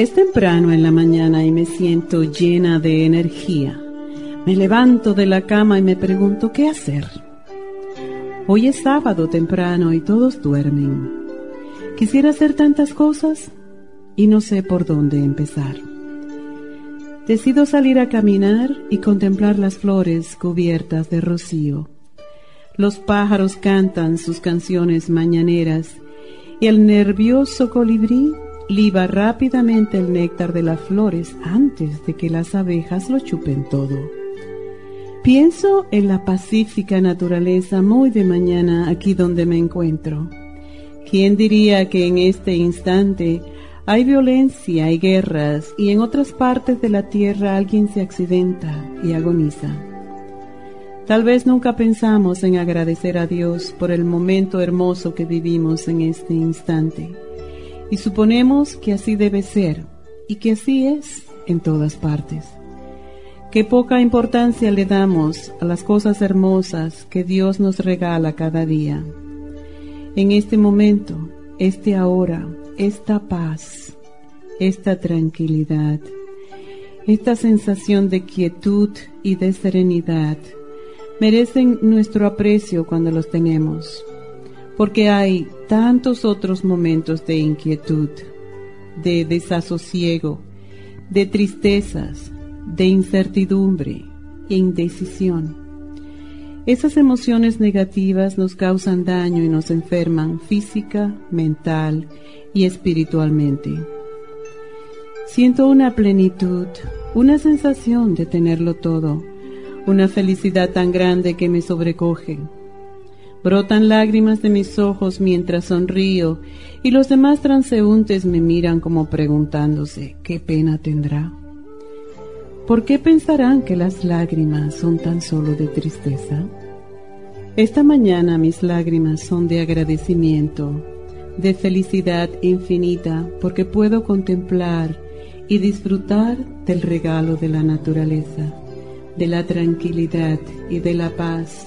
Es temprano en la mañana y me siento llena de energía. Me levanto de la cama y me pregunto qué hacer. Hoy es sábado temprano y todos duermen. Quisiera hacer tantas cosas y no sé por dónde empezar. Decido salir a caminar y contemplar las flores cubiertas de rocío. Los pájaros cantan sus canciones mañaneras y el nervioso colibrí liba rápidamente el néctar de las flores antes de que las abejas lo chupen todo. Pienso en la pacífica naturaleza muy de mañana aquí donde me encuentro. ¿Quién diría que en este instante hay violencia y guerras y en otras partes de la tierra alguien se accidenta y agoniza? Tal vez nunca pensamos en agradecer a Dios por el momento hermoso que vivimos en este instante y suponemos que así debe ser y que así es en todas partes. Qué poca importancia le damos a las cosas hermosas que Dios nos regala cada día. En este momento, este ahora, esta paz, esta tranquilidad, esta sensación de quietud y de serenidad merecen nuestro aprecio cuando los tenemos porque hay tantos otros momentos de inquietud, de desasosiego, de tristezas, de incertidumbre e indecisión. Esas emociones negativas nos causan daño y nos enferman física, mental y espiritualmente. Siento una plenitud, una sensación de tenerlo todo, una felicidad tan grande que me sobrecoge Brotan lágrimas de mis ojos mientras sonrío y los demás transeúntes me miran como preguntándose qué pena tendrá. ¿Por qué pensarán que las lágrimas son tan solo de tristeza? Esta mañana mis lágrimas son de agradecimiento, de felicidad infinita, porque puedo contemplar y disfrutar del regalo de la naturaleza, de la tranquilidad y de la paz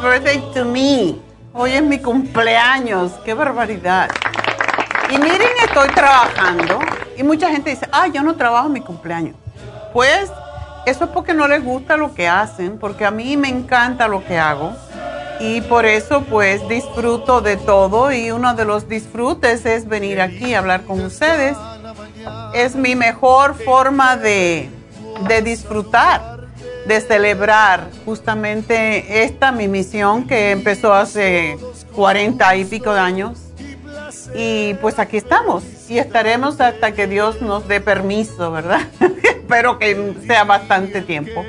Birthday to me. Hoy es mi cumpleaños. Qué barbaridad. Y miren, estoy trabajando. Y mucha gente dice, ah, yo no trabajo mi cumpleaños. Pues eso es porque no les gusta lo que hacen, porque a mí me encanta lo que hago. Y por eso pues disfruto de todo y uno de los disfrutes es venir aquí a hablar con ustedes. Es mi mejor forma de, de disfrutar de celebrar justamente esta mi misión que empezó hace 40 y pico de años. Y pues aquí estamos y estaremos hasta que Dios nos dé permiso, ¿verdad? Espero que sea bastante tiempo.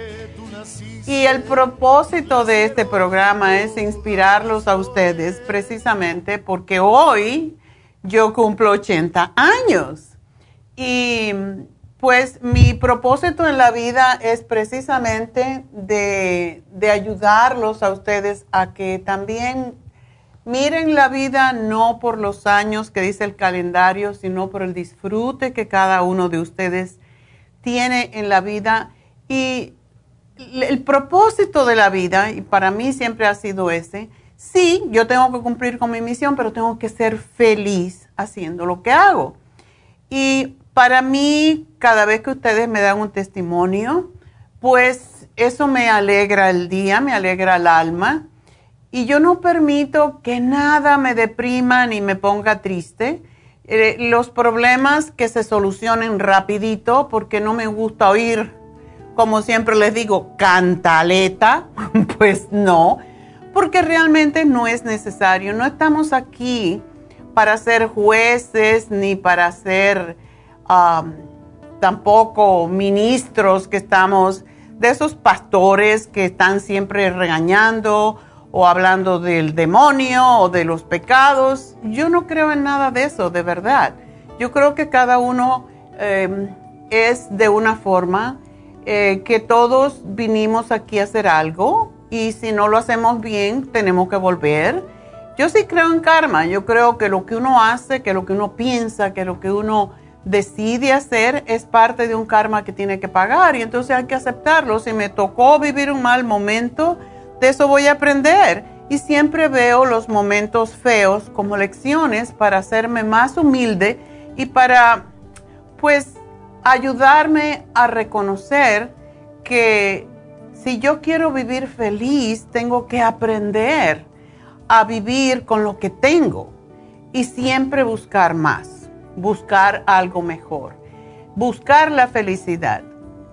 Y el propósito de este programa es inspirarlos a ustedes precisamente porque hoy yo cumplo 80 años. Y pues mi propósito en la vida es precisamente de, ayudarlos a ustedes a que también miren la vida no por los años que dice el calendario, sino por el disfrute que cada uno de ustedes tiene en la vida. Y el propósito de la vida, y para mí siempre ha sido ese, sí, yo tengo que cumplir con mi misión, pero tengo que ser feliz haciendo lo que hago. Y para mí, cada vez que ustedes me dan un testimonio, pues eso me alegra el día, me alegra el alma. Y yo no permito que nada me deprima ni me ponga triste. Eh, los problemas que se solucionen rapidito, porque no me gusta oír, como siempre les digo, cantaleta, pues no, porque realmente no es necesario. No estamos aquí para ser jueces ni para ser tampoco ministros que estamos, de esos pastores que están siempre regañando o hablando del demonio o de los pecados. Yo no creo en nada de eso, de verdad. Yo creo que cada uno em, es de una forma eh, que todos vinimos aquí a hacer algo y si no lo hacemos bien tenemos que volver. Yo sí creo en karma, yo creo que lo que uno hace, que lo que uno piensa, que lo que uno decide hacer es parte de un karma que tiene que pagar y entonces hay que aceptarlo. Si me tocó vivir un mal momento, de eso voy a aprender. Y siempre veo los momentos feos como lecciones para hacerme más humilde y para, pues, ayudarme a reconocer que si yo quiero vivir feliz, tengo que aprender a vivir con lo que tengo y siempre buscar más buscar algo mejor, buscar la felicidad.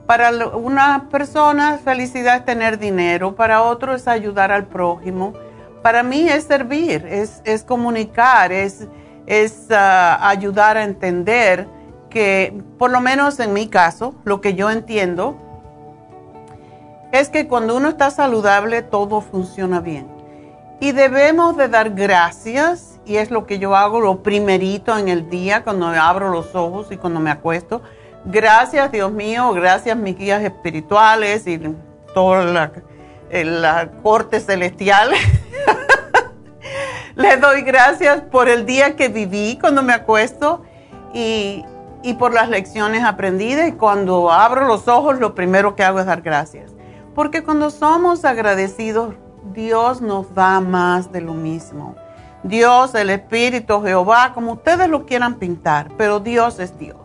Para una persona felicidad es tener dinero, para otro es ayudar al prójimo, para mí es servir, es, comunicar, es, es ah, ayudar a entender que, por lo menos en mi caso, lo que yo entiendo es que cuando uno está saludable todo funciona bien. Y debemos de dar gracias y es lo que yo hago lo primerito en el día cuando abro los ojos y cuando me acuesto. Gracias Dios mío, gracias mis guías espirituales y toda la, la corte celestial. Les doy gracias por el día que viví cuando me acuesto y, y por las lecciones aprendidas y cuando abro los ojos lo primero que hago es dar gracias. Porque cuando somos agradecidos, Dios nos da más de lo mismo. Dios, el Espíritu, Jehová, como ustedes lo quieran pintar, pero Dios es Dios.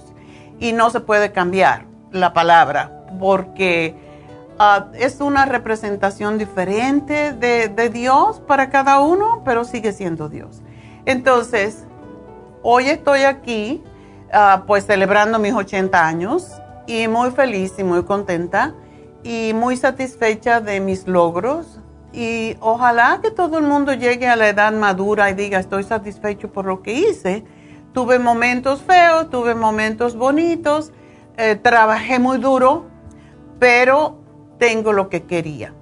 Y no se puede cambiar la palabra porque ah, es una representación diferente de, Dios para cada uno, pero sigue siendo Dios. Entonces, hoy estoy aquí, ah, pues celebrando mis 80 años y muy feliz y muy contenta y muy satisfecha de mis logros y ojalá que todo el mundo llegue a la edad madura y diga, estoy satisfecho por lo que hice. Tuve momentos feos, tuve momentos bonitos, eh, trabajé muy duro, pero tengo lo que quería.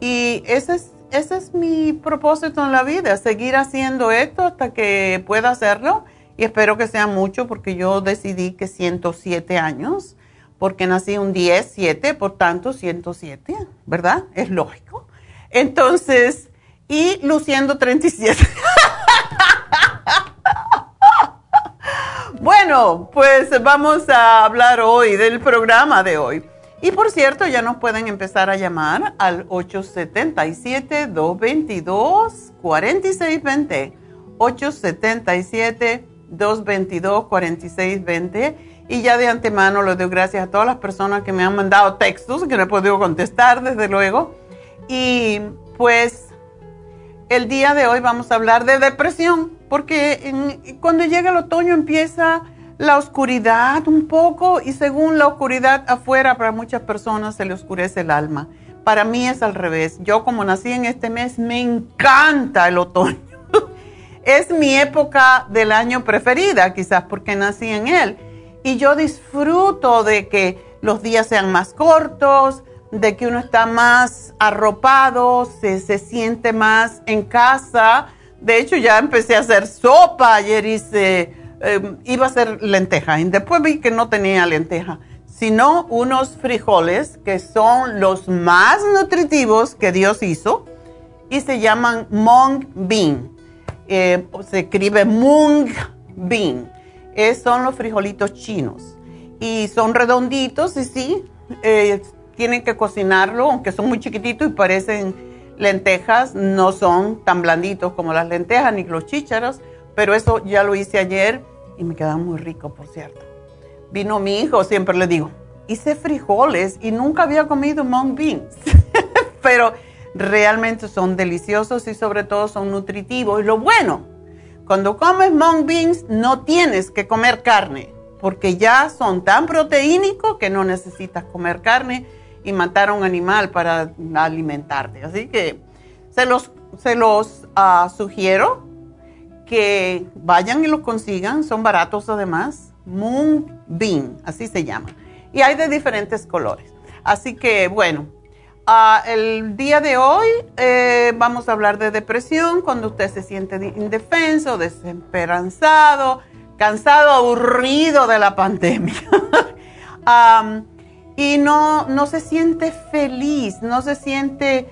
Y ese es, ese es mi propósito en la vida, seguir haciendo esto hasta que pueda hacerlo. Y espero que sea mucho porque yo decidí que 107 años, porque nací un 10, 7, por tanto 107, ¿verdad? Es lógico. Entonces, y luciendo 37. bueno, pues vamos a hablar hoy del programa de hoy. Y por cierto, ya nos pueden empezar a llamar al 877-222-4620. 877-222-4620. Y ya de antemano les doy gracias a todas las personas que me han mandado textos, que no he podido contestar, desde luego. Y pues el día de hoy vamos a hablar de depresión, porque cuando llega el otoño empieza la oscuridad un poco y según la oscuridad afuera para muchas personas se le oscurece el alma. Para mí es al revés. Yo como nací en este mes me encanta el otoño. es mi época del año preferida quizás porque nací en él. Y yo disfruto de que los días sean más cortos, de que uno está más arropado, se, se siente más en casa. De hecho ya empecé a hacer sopa, ayer hice Em, iba a ser lenteja y después vi que no tenía lenteja, sino unos frijoles que son los más nutritivos que Dios hizo y se llaman mung bean. Eh, se escribe mung bean. son los frijolitos chinos y son redonditos y sí, eh, tienen que cocinarlo, aunque son muy chiquititos y parecen lentejas, no son tan blanditos como las lentejas ni los chícharos pero eso ya lo hice ayer y me quedan muy rico, por cierto. Vino mi hijo, siempre le digo, hice frijoles y nunca había comido mung beans, pero realmente son deliciosos y sobre todo son nutritivos. Y lo bueno, cuando comes mung beans no tienes que comer carne, porque ya son tan proteínicos que no necesitas comer carne y matar a un animal para alimentarte. Así que se los, se los ah, sugiero que vayan y los consigan, son baratos además. Moonbeam, así se llama. Y hay de diferentes colores. Así que bueno, ah, el día de hoy eh, vamos a hablar de depresión, cuando usted se siente indefenso, desesperanzado, cansado, aburrido de la pandemia. y no, no se siente feliz, no se siente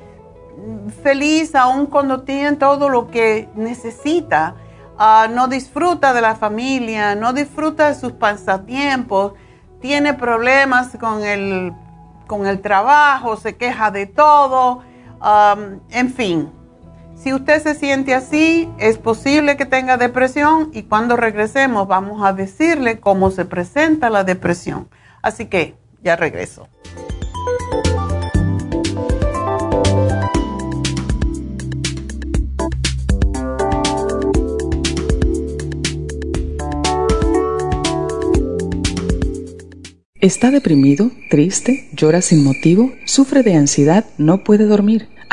feliz aún cuando tiene todo lo que necesita. Ah, no disfruta de la familia, no disfruta de sus pasatiempos, tiene problemas con el, con el trabajo, se queja de todo, en fin. Si usted se siente así, es posible que tenga depresión y cuando regresemos vamos a decirle cómo se presenta la depresión. Así que ya regreso. ¿Está deprimido, triste, llora sin motivo, sufre de ansiedad, no puede dormir?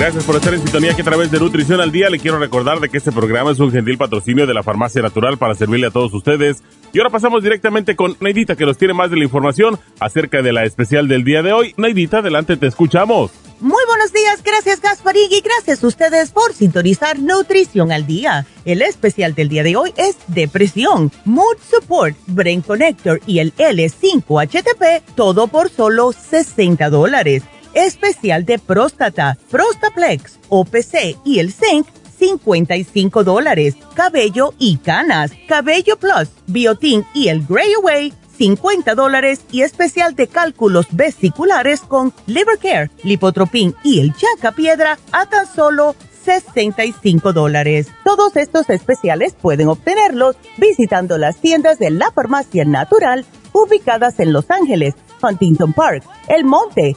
Gracias por estar en sintonía que a través de Nutrición al Día le quiero recordar de que este programa es un gentil patrocinio de la Farmacia Natural para servirle a todos ustedes. Y ahora pasamos directamente con Neidita que nos tiene más de la información acerca de la especial del día de hoy. Neidita, adelante, te escuchamos. Muy buenos días, gracias Gasparig y gracias a ustedes por sintonizar Nutrición al Día. El especial del día de hoy es Depresión, Mood Support, Brain Connector y el L5HTP, todo por solo 60 dólares especial de próstata, Prostaplex, OPC y el Zinc, 55 dólares. Cabello y canas, Cabello Plus, Biotin y el Grey Away, 50 dólares y especial de cálculos vesiculares con Liver Care, Lipotropin y el Chaca Piedra a tan solo 65 dólares. Todos estos especiales pueden obtenerlos visitando las tiendas de la farmacia natural ubicadas en Los Ángeles, Huntington Park, El Monte,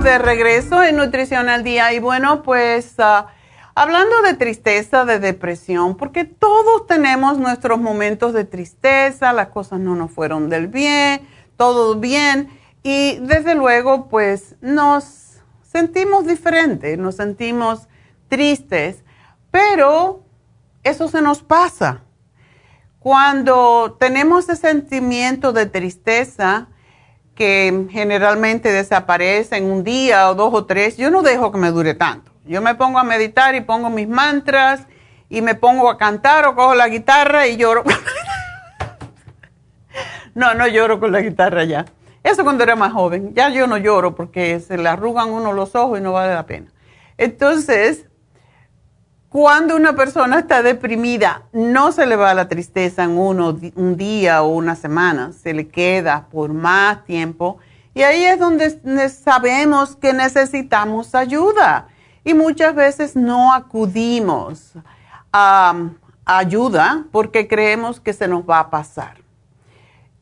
De regreso en Nutrición al Día y bueno, pues ah, hablando de tristeza, de depresión, porque todos tenemos nuestros momentos de tristeza, las cosas no nos fueron del bien, todo bien y desde luego pues nos sentimos diferentes, nos sentimos tristes, pero eso se nos pasa. Cuando tenemos ese sentimiento de tristeza, que generalmente desaparece en un día o dos o tres, yo no dejo que me dure tanto. Yo me pongo a meditar y pongo mis mantras y me pongo a cantar o cojo la guitarra y lloro. no, no lloro con la guitarra ya. Eso cuando era más joven. Ya yo no lloro porque se le arrugan uno los ojos y no vale la pena. Entonces, cuando una persona está deprimida, no se le va la tristeza en uno, un día o una semana, se le queda por más tiempo. Y ahí es donde sabemos que necesitamos ayuda. Y muchas veces no acudimos a, ayuda porque creemos que se nos va a pasar.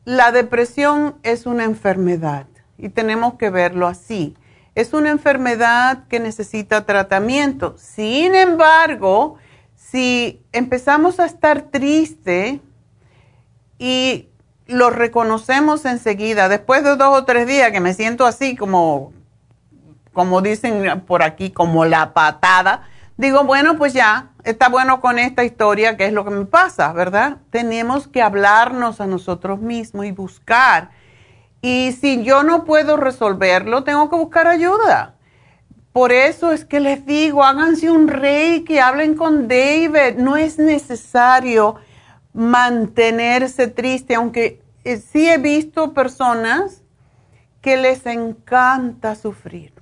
La depresión es una enfermedad y tenemos que verlo así es una enfermedad que necesita tratamiento. Sin embargo, si empezamos a estar triste y lo reconocemos enseguida, después de dos o tres días que me siento así como, como dicen por aquí, como la patada, digo, bueno, pues ya, está bueno con esta historia, que es lo que me pasa, ¿verdad? Tenemos que hablarnos a nosotros mismos y buscar y si yo no puedo resolverlo, tengo que buscar ayuda. Por eso es que les digo, háganse un reiki, hablen con David. No es necesario mantenerse triste, aunque eh, sí he visto personas que les encanta sufrir.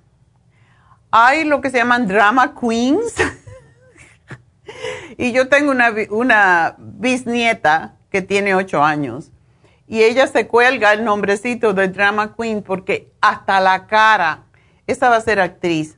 Hay lo que se llaman drama queens. y yo tengo una, una bisnieta que tiene ocho años y ella se cuelga el nombrecito de Drama Queen porque hasta la cara, esa va a ser actriz.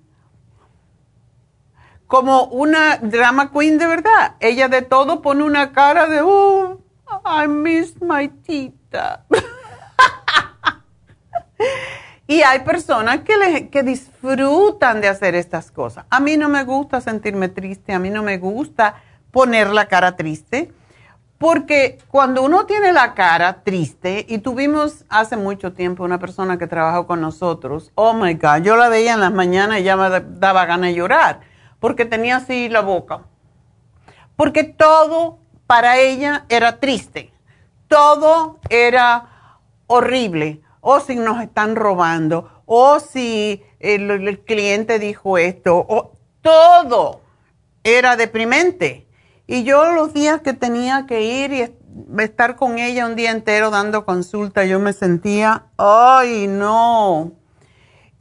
Como una drama queen de verdad. Ella de todo pone una cara de, oh, I miss my tita. y hay personas que, que disfrutan de hacer estas cosas. A mí no me gusta sentirme triste, a mí no me gusta poner la cara triste porque cuando uno tiene la cara triste, y tuvimos hace mucho tiempo una persona que trabajó con nosotros, oh my God, yo la veía en las mañanas y ya me daba ganas de llorar, porque tenía así la boca. Porque todo para ella era triste, todo era horrible, o si nos están robando, o si el, el cliente dijo esto, o todo era deprimente. Y yo los días que tenía que ir y estar con ella un día entero dando consulta, yo me sentía, ay, no.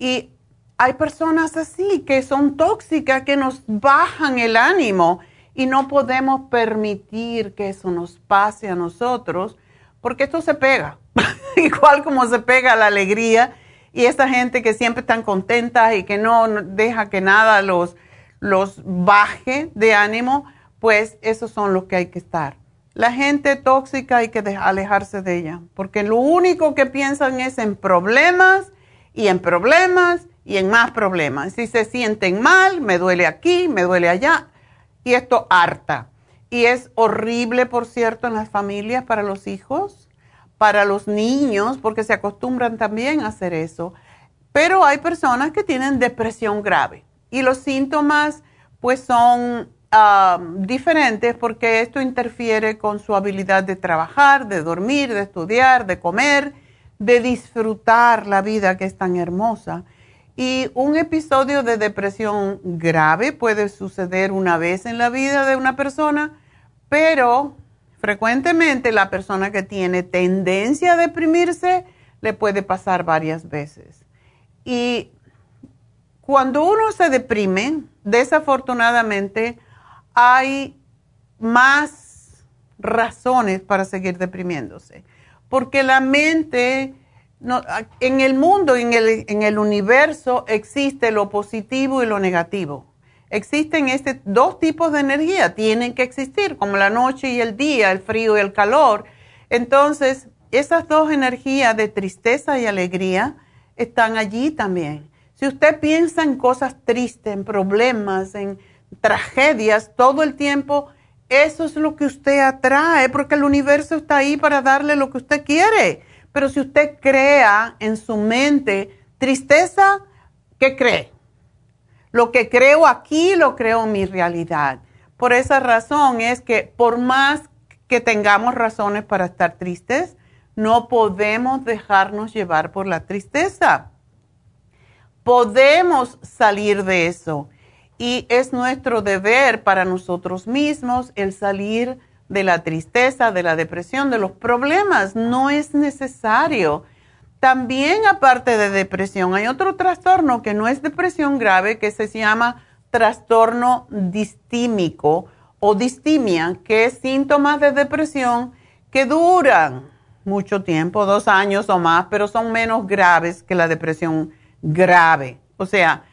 Y hay personas así que son tóxicas, que nos bajan el ánimo y no podemos permitir que eso nos pase a nosotros, porque esto se pega, igual como se pega la alegría y esa gente que siempre están contentas y que no deja que nada los, los baje de ánimo pues esos son los que hay que estar. La gente tóxica hay que alejarse de ella, porque lo único que piensan es en problemas y en problemas y en más problemas. Si se sienten mal, me duele aquí, me duele allá, y esto harta. Y es horrible, por cierto, en las familias para los hijos, para los niños, porque se acostumbran también a hacer eso. Pero hay personas que tienen depresión grave y los síntomas pues son diferentes porque esto interfiere con su habilidad de trabajar, de dormir, de estudiar, de comer, de disfrutar la vida que es tan hermosa. Y un episodio de depresión grave puede suceder una vez en la vida de una persona, pero frecuentemente la persona que tiene tendencia a deprimirse le puede pasar varias veces. Y cuando uno se deprime, desafortunadamente, hay más razones para seguir deprimiéndose. Porque la mente, en el mundo, en el, en el universo, existe lo positivo y lo negativo. Existen este, dos tipos de energía, tienen que existir, como la noche y el día, el frío y el calor. Entonces, esas dos energías de tristeza y alegría están allí también. Si usted piensa en cosas tristes, en problemas, en tragedias todo el tiempo, eso es lo que usted atrae, porque el universo está ahí para darle lo que usted quiere. Pero si usted crea en su mente tristeza, ¿qué cree? Lo que creo aquí lo creo mi realidad. Por esa razón es que por más que tengamos razones para estar tristes, no podemos dejarnos llevar por la tristeza. Podemos salir de eso y es nuestro deber para nosotros mismos el salir de la tristeza, de la depresión, de los problemas. No es necesario. También aparte de depresión, hay otro trastorno que no es depresión grave, que se llama trastorno distímico o distimia, que es síntomas de depresión que duran mucho tiempo, dos años o más, pero son menos graves que la depresión grave. O sea,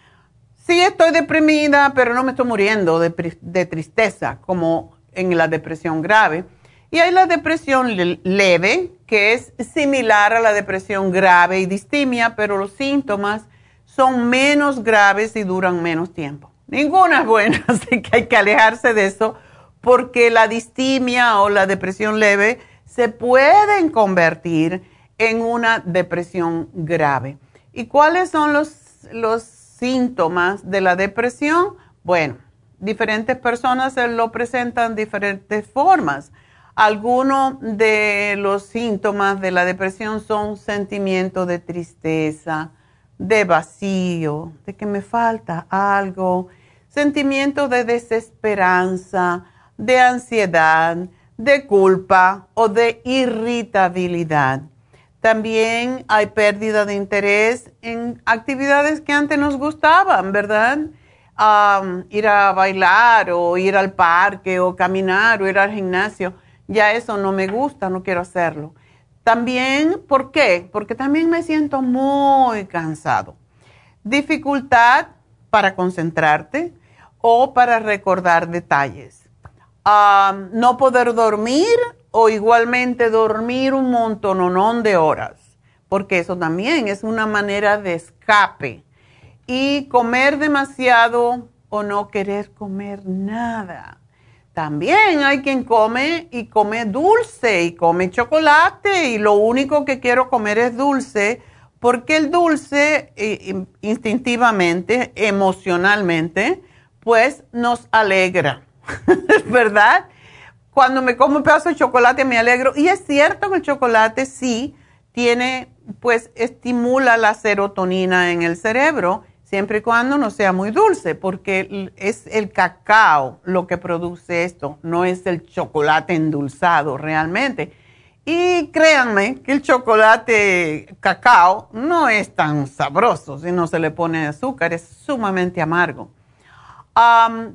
sí estoy deprimida, pero no me estoy muriendo de, tristeza como en la depresión grave. Y hay la depresión leve, que es similar a la depresión grave y distimia, pero los síntomas son menos graves y duran menos tiempo. Ninguna es buena, así que hay que alejarse de eso, porque la distimia o la depresión leve se pueden convertir en una depresión grave. ¿Y cuáles son los, los síntomas de la depresión? Bueno, diferentes personas se lo presentan diferentes formas. Algunos de los síntomas de la depresión son sentimientos de tristeza, de vacío, de que me falta algo, sentimientos de desesperanza, de ansiedad, de culpa o de irritabilidad. También hay pérdida de interés en actividades que antes nos gustaban, ¿verdad? ir a bailar o ir al parque o caminar o ir al gimnasio. Ya eso no me gusta, no quiero hacerlo. También, ¿por qué? Porque también me siento muy cansado. Dificultad para concentrarte o para recordar detalles. no poder dormir o igualmente dormir un montón de horas, porque eso también es una manera de escape. Y comer demasiado o no querer comer nada. También hay quien come y come dulce y come chocolate y lo único que quiero comer es dulce porque el dulce eh, instintivamente, emocionalmente, pues nos alegra, ¿verdad? Cuando me como un pedazo de chocolate me alegro. Y es cierto que el chocolate sí tiene, pues estimula la serotonina en el cerebro, siempre y cuando no sea muy dulce, porque es el cacao lo que produce esto, no es el chocolate endulzado realmente. Y créanme que el chocolate cacao no es tan sabroso si no se le pone azúcar, es sumamente amargo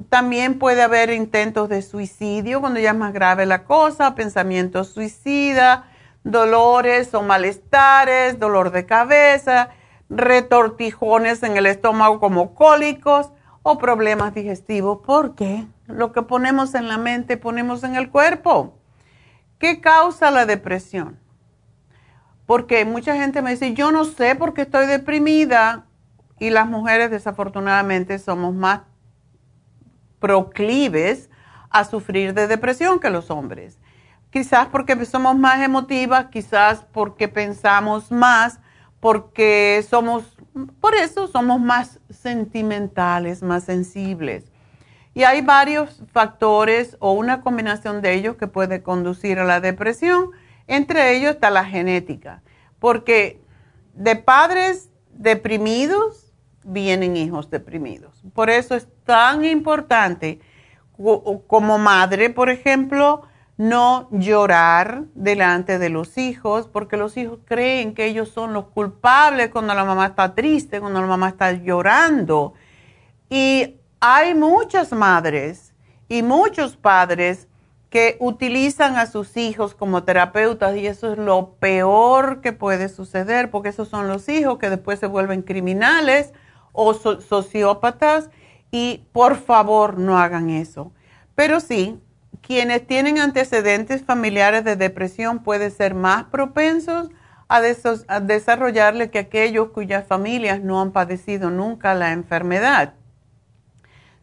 también puede haber intentos de suicidio cuando ya es más grave la cosa, pensamientos suicida, dolores o malestares, dolor de cabeza, retortijones en el estómago como cólicos o problemas digestivos, porque lo que ponemos en la mente ponemos en el cuerpo. ¿Qué causa la depresión? Porque mucha gente me dice, yo no sé por qué estoy deprimida y las mujeres desafortunadamente somos más proclives a sufrir de depresión que los hombres. Quizás porque somos más emotivas, quizás porque pensamos más, porque somos, por eso somos más sentimentales, más sensibles. Y hay varios factores o una combinación de ellos que puede conducir a la depresión. Entre ellos está la genética, porque de padres deprimidos vienen hijos deprimidos. Por eso es tan importante como madre, por ejemplo, no llorar delante de los hijos, porque los hijos creen que ellos son los culpables cuando la mamá está triste, cuando la mamá está llorando. Y hay muchas madres y muchos padres que utilizan a sus hijos como terapeutas y eso es lo peor que puede suceder, porque esos son los hijos que después se vuelven criminales o sociópatas y por favor no hagan eso. Pero sí, quienes tienen antecedentes familiares de depresión pueden ser más propensos a, desarrollarle que aquellos cuyas familias no han padecido nunca la enfermedad.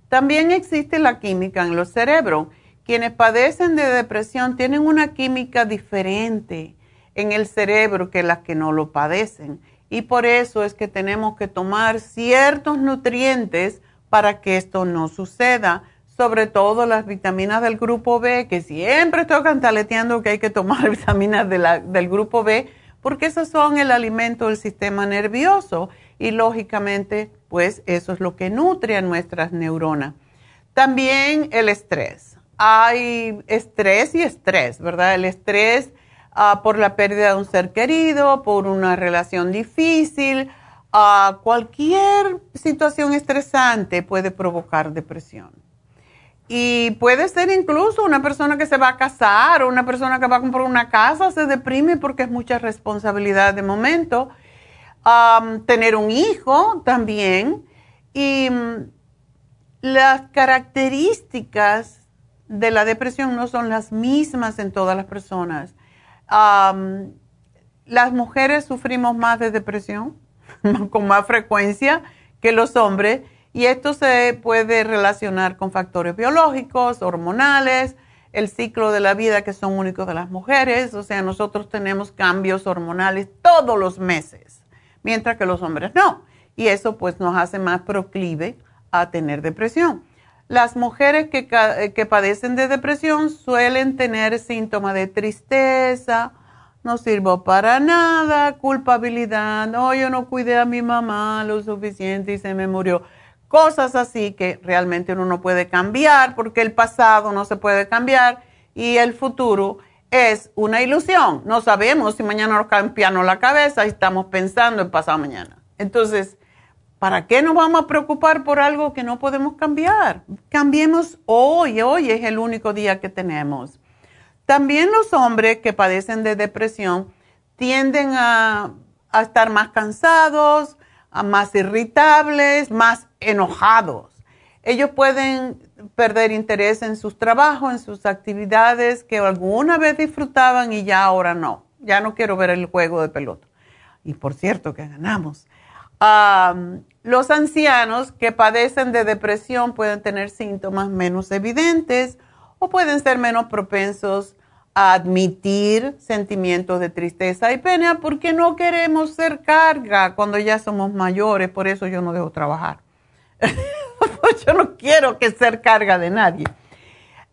También existe la química en los cerebros. Quienes padecen de depresión tienen una química diferente en el cerebro que las que no lo padecen. Y por eso es que tenemos que tomar ciertos nutrientes para que esto no suceda sobre todo las vitaminas del grupo B, que siempre estoy cantaleteando que hay que tomar vitaminas del grupo B, porque esos son el alimento del sistema nervioso y lógicamente, pues eso es lo que nutre a nuestras neuronas. También el estrés. Hay estrés y estrés, ¿verdad? El estrés ah, por la pérdida de un ser querido, por una relación difícil, cualquier situación estresante puede provocar depresión. Y puede ser incluso una persona que se va a casar o una persona que va a comprar una casa se deprime porque es mucha responsabilidad de momento. tener un hijo también. Y mm, las características de la depresión no son las mismas en todas las personas. las mujeres sufrimos más de depresión con más frecuencia que los hombres y esto se puede relacionar con factores biológicos, hormonales, el ciclo de la vida que son únicos de las mujeres. O sea, nosotros tenemos cambios hormonales todos los meses, mientras que los hombres no. Y eso pues nos hace más proclive a tener depresión. Las mujeres que, que padecen de depresión suelen tener síntomas de tristeza, no sirvo para nada, culpabilidad, no, yo no cuidé a mi mamá lo suficiente y se me murió cosas así que realmente uno no puede cambiar porque el pasado no se puede cambiar y el futuro es una ilusión. No sabemos si mañana nos piano la cabeza y estamos pensando en pasado mañana. Entonces, ¿para qué nos vamos a preocupar por algo que no podemos cambiar? Cambiemos hoy, hoy es el único día que tenemos. También los hombres que padecen de depresión tienden a, a estar más cansados, más irritables, más enojados. Ellos pueden perder interés en sus trabajos, en sus actividades que alguna vez disfrutaban y ya ahora no. Ya no quiero ver el juego de pelota. Y por cierto que ganamos. los ancianos que padecen de depresión pueden tener síntomas menos evidentes o pueden ser menos propensos admitir sentimientos de tristeza y pena porque no queremos ser carga cuando ya somos mayores, por eso yo no debo trabajar. yo no quiero que ser carga de nadie.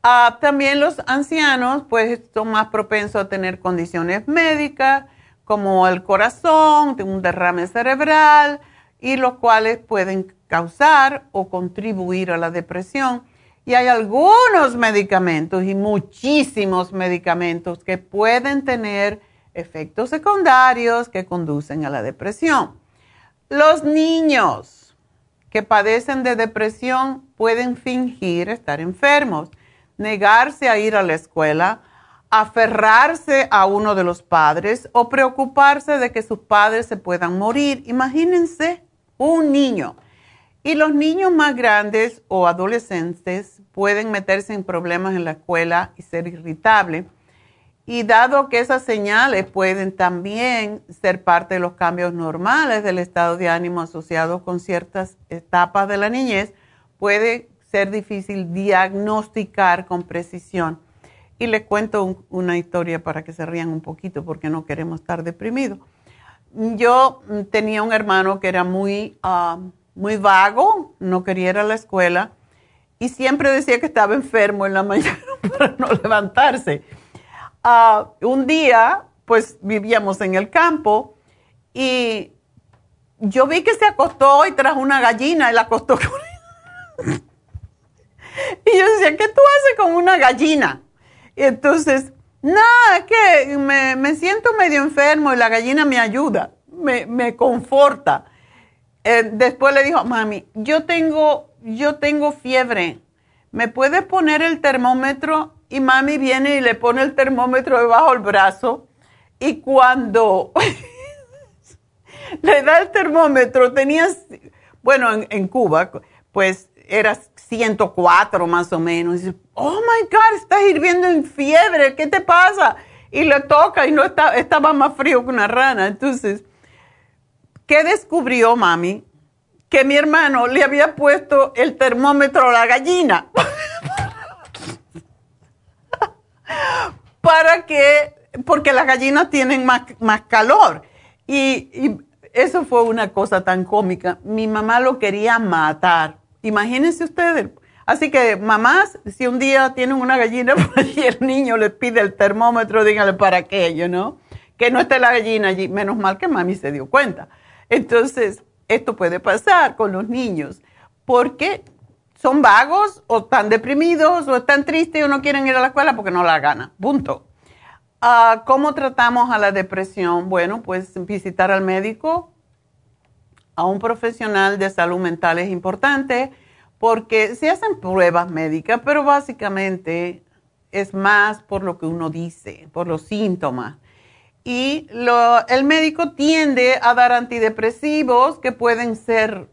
Ah, también los ancianos pues son más propensos a tener condiciones médicas como el corazón, un derrame cerebral y los cuales pueden causar o contribuir a la depresión y hay algunos medicamentos y muchísimos medicamentos que pueden tener efectos secundarios que conducen a la depresión. Los niños que padecen de depresión pueden fingir estar enfermos, negarse a ir a la escuela, aferrarse a uno de los padres o preocuparse de que sus padres se puedan morir. Imagínense un niño y los niños más grandes o adolescentes pueden meterse en problemas en la escuela y ser irritables. Y dado que esas señales pueden también ser parte de los cambios normales del estado de ánimo asociados con ciertas etapas de la niñez, puede ser difícil diagnosticar con precisión. Y les cuento una historia para que se rían un poquito porque no queremos estar deprimidos. Yo tenía un hermano que era muy... Ah, muy vago, no quería ir a la escuela y siempre decía que estaba enfermo en la mañana para no levantarse. Ah, un día, pues vivíamos en el campo y yo vi que se acostó y trajo una gallina y la acostó Y yo decía, ¿qué tú haces con una gallina? Y entonces, nada, es que me, siento medio enfermo y la gallina me ayuda, me, me conforta. Eh, después le dijo, mami, yo tengo, yo tengo fiebre, ¿me puedes poner el termómetro? Y mami viene y le pone el termómetro debajo del brazo. Y cuando le da el termómetro, tenías, bueno, en, Cuba, pues era 104 más o menos. Y dice, oh my God, estás hirviendo en fiebre, ¿qué te pasa? Y le toca y no está, estaba más frío que una rana. Entonces, ¿qué descubrió mami? Que mi hermano le había puesto el termómetro a la gallina. Para que, porque las gallinas tienen más, más calor. Y, y eso fue una cosa tan cómica. Mi mamá lo quería matar Imagínense ustedes. Así que mamás, si un día tienen una gallina y el niño le pide el termómetro, díganle para qué, ¿yo no? Que no esté la gallina allí. Menos mal que mami se dio cuenta. Entonces, esto puede pasar con los niños porque son vagos o están deprimidos o están tristes o no quieren ir a la escuela porque no la gana. Punto. Ah, ¿Cómo tratamos a la depresión? Bueno, pues visitar al médico, a un profesional de salud mental es importante porque se hacen pruebas médicas, pero básicamente es más por lo que uno dice, por los síntomas. Y el médico tiende a dar antidepresivos que pueden ser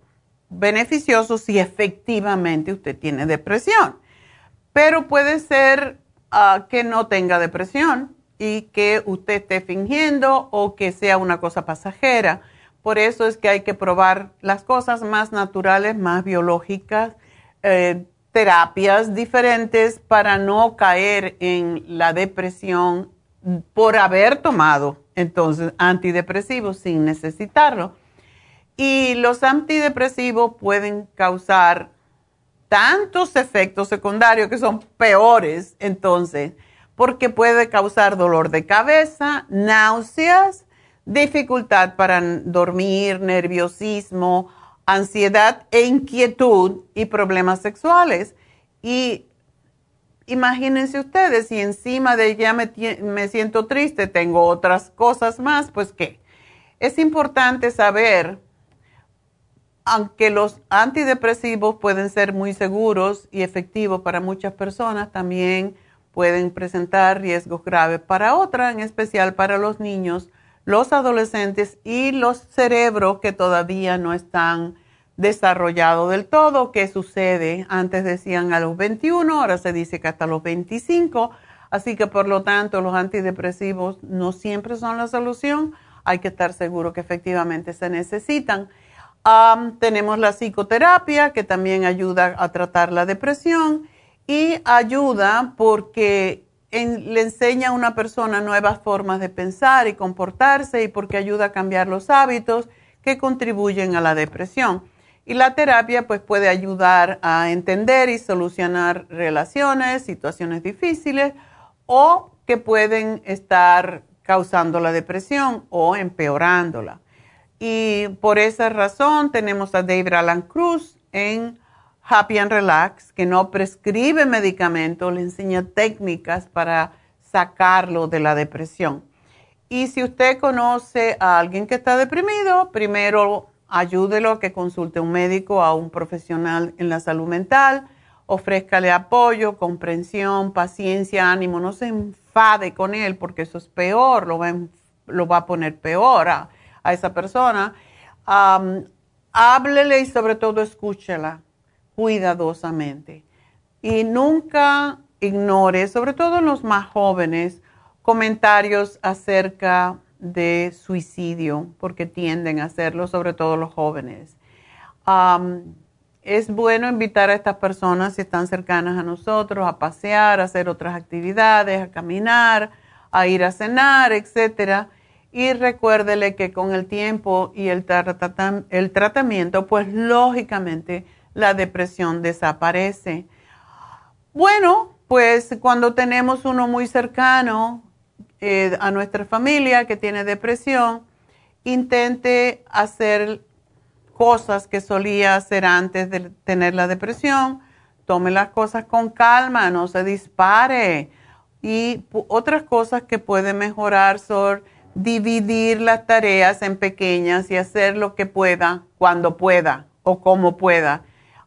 beneficiosos si efectivamente usted tiene depresión. Pero puede ser ah, que no tenga depresión y que usted esté fingiendo o que sea una cosa pasajera. Por eso es que hay que probar las cosas más naturales, más biológicas, eh, terapias diferentes para no caer en la depresión por haber tomado entonces antidepresivos sin necesitarlo. Y los antidepresivos pueden causar tantos efectos secundarios que son peores entonces, porque puede causar dolor de cabeza, náuseas, dificultad para dormir, nerviosismo, ansiedad e inquietud y problemas sexuales. Y imagínense ustedes, si encima de ya me, me siento triste, tengo otras cosas más, pues qué. Es importante saber, aunque los antidepresivos pueden ser muy seguros y efectivos para muchas personas, también pueden presentar riesgos graves para otras, en especial para los niños los adolescentes y los cerebros que todavía no están desarrollados del todo. ¿Qué sucede? Antes decían a los 21, ahora se dice que hasta los 25. Así que por lo tanto los antidepresivos no siempre son la solución. Hay que estar seguro que efectivamente se necesitan. tenemos la psicoterapia que también ayuda a tratar la depresión y ayuda porque le enseña a una persona nuevas formas de pensar y comportarse y porque ayuda a cambiar los hábitos que contribuyen a la depresión. Y la terapia pues puede ayudar a entender y solucionar relaciones, situaciones difíciles o que pueden estar causando la depresión o empeorándola. Y por esa razón tenemos a David Alan Cruz en Happy and Relax, que no prescribe medicamentos, le enseña técnicas para sacarlo de la depresión. Y si usted conoce a alguien que está deprimido, primero ayúdelo a que consulte a un médico, a un profesional en la salud mental, ofrézcale apoyo, comprensión, paciencia, ánimo, no se enfade con él porque eso es peor, lo va, a poner peor a, esa persona. háblele y sobre todo escúchela cuidadosamente. Y nunca ignore, sobre todo en los más jóvenes, comentarios acerca suicidio, porque tienden a hacerlo, sobre todo los jóvenes. es bueno invitar a estas personas, si están cercanas a nosotros, a pasear, a hacer otras actividades, a caminar, a ir a cenar, etcétera. Y recuérdele que con el tiempo y el, el tratamiento, pues lógicamente la depresión desaparece. Bueno, pues cuando tenemos uno muy cercano eh, a nuestra familia que tiene depresión, intente hacer cosas que solía hacer antes de tener la depresión. Tome las cosas con calma, no se dispare. Y otras cosas que puede mejorar son dividir las tareas en pequeñas y hacer lo que pueda, cuando pueda o como pueda.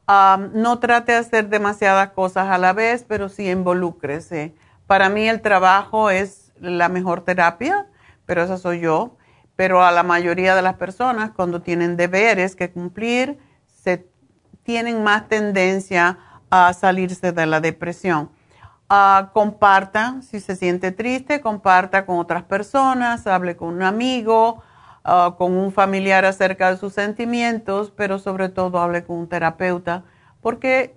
no trate de hacer demasiadas cosas a la vez, pero sí involúcrese. Para mí el trabajo es la mejor terapia, pero esa soy yo. Pero a la mayoría de las personas, cuando tienen deberes que cumplir, se tienen más tendencia a salirse de la depresión. Uh, comparta, si se siente triste, comparta con otras personas, hable con un amigo, ah, con un familiar acerca de sus sentimientos, pero sobre todo hable con un terapeuta, porque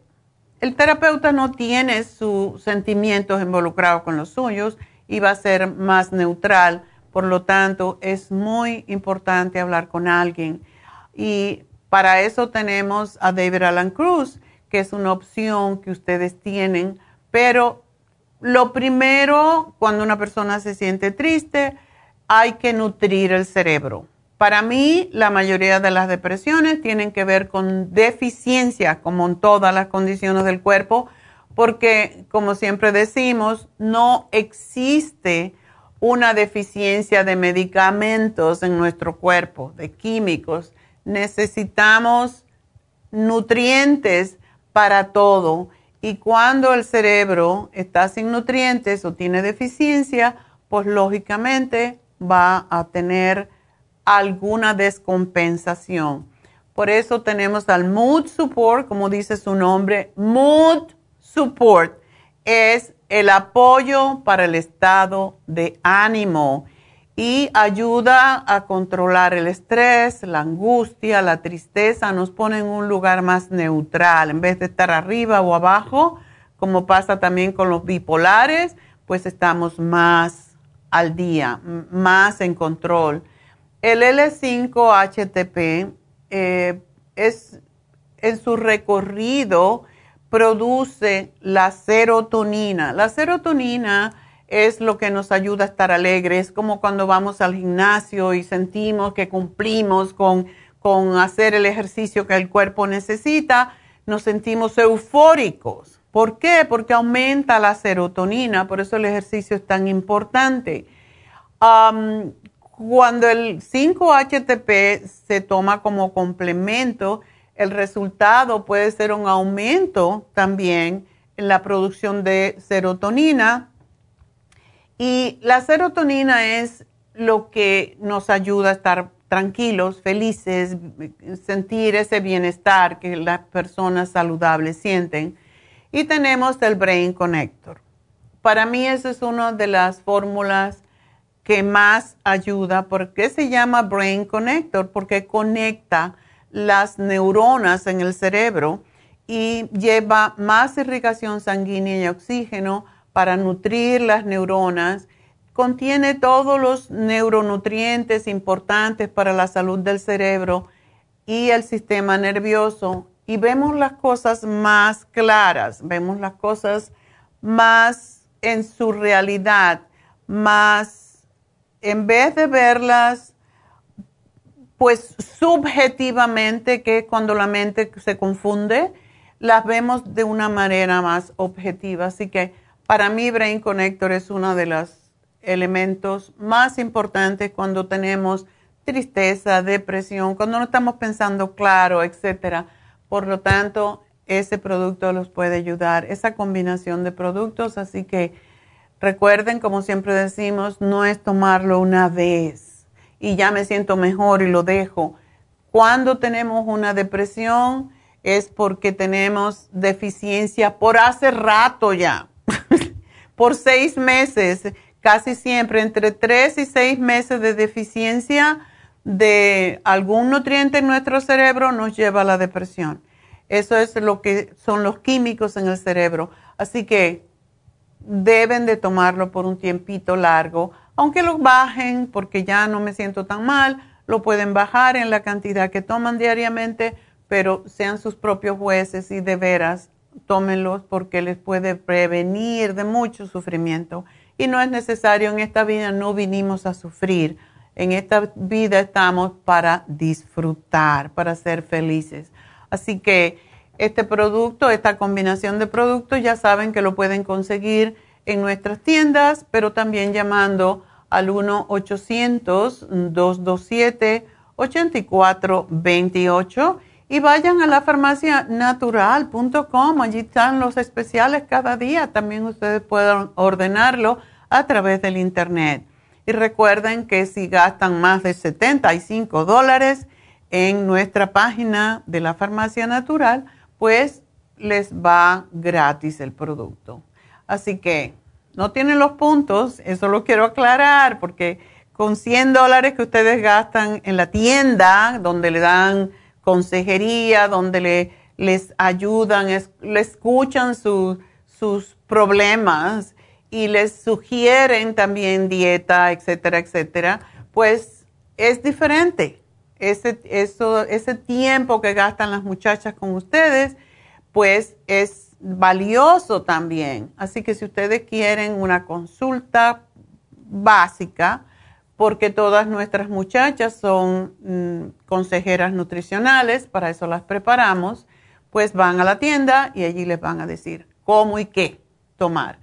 el terapeuta no tiene sus sentimientos involucrados con los suyos y va a ser más neutral. Por lo tanto, es muy importante hablar con alguien. Y para eso tenemos a David Alan Cruz, que es una opción que ustedes tienen. Pero lo primero, cuando una persona se siente triste, hay que nutrir el cerebro. Para mí, la mayoría de las depresiones tienen que ver con deficiencia, como en todas las condiciones del cuerpo, porque, como siempre decimos, no existe una deficiencia de medicamentos en nuestro cuerpo, de químicos. Necesitamos nutrientes para todo. Y cuando el cerebro está sin nutrientes o tiene deficiencia, pues lógicamente va a tener alguna descompensación. Por eso tenemos al Mood Support, como dice su nombre, Mood Support es el apoyo para el estado de ánimo y ayuda a controlar el estrés, la angustia, la tristeza, nos pone en un lugar más neutral, en vez de estar arriba o abajo, como pasa también con los bipolares, pues estamos más al día, más en control. El L5-HTP eh, es en su recorrido produce la serotonina. La serotonina es lo que nos ayuda a estar alegres, como cuando vamos al gimnasio y sentimos que cumplimos con, con hacer el ejercicio que el cuerpo necesita, nos sentimos eufóricos. ¿Por qué? Porque aumenta la serotonina, por eso el ejercicio es tan importante cuando el 5-HTP se toma como complemento, el resultado puede ser un aumento también en la producción de serotonina. Y la serotonina es lo que nos ayuda a estar tranquilos, felices, sentir ese bienestar que las personas saludables sienten. Y tenemos el Brain Connector. Para mí esa es una de las fórmulas que más ayuda. ¿Por qué se llama Brain Connector? Porque conecta las neuronas en el cerebro y lleva más irrigación sanguínea y oxígeno para nutrir las neuronas. Contiene todos los neuronutrientes importantes para la salud del cerebro y el sistema nervioso. Y vemos las cosas más claras, vemos las cosas más en su realidad, más en vez de verlas pues subjetivamente, que cuando la mente se confunde, las vemos de una manera más objetiva. Así que para mí Brain Connector es uno de los elementos más importantes cuando tenemos tristeza, depresión, cuando no estamos pensando claro, etcétera. Por lo tanto, ese producto los puede ayudar, esa combinación de productos, así que Recuerden, como siempre decimos, no es tomarlo una vez y ya me siento mejor y lo dejo. Cuando tenemos una depresión es porque tenemos deficiencia por hace rato ya, por seis meses, casi siempre entre tres y seis meses de deficiencia de algún nutriente en nuestro cerebro nos lleva a la depresión. Eso es lo que son los químicos en el cerebro. Así que deben de tomarlo por un tiempito largo, aunque lo bajen porque ya no me siento tan mal, lo pueden bajar en la cantidad que toman diariamente, pero sean sus propios jueces y de veras tómenlos porque les puede prevenir de mucho sufrimiento. Y no es necesario, en esta vida no vinimos a sufrir. En esta vida estamos para disfrutar, para ser felices. Así que este producto, esta combinación de productos, ya saben que lo pueden conseguir en nuestras tiendas, pero también llamando al 1-800-227-8428 y vayan a la farmacianatural.com, allí están los especiales cada día, también ustedes pueden ordenarlo a través del internet. Y recuerden que si gastan más de 75 dólares en nuestra página de la farmacia natural, pues les va gratis el producto. Así que no tienen los puntos, eso lo quiero aclarar, porque con 100 dólares que ustedes gastan en la tienda, donde le dan consejería, donde le, les ayudan, le escuchan sus problemas y les sugieren también dieta, etcétera, etcétera, pues es diferente. Ese, eso, ese tiempo que gastan las muchachas con ustedes, pues es valioso también. Así que si ustedes quieren una consulta básica, porque todas nuestras muchachas son mm, consejeras nutricionales, para eso las preparamos, pues van a la tienda y allí les van a decir cómo y qué tomar.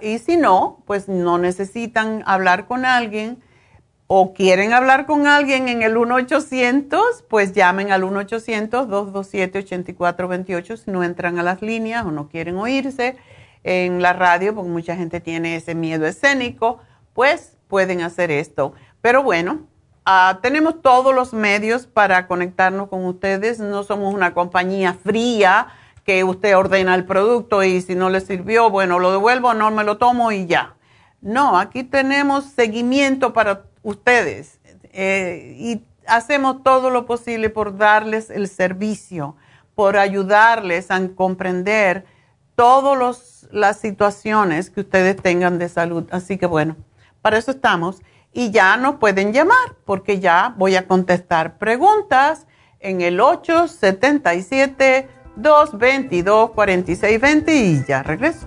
Y si no, pues no necesitan hablar con alguien o quieren hablar con alguien en el 1-800, pues llamen al 1-800-227-8428 si no entran a las líneas o no quieren oírse en la radio, porque mucha gente tiene ese miedo escénico, pues pueden hacer esto. Pero bueno, ah, tenemos todos los medios para conectarnos con ustedes. No somos una compañía fría que usted ordena el producto y si no le sirvió, bueno, lo devuelvo, no me lo tomo y ya. No, aquí tenemos seguimiento para ustedes eh, y hacemos todo lo posible por darles el servicio, por ayudarles a comprender todas las situaciones que ustedes tengan de salud. Así que bueno. Para eso estamos. Y ya nos pueden llamar porque ya voy a contestar preguntas en el 877-222-4620 y ya regreso.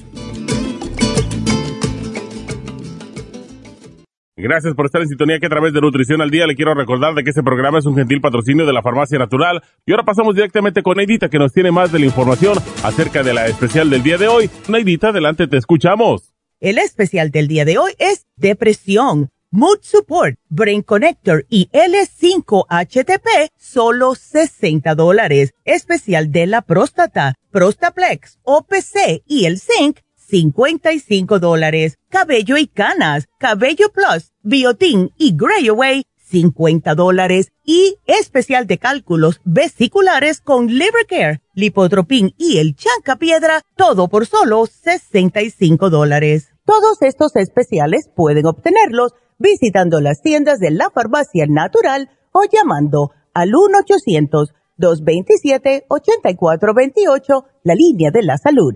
Gracias por estar en sintonía que a través de Nutrición al Día le quiero recordar de que este programa es un gentil patrocinio de la Farmacia Natural. Y ahora pasamos directamente con Neidita que nos tiene más de la información acerca de la especial del día de hoy. Neidita, adelante, te escuchamos. El especial del día de hoy es depresión, mood support, brain connector y L5-HTP, solo 60 dólares. Especial de la próstata, Prostaplex, OPC y el zinc 55 dólares. Cabello y canas, Cabello Plus, Biotin y Grey Away, 50 dólares. Y especial de cálculos vesiculares con Liver Care, Lipotropin y el Chanca Piedra, todo por solo 65 dólares. Todos estos especiales pueden obtenerlos visitando las tiendas de la farmacia natural o llamando al 1-800-227-8428, la línea de la salud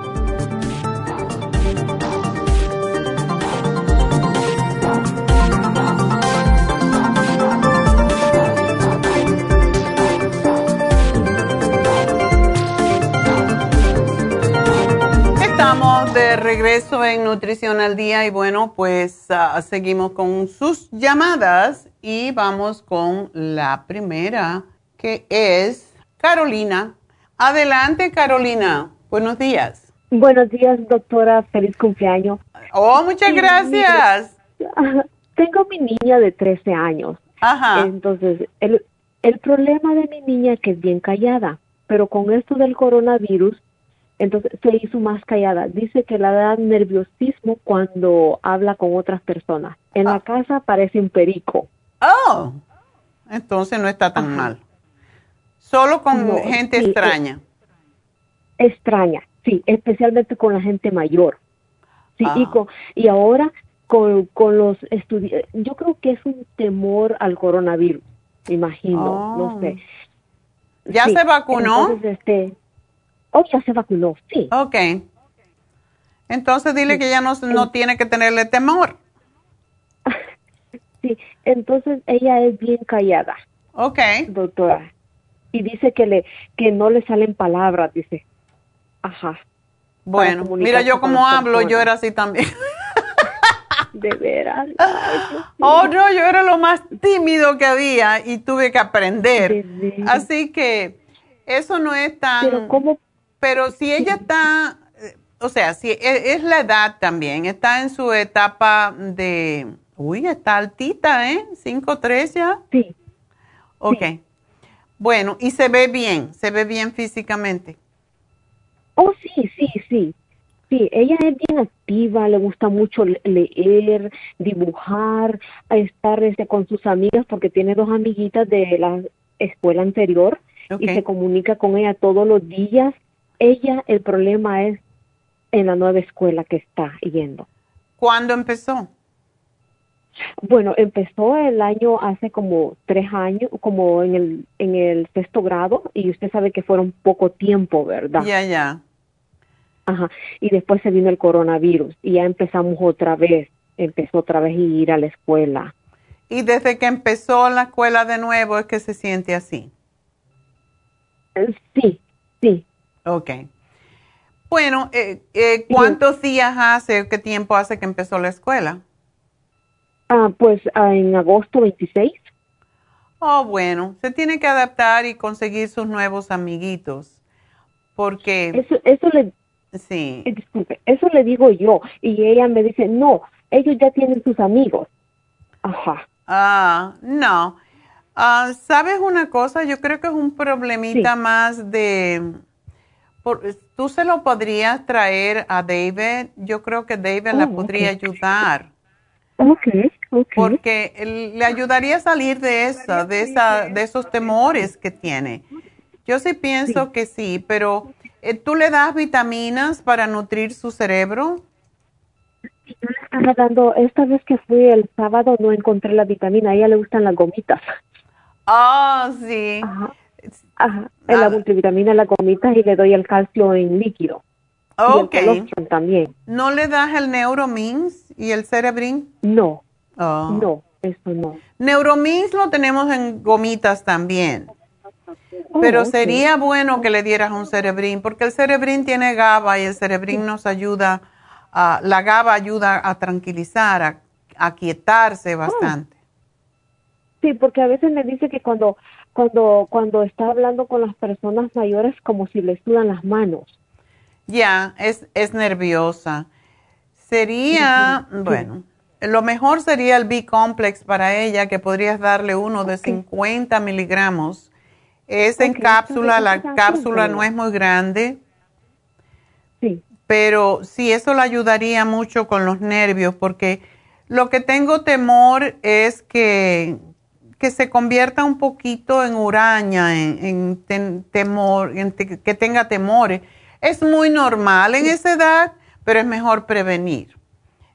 Estamos de regreso en Nutrición al Día y bueno, pues ah, seguimos con sus llamadas y vamos con la primera que es Carolina. Adelante, Carolina. Buenos días. Buenos días, doctora. Feliz cumpleaños. Oh, muchas gracias. tengo mi niña de 13 años. Ajá. Entonces, el, el problema de mi niña es que es bien callada, pero con esto del coronavirus, entonces se hizo más callada. Dice que le da nerviosismo cuando habla con otras personas. En la Ah. casa parece un perico. Oh, entonces no está tan mal. Solo con No, gente sí, extraña. extraña, sí, especialmente con la gente mayor. Sí, y, Ah. con, y ahora con, con los estudiantes, yo creo que es un temor al coronavirus, me imagino, Oh. no sé. ¿Ya Sí, se vacunó? Entonces, este, oh, ya se vacunó, sí. Ok. Entonces dile que ya no, no tiene que tenerle temor. Sí, entonces ella es bien callada, Ok. doctora, y dice que le que no le salen palabras, dice. Ajá, Bueno, mira yo como hablo, yo era así también. de veras. Oh, no, yo era lo más tímido que había y tuve que aprender. Así que eso no es tan... Pero cómo Pero si ella está, eh, o sea, si e- es, la edad también, está en su etapa de, uy, está altita, ¿eh? 5'3 ya. sí, Ok. Bueno, y se ve bien, se ve bien físicamente. Oh, sí, sí, sí. Sí, ella es bien activa, le gusta mucho le- leer, dibujar, estar este, con sus amigas porque tiene dos amiguitas de la escuela anterior y se comunica con ella todos los días. Ella, el problema es en la nueva escuela que está yendo. ¿Cuándo empezó? Bueno, empezó el año hace como tres años, como en el, en el sexto grado, y usted sabe que fueron poco tiempo, ¿verdad? Ya, ya. Ajá. Y después se vino el coronavirus y ya empezamos otra vez, empezó otra vez a ir a la escuela. Y desde que empezó la escuela de nuevo es que se siente así. Eh, Sí, sí. Ok. Bueno, eh, eh, ¿cuántos días hace, qué tiempo hace que empezó la escuela? Ah, pues ah, en agosto 26. Oh, bueno, se tiene que adaptar y conseguir sus nuevos amiguitos. Porque, Eso, eso le, sí, eh, disculpe, eso le digo yo. Y ella me dice, no, ellos ya tienen sus amigos. Ajá. ah, no. Ah, ¿Sabes una cosa? Yo creo que es un problemita Sí. más de... por- Tú se lo podrías traer a David. Yo creo que David la Oh, podría ayudar. Ok, ok. Porque le ayudaría a salir de esa, de esa, de esos temores que tiene. Yo sí pienso que sí, pero eh, ¿tú le das vitaminas para nutrir su cerebro? Yo le estaba dando, esta vez que fui el sábado no encontré la vitamina, a ella le gustan las gomitas. Ah, sí. Ajá. Ajá. En la multivitamina, las gomitas y le doy el calcio en líquido. Ok. Y el colostrum también. ¿No le das el Neuromins y el Cerebrin? No, Oh. no, eso no. Neuromins lo tenemos en gomitas también. Pero Oh, ok. sería bueno que le dieras un cerebrín, porque el cerebrín tiene GABA y el cerebrín nos ayuda, a, la GABA ayuda a tranquilizar, a, a quietarse bastante. Sí, porque a veces me dice que cuando, cuando, cuando está hablando con las personas mayores como si le sudan las manos. Ya, es, es nerviosa. Sería, bueno, lo mejor sería el B-complex para ella, que podrías darle uno de 50 miligramos. Es en cápsula, entonces la cápsula no es muy grande. Sí, pero sí, eso le ayudaría mucho con los nervios, porque lo que tengo temor es que, que se convierta un poquito en uraña, en, temor, en te- que tenga temores. Es muy normal en esa edad, pero es mejor prevenir.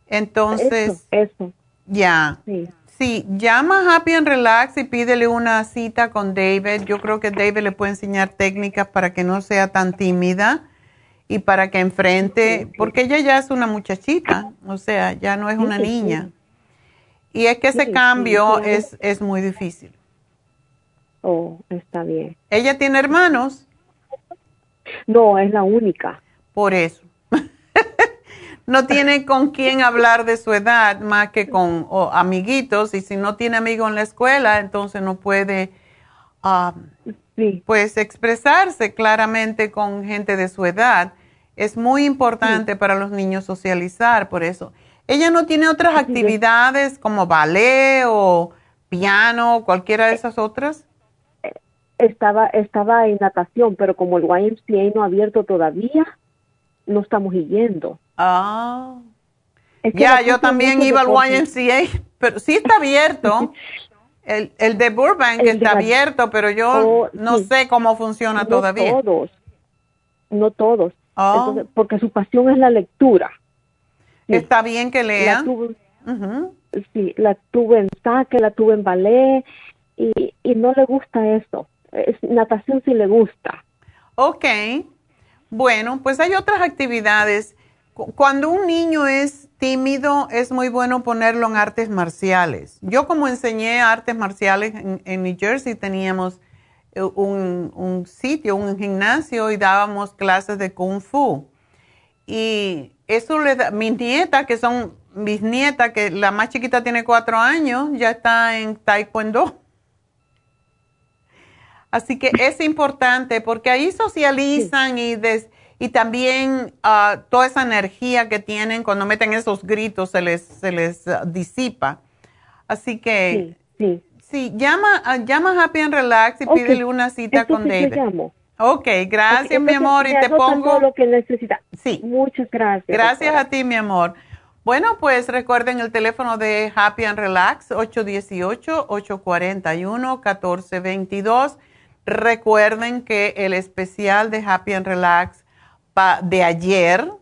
Entonces, eso, eso, ya, sí. Sí, llama a Happy and Relax y pídele una cita con David. Yo creo que David le puede enseñar técnicas para que no sea tan tímida y para que enfrente, porque ella ya es una muchachita, o sea, ya no es una niña. Y es que ese cambio es, es muy difícil. Oh, está bien. ¿Ella tiene hermanos? No, es la única. Por eso. no tiene con quién hablar de su edad más que con amiguitos y si no tiene amigos en la escuela, entonces no puede ah, pues expresarse claramente con gente de su edad. Es muy importante para los niños socializar, por eso. ¿Ella no tiene otras actividades como ballet o piano, cualquiera de esas otras? Estaba, estaba en natación, pero como el YMCA no ha abierto todavía, no estamos yendo. Ah. ya, yo también iba al YMCA, pero sí está abierto. el, el de Burbank está abierto, pero yo oh, no sé cómo funciona no todavía. Todos, no todos. Oh. porque su pasión es la lectura. Está bien que lea. Sí, la tuve en saque, la tuve en ballet y, y no le gusta eso. natación sí le gusta. Ok. Bueno, pues hay otras actividades. Cuando un niño es tímido, es muy bueno ponerlo en artes marciales. Yo como enseñé artes marciales en, en New Jersey, teníamos eh, un, un, sitio, un gimnasio y dábamos clases de kung fu. Y eso le da, mis nietas, que son mis nietas, que la más chiquita tiene cuatro años, ya está en taekwondo. Así que es importante porque ahí socializan y, y también ah, toda esa energía que tienen cuando meten esos gritos se les, se les ah, disipa. Así que sí, sí. llama, uh, llama a Happy and Relax y pídele una cita con David. Ok, gracias mi amor y te pongo lo que necesita. Sí. Muchas gracias. Gracias a ti mi amor. Bueno, pues recuerden el teléfono de Happy and Relax 818-841-1422. Recuerden que el especial de Happy and Relax de ayer,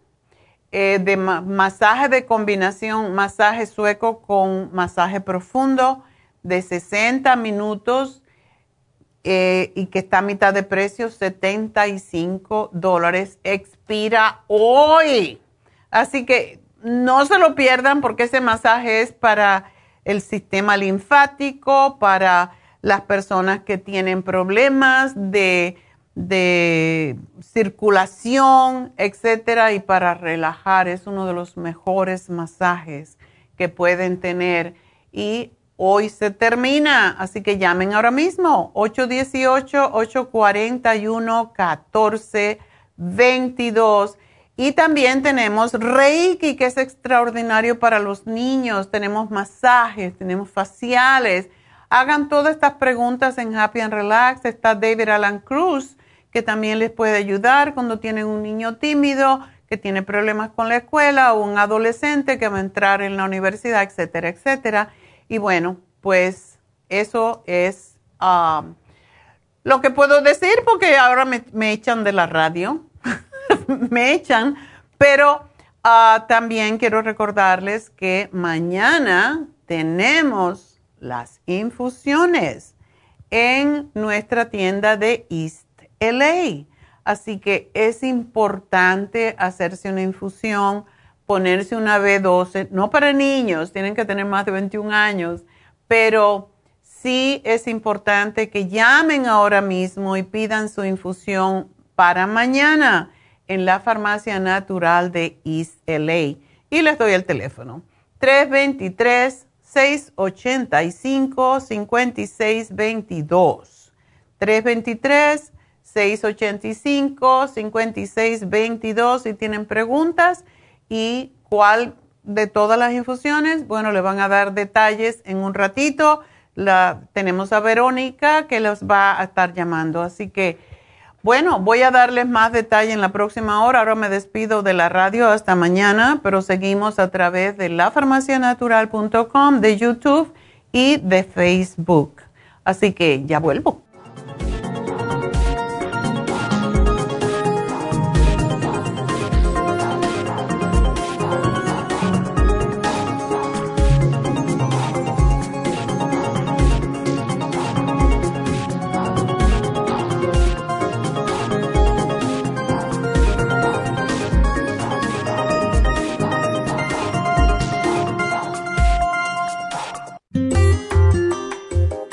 eh, de masaje de combinación, masaje sueco con masaje profundo de 60 minutos eh, y que está a mitad de precio, 75 dólares, expira hoy. Así que no se lo pierdan porque ese masaje es para el sistema linfático, para las personas que tienen problemas de, de circulación, etcétera, y para relajar es uno de los mejores masajes que pueden tener. Y hoy se termina, así que llamen ahora mismo 818-841-1422. Y también tenemos Reiki, que es extraordinario para los niños. Tenemos masajes, tenemos faciales. Hagan todas estas preguntas en Happy and Relax. Está David Alan Cruz, que también les puede ayudar cuando tienen un niño tímido, que tiene problemas con la escuela, o un adolescente que va a entrar en la universidad, etcétera, etcétera. Y bueno, pues eso es um, lo que puedo decir porque ahora me echan de la radio. me echan, pero ah, también quiero recordarles que mañana tenemos las infusiones en nuestra tienda de East LA. Así que es importante hacerse una infusión, ponerse una B12, no para niños, tienen que tener más de 21 años, pero sí es importante que llamen ahora mismo y pidan su infusión para mañana en la farmacia natural de East LA. Y les doy el teléfono. 323-685-5622. 323-685-5622. Si tienen preguntas y cuál de todas las infusiones, bueno, le van a dar detalles en un ratito. La, tenemos a Verónica que los va a estar llamando. Así que bueno, voy a darles más detalle en la próxima hora. Ahora me despido de la radio hasta mañana, pero seguimos a través de lafarmacianatural.com, de YouTube y de Facebook. Así que ya vuelvo.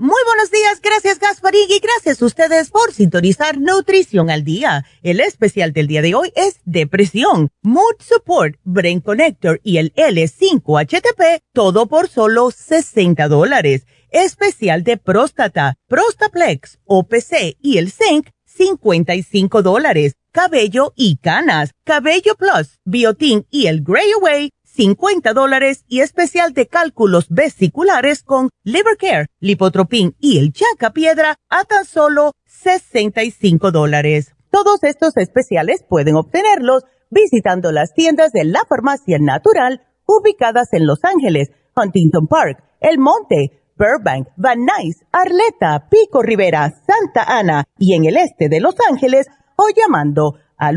Muy buenos días, gracias Gasparig y gracias a ustedes por sintonizar Nutrición al Día. El especial del día de hoy es Depresión, Mood Support, Brain Connector y el L5-HTP, todo por solo 60 dólares especial de próstata, Prostaplex, OPC y el Zinc, 55 dólares. Cabello y canas, Cabello Plus, Biotin y el Grey Away, 50 dólares y especial de cálculos vesiculares con Liver Care, Lipotropin y el Jaca Piedra a tan solo 65 dólares. Todos estos especiales pueden obtenerlos visitando las tiendas de la farmacia natural ubicadas en Los Ángeles, Huntington Park, El Monte, Burbank, Van Nuys, Arleta, Pico Rivera, Santa Ana y en el este de Los Ángeles o llamando al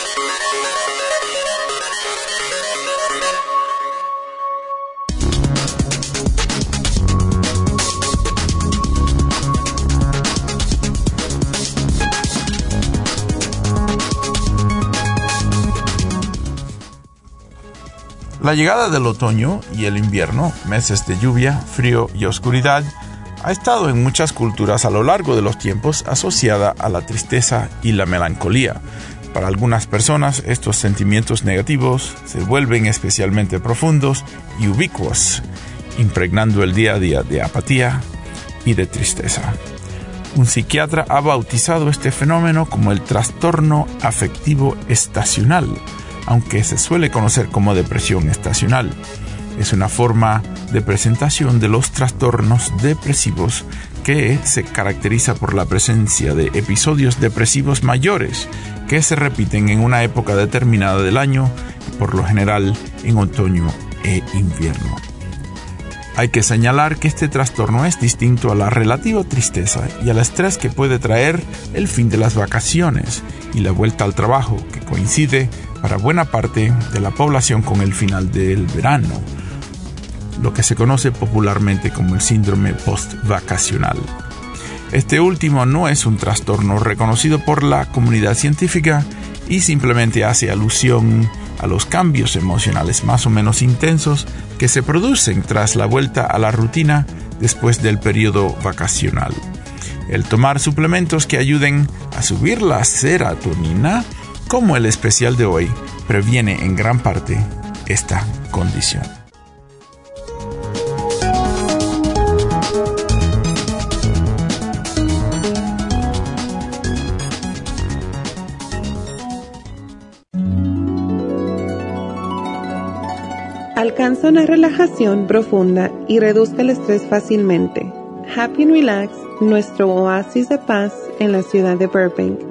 La llegada del otoño y el invierno, meses de lluvia, frío y oscuridad, ha estado en muchas culturas a lo largo de los tiempos asociada a la tristeza y la melancolía. Para algunas personas estos sentimientos negativos se vuelven especialmente profundos y ubicuos, impregnando el día a día de apatía y de tristeza. Un psiquiatra ha bautizado este fenómeno como el trastorno afectivo estacional aunque se suele conocer como depresión estacional. Es una forma de presentación de los trastornos depresivos que se caracteriza por la presencia de episodios depresivos mayores que se repiten en una época determinada del año, por lo general en otoño e invierno. Hay que señalar que este trastorno es distinto a la relativa tristeza y al estrés que puede traer el fin de las vacaciones y la vuelta al trabajo, que coincide para buena parte de la población con el final del verano, lo que se conoce popularmente como el síndrome post-vacacional. Este último no es un trastorno reconocido por la comunidad científica y simplemente hace alusión a los cambios emocionales más o menos intensos que se producen tras la vuelta a la rutina después del periodo vacacional. El tomar suplementos que ayuden a subir la serotonina, como el especial de hoy, previene en gran parte esta condición. Alcanza una relajación profunda y reduzca el estrés fácilmente. Happy and Relax, nuestro oasis de paz en la ciudad de Burbank,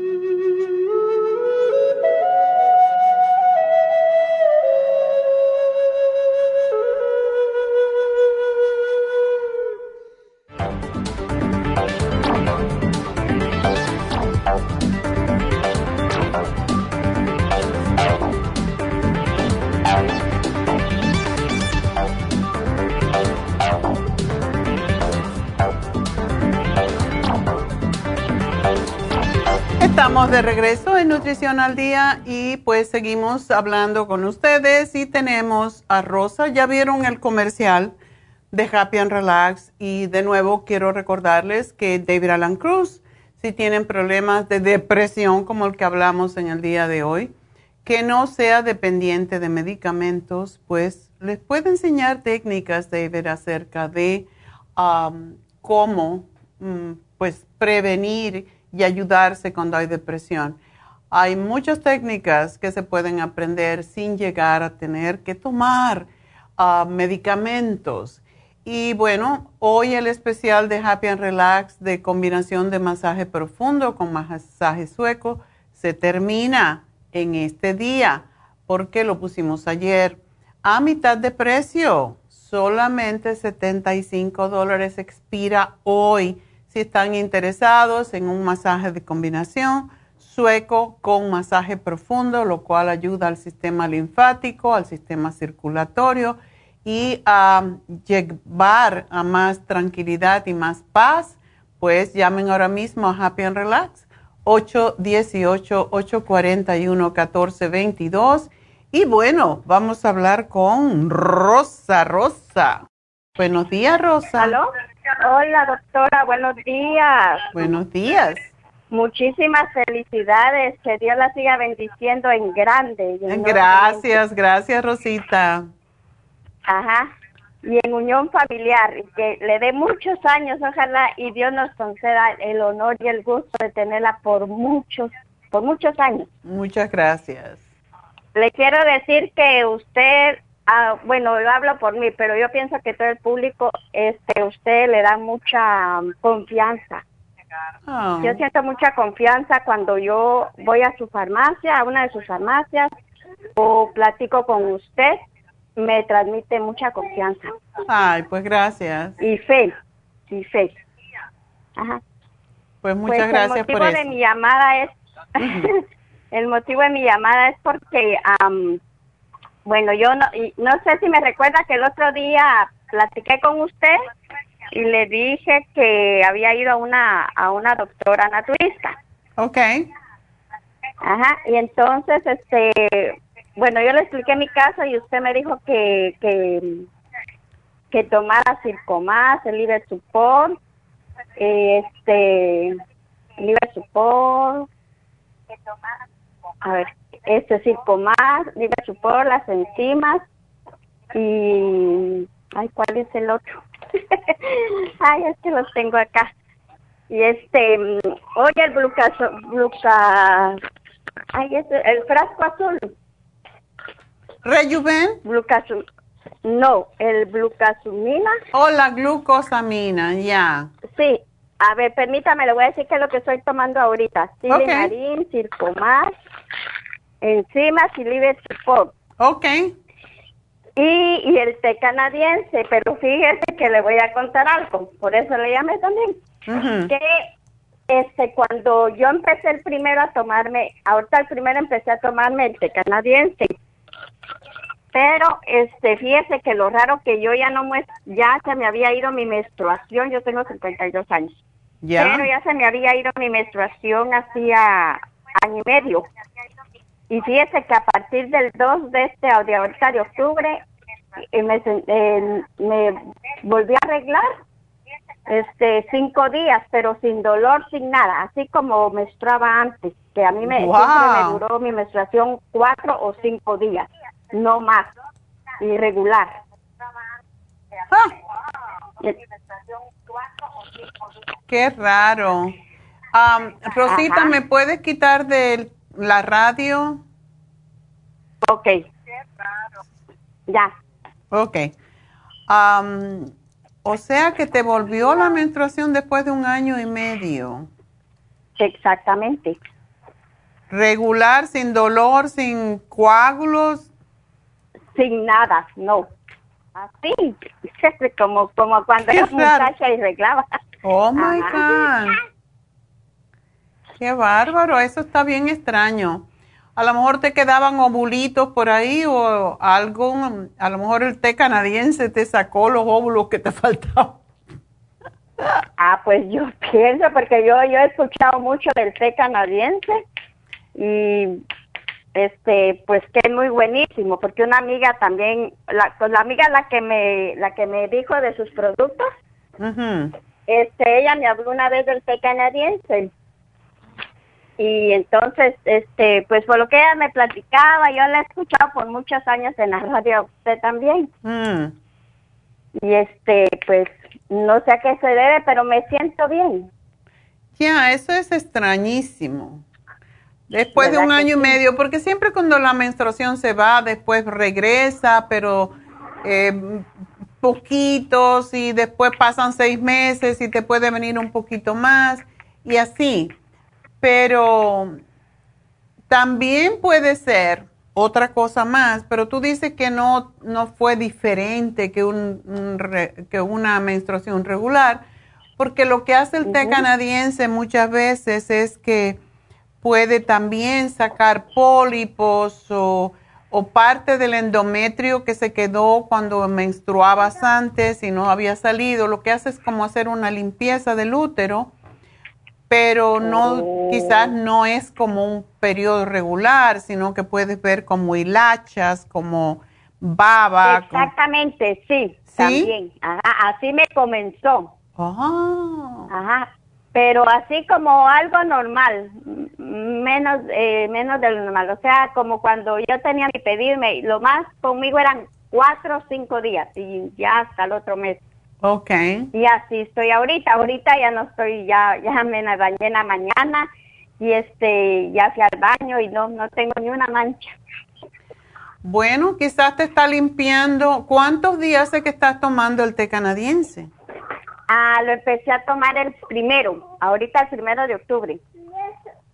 Regreso en Nutrición al Día y pues seguimos hablando con ustedes y tenemos a Rosa. Ya vieron el comercial de Happy and Relax y de nuevo quiero recordarles que David Alan Cruz, si tienen problemas de depresión como el que hablamos en el día de hoy, que no sea dependiente de medicamentos, pues les puede enseñar técnicas, David, acerca de cómo mm, pues prevenir y ayudarse cuando hay depresión. Hay muchas técnicas que se pueden aprender sin llegar a tener que tomar ah, medicamentos. Y bueno, hoy el especial de Happy and Relax de combinación de masaje profundo con masaje sueco se termina en este día porque lo pusimos ayer a mitad de precio. Solamente 75 dólares expira hoy si están interesados en un masaje de combinación sueco con masaje profundo, lo cual ayuda al sistema linfático, al sistema circulatorio y a llevar a más tranquilidad y más paz, pues llamen ahora mismo a Happy and Relax 818-841-1422. Y bueno, vamos a hablar con Rosa. Rosa. Buenos días, Rosa. ¿Aló? Hola, doctora, buenos días. Buenos días. Muchísimas felicidades, que Dios la siga bendiciendo en grande. gracias, gracias, Rosita. Ajá. Y en unión familiar, que le dé muchos años, ojalá, y Dios nos conceda el honor y el gusto de tenerla por muchos, por muchos años. Muchas gracias. Le quiero decir que usted Ah, bueno, yo hablo por mí, pero yo pienso que todo el público, este, usted le da mucha um, confianza. Oh. Yo siento mucha confianza cuando yo voy a su farmacia, a una de sus farmacias, o platico con usted, me transmite mucha confianza. Ay, pues gracias. Y fe, y fe. Ajá. Pues muchas pues gracias por eso. El motivo de mi llamada es, el motivo de mi llamada es porque um, bueno, yo no, no sé si me recuerda que el otro día platiqué con usted y le dije que había ido a una, a una doctora naturista. Ok. Ajá, y entonces, este, bueno, yo le expliqué mi caso y usted me dijo que, que, que tomara Circomás, el Liver Support, este, Liver Support, a ver, este Circomás, Liver Support, las enzimas y, ay, ¿cuál es el otro? ay, es que los tengo acá. Y este, oye, el glucaso, gluca, ay, es el frasco azul. Rejuven. Glucaso, No, el glucosamina. Oh, la glucosamina, ya. Sí, a ver, permítame, le voy a decir qué es lo que estoy tomando ahorita. Silimarín, okay. Circomar, enzimas y Support. Ok. Y, y el té canadiense, pero fíjese que le voy a contar algo, por eso le llamé también. Que este, cuando yo empecé el primero a tomarme, ahorita el primero empecé a tomarme el té canadiense. Pero este, fíjese que lo raro que yo ya no muestro, ya se me había ido mi menstruación, yo tengo 52 años. Pero ya se me había ido mi menstruación hacía año y medio. Y fíjese que a partir del 2 de este, de ahorita de octubre, eh, me, eh, me volví a arreglar este cinco días, pero sin dolor, sin nada, así como menstruaba antes, que a mí me, siempre me duró mi menstruación cuatro o cinco días, no más, irregular. Ah. Qué raro. Um, Rosita, ¿me puedes quitar de la radio? Ok. Ya. Ok. Um, o sea que te volvió la menstruación después de un año y medio. Exactamente. Regular, sin dolor, sin coágulos. Sin nada, no. Así, como, como cuando era muchacha y arreglaba. Oh my God. Qué bárbaro, eso está bien extraño. A lo mejor te quedaban ovulitos por ahí o algo, a lo mejor el té canadiense te sacó los óvulos que te faltaban. Ah, pues yo pienso, porque yo, yo he escuchado mucho del té canadiense y este pues que es muy buenísimo porque una amiga también la pues la amiga la que me la que me dijo de sus productos este ella me habló una vez del té canadiense y entonces este pues por lo que ella me platicaba yo la he escuchado por muchos años en la radio usted también mm. y este pues no sé a qué se debe pero me siento bien ya eso es extrañísimo Después de un año y medio, porque siempre cuando la menstruación se va, después regresa, pero eh, poquitos y después pasan seis meses y te puede venir un poquito más y así. Pero también puede ser otra cosa más, pero tú dices que no, no fue diferente que, un, que una menstruación regular, porque lo que hace el té canadiense muchas veces es que puede también sacar pólipos o, parte del endometrio que se quedó cuando menstruabas antes y no había salido. Lo que hace es como hacer una limpieza del útero, pero no, quizás oh. no es como un periodo regular, sino que puedes ver como hilachas, como baba. Exactamente, sí, también. así me comenzó. Ah. Ajá, pero así como algo normal, menos eh, menos de lo normal. O sea, como cuando yo tenía mi pedirme, lo más conmigo eran cuatro o cinco días y ya hasta el otro mes. Ok. Y así estoy ahorita. Ahorita ya no estoy, ya, ya me bañé en la mañana y este, ya fui al baño y no, no tengo ni una mancha. Bueno, quizás te está limpiando. ¿Cuántos días hace que estás tomando el té canadiense? Ah, lo empecé a tomar el primero, ahorita el primero de octubre.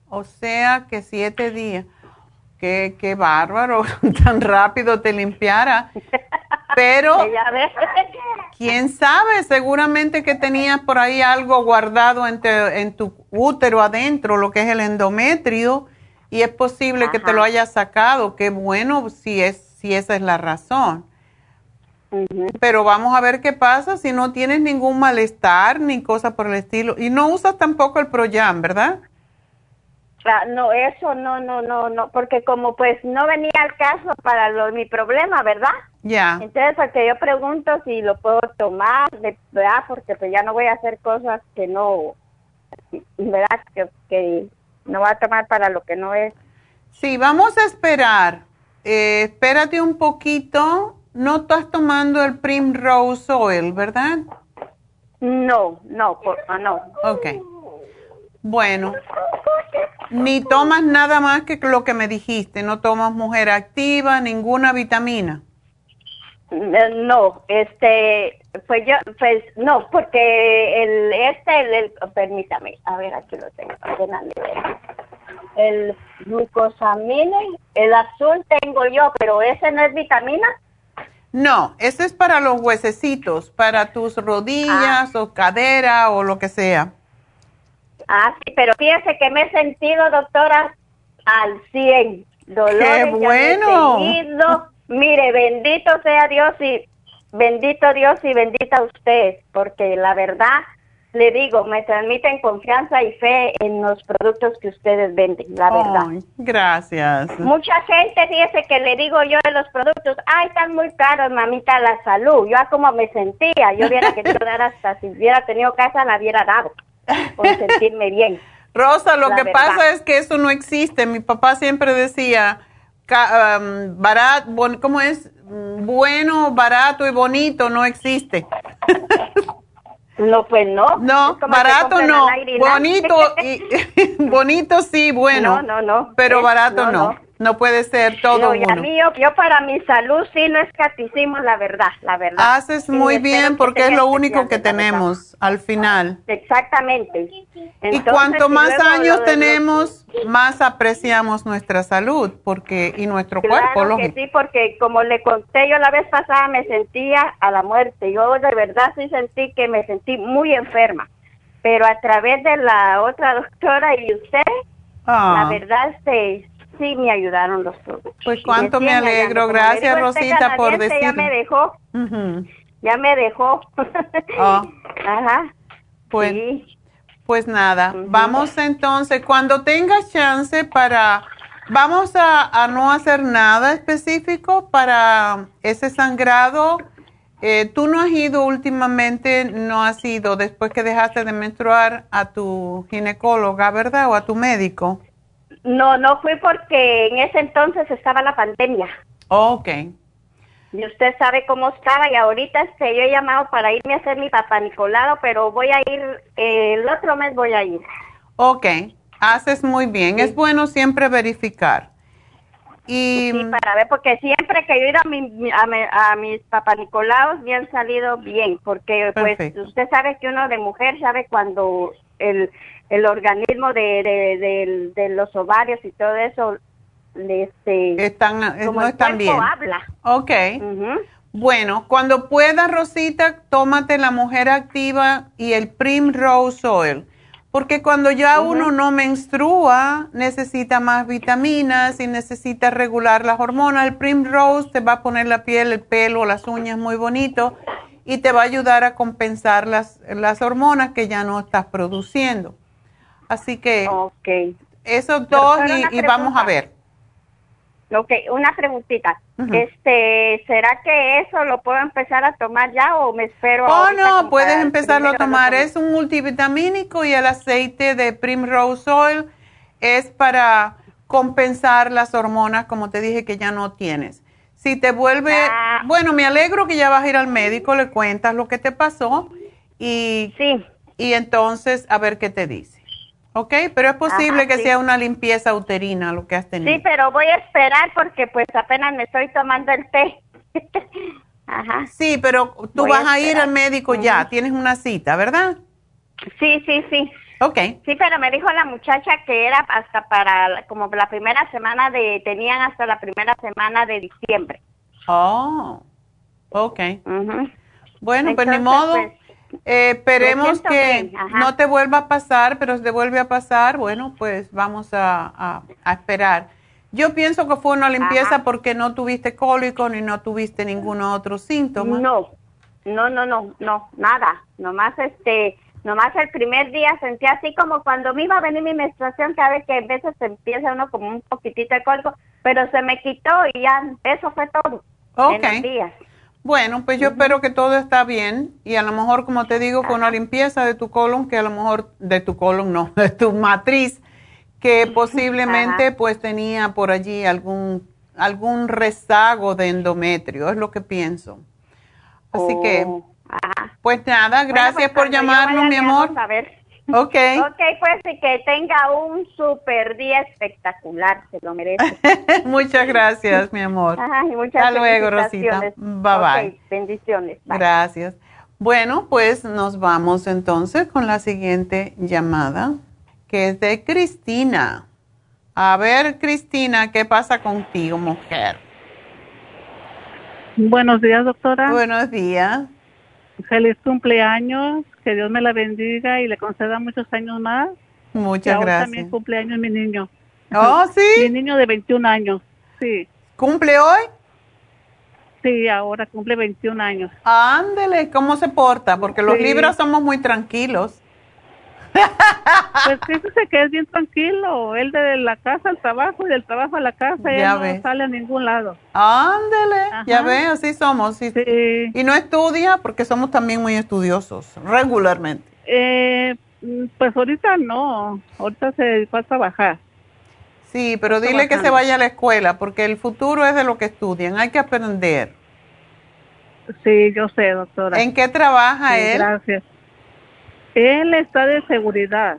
O sea que siete días. Qué, qué bárbaro, tan rápido te limpiara. Pero, quién sabe, seguramente que tenías por ahí algo guardado en, en tu útero adentro, lo que es el endometrio, y es posible que te lo hayas sacado. Qué bueno si, es, si esa es la razón. Pero vamos a ver qué pasa si no tienes ningún malestar ni cosa por el estilo. Y no usas tampoco el Proyam, ¿verdad? Ah, no, eso no, no, no, no, porque como pues no venía al caso para lo, mi problema, ¿verdad? Ya. Entonces, porque yo pregunto si lo puedo tomar, ¿verdad? Porque pues ya no voy a hacer cosas que no, ¿verdad? Que, que no voy a tomar para lo que no es. Sí, vamos a esperar. Eh, espérate un poquito no estás tomando el Primrose Oil, ¿verdad? No, no, ah, no. Ok. Bueno, ni tomas nada más que lo que me dijiste, no tomas mujer activa, ninguna vitamina. Eh, no, este, pues yo, pues no, porque el, este, el, permítame, a ver, aquí lo tengo, el glucosamine, el azul tengo yo, pero ese no es vitamina. No, ese es para los huesecitos, para tus rodillas ah. o cadera o lo que sea. Ah, sí, pero fíjese que me he sentido, doctora, al 100. Dolores ¡Qué bueno! Mire, bendito sea Dios y bendito Dios y bendita usted, porque la verdad, le digo, me transmiten confianza y fe en los productos que ustedes venden, la verdad. gracias. Mucha gente, fíjese que le digo yo de los productos, ay, están muy caros, mamita, la salud. Yo a como me sentía, yo hubiera querido dar hasta, si hubiera tenido casa, la hubiera dado, por sentirme bien. Rosa, lo que pasa es que eso no existe. Mi papá siempre decía, um, barato, ¿cómo es? Bueno, barato y bonito no existe. No, pues no. No, barato no. Bonito y bonito sí, bueno. No, no, no. Pero barato no. no. Puede ser todo no, uno. mí, yo, para mi salud sí no escaticimos la verdad, la verdad. Haces muy bien porque es lo único que tenemos al final. Exactamente. y cuanto más años tenemos, más apreciamos nuestra salud porque y nuestro cuerpo. Claro que sí, porque como le conté yo la vez pasada, me sentía a la muerte. Yo de verdad sí sentí que me sentí muy enferma. Pero a través de la otra doctora y usted, la ah. verdad este, sí me ayudaron los productos. Pues cuánto me, alegro. Gracias, Rosita, por decir. Ya me dejó. Ya me dejó. Ajá. Pues sí. Pues nada, vamos entonces, cuando tengas chance para, vamos a, no hacer nada específico para ese sangrado. Eh, Tú no has ido últimamente, no has ido después que dejaste de menstruar a tu ginecóloga, ¿verdad? O a tu médico. No, no fui porque en ese entonces estaba la pandemia. ok. Y usted sabe cómo estaba y ahorita este, yo he llamado para irme a hacer mi papá Nicolado, pero voy a ir, el otro mes voy a ir. Ok, haces muy bien. Es bueno siempre verificar. Y, sí, para ver, porque siempre que yo he ido a, mi, a, mis papá Nicolaos me han salido bien, porque pues usted sabe que uno de mujer sabe cuando el, el organismo de, de, de los ovarios y todo eso este, están, eh, como no están bien. habla. Ok. Bueno, cuando pueda, Rosita, tómate la mujer activa y el Primrose Oil. Porque cuando ya uno no menstrua, necesita más vitaminas y necesita regular las hormonas. El Primrose te va a poner la piel, el pelo, las uñas muy bonito y te va a ayudar a compensar las, las hormonas que ya no estás produciendo. Así que okay. esos dos y vamos a ver. Ok, una preguntita. Este, ¿será que eso lo puedo empezar a tomar ya o me espero? Oh, no, puedes empezarlo a tomar. Es un multivitamínico y el aceite de Primrose Oil es para compensar las hormonas, como te dije, que ya no tienes. Si te vuelve, ah. bueno, me alegro que ya vas a ir al médico, le cuentas lo que te pasó y, sí. y entonces a ver qué te dice. Ok, pero es posible que sea una limpieza uterina lo que has tenido. Sí, pero voy a esperar porque pues apenas me estoy tomando el té. Ajá. Sí, pero tú vas a, ir al médico ya, tienes una cita, ¿verdad? Sí, sí, sí. Ok. Sí, pero me dijo la muchacha que era hasta para como la primera semana de, tenían hasta la primera semana de diciembre. Oh, ok. Bueno, pues ni modo. Pues, eh, esperemos que no te vuelva a pasar, pero si te vuelve a pasar, bueno, pues vamos a, esperar. Yo pienso que fue una limpieza porque no tuviste cólico ni no tuviste ningún otro síntoma. No, no, no, no, no, nada. Nomás este, nomás el primer día sentí así como cuando me iba a venir mi menstruación, vez que a veces se empieza uno como un poquitito de cólico, pero se me quitó y ya, eso fue todo. Ok. Bueno, pues yo espero que todo está bien y a lo mejor, como te digo, con una limpieza de tu colon, que a lo mejor de tu colon no, de tu matriz, que posiblemente pues tenía por allí algún algún rezago de endometrio, es lo que pienso. Así que, oh, pues nada, gracias pues por llamarnos, mi amor. A ver. Ok. Ok, pues y que tenga un super día espectacular, se lo merece. muchas gracias, mi amor. Ay, muchas Hasta luego, Rosita. Bye bye. bendiciones. Gracias. Bueno, pues nos vamos entonces con la siguiente llamada, que es de Cristina. A ver, Cristina, ¿qué pasa contigo, mujer? Buenos días, doctora. Buenos días. Feliz cumpleaños, que Dios me la bendiga y le conceda muchos años más. Muchas y gracias. también cumpleaños mi niño. Oh, sí. Mi niño de 21 años, sí. ¿Cumple hoy? Sí, ahora cumple 21 años. Ándele, ¿cómo se porta? Porque los Sí. libros somos muy tranquilos. Pues fíjese que es bien tranquilo. Él de la casa al trabajo y del trabajo a la casa, él Ya no ves. sale a ningún lado. Ándele, ya ve, así somos. Y, y no estudia porque somos también muy estudiosos, regularmente. Eh, pues ahorita no, ahorita se dedicó a trabajar. Sí, pero dile que se vaya a la escuela porque el futuro es de lo que estudian, hay que aprender. Sí, yo sé, doctora. ¿En qué trabaja Sí, él? Gracias. Él está de seguridad.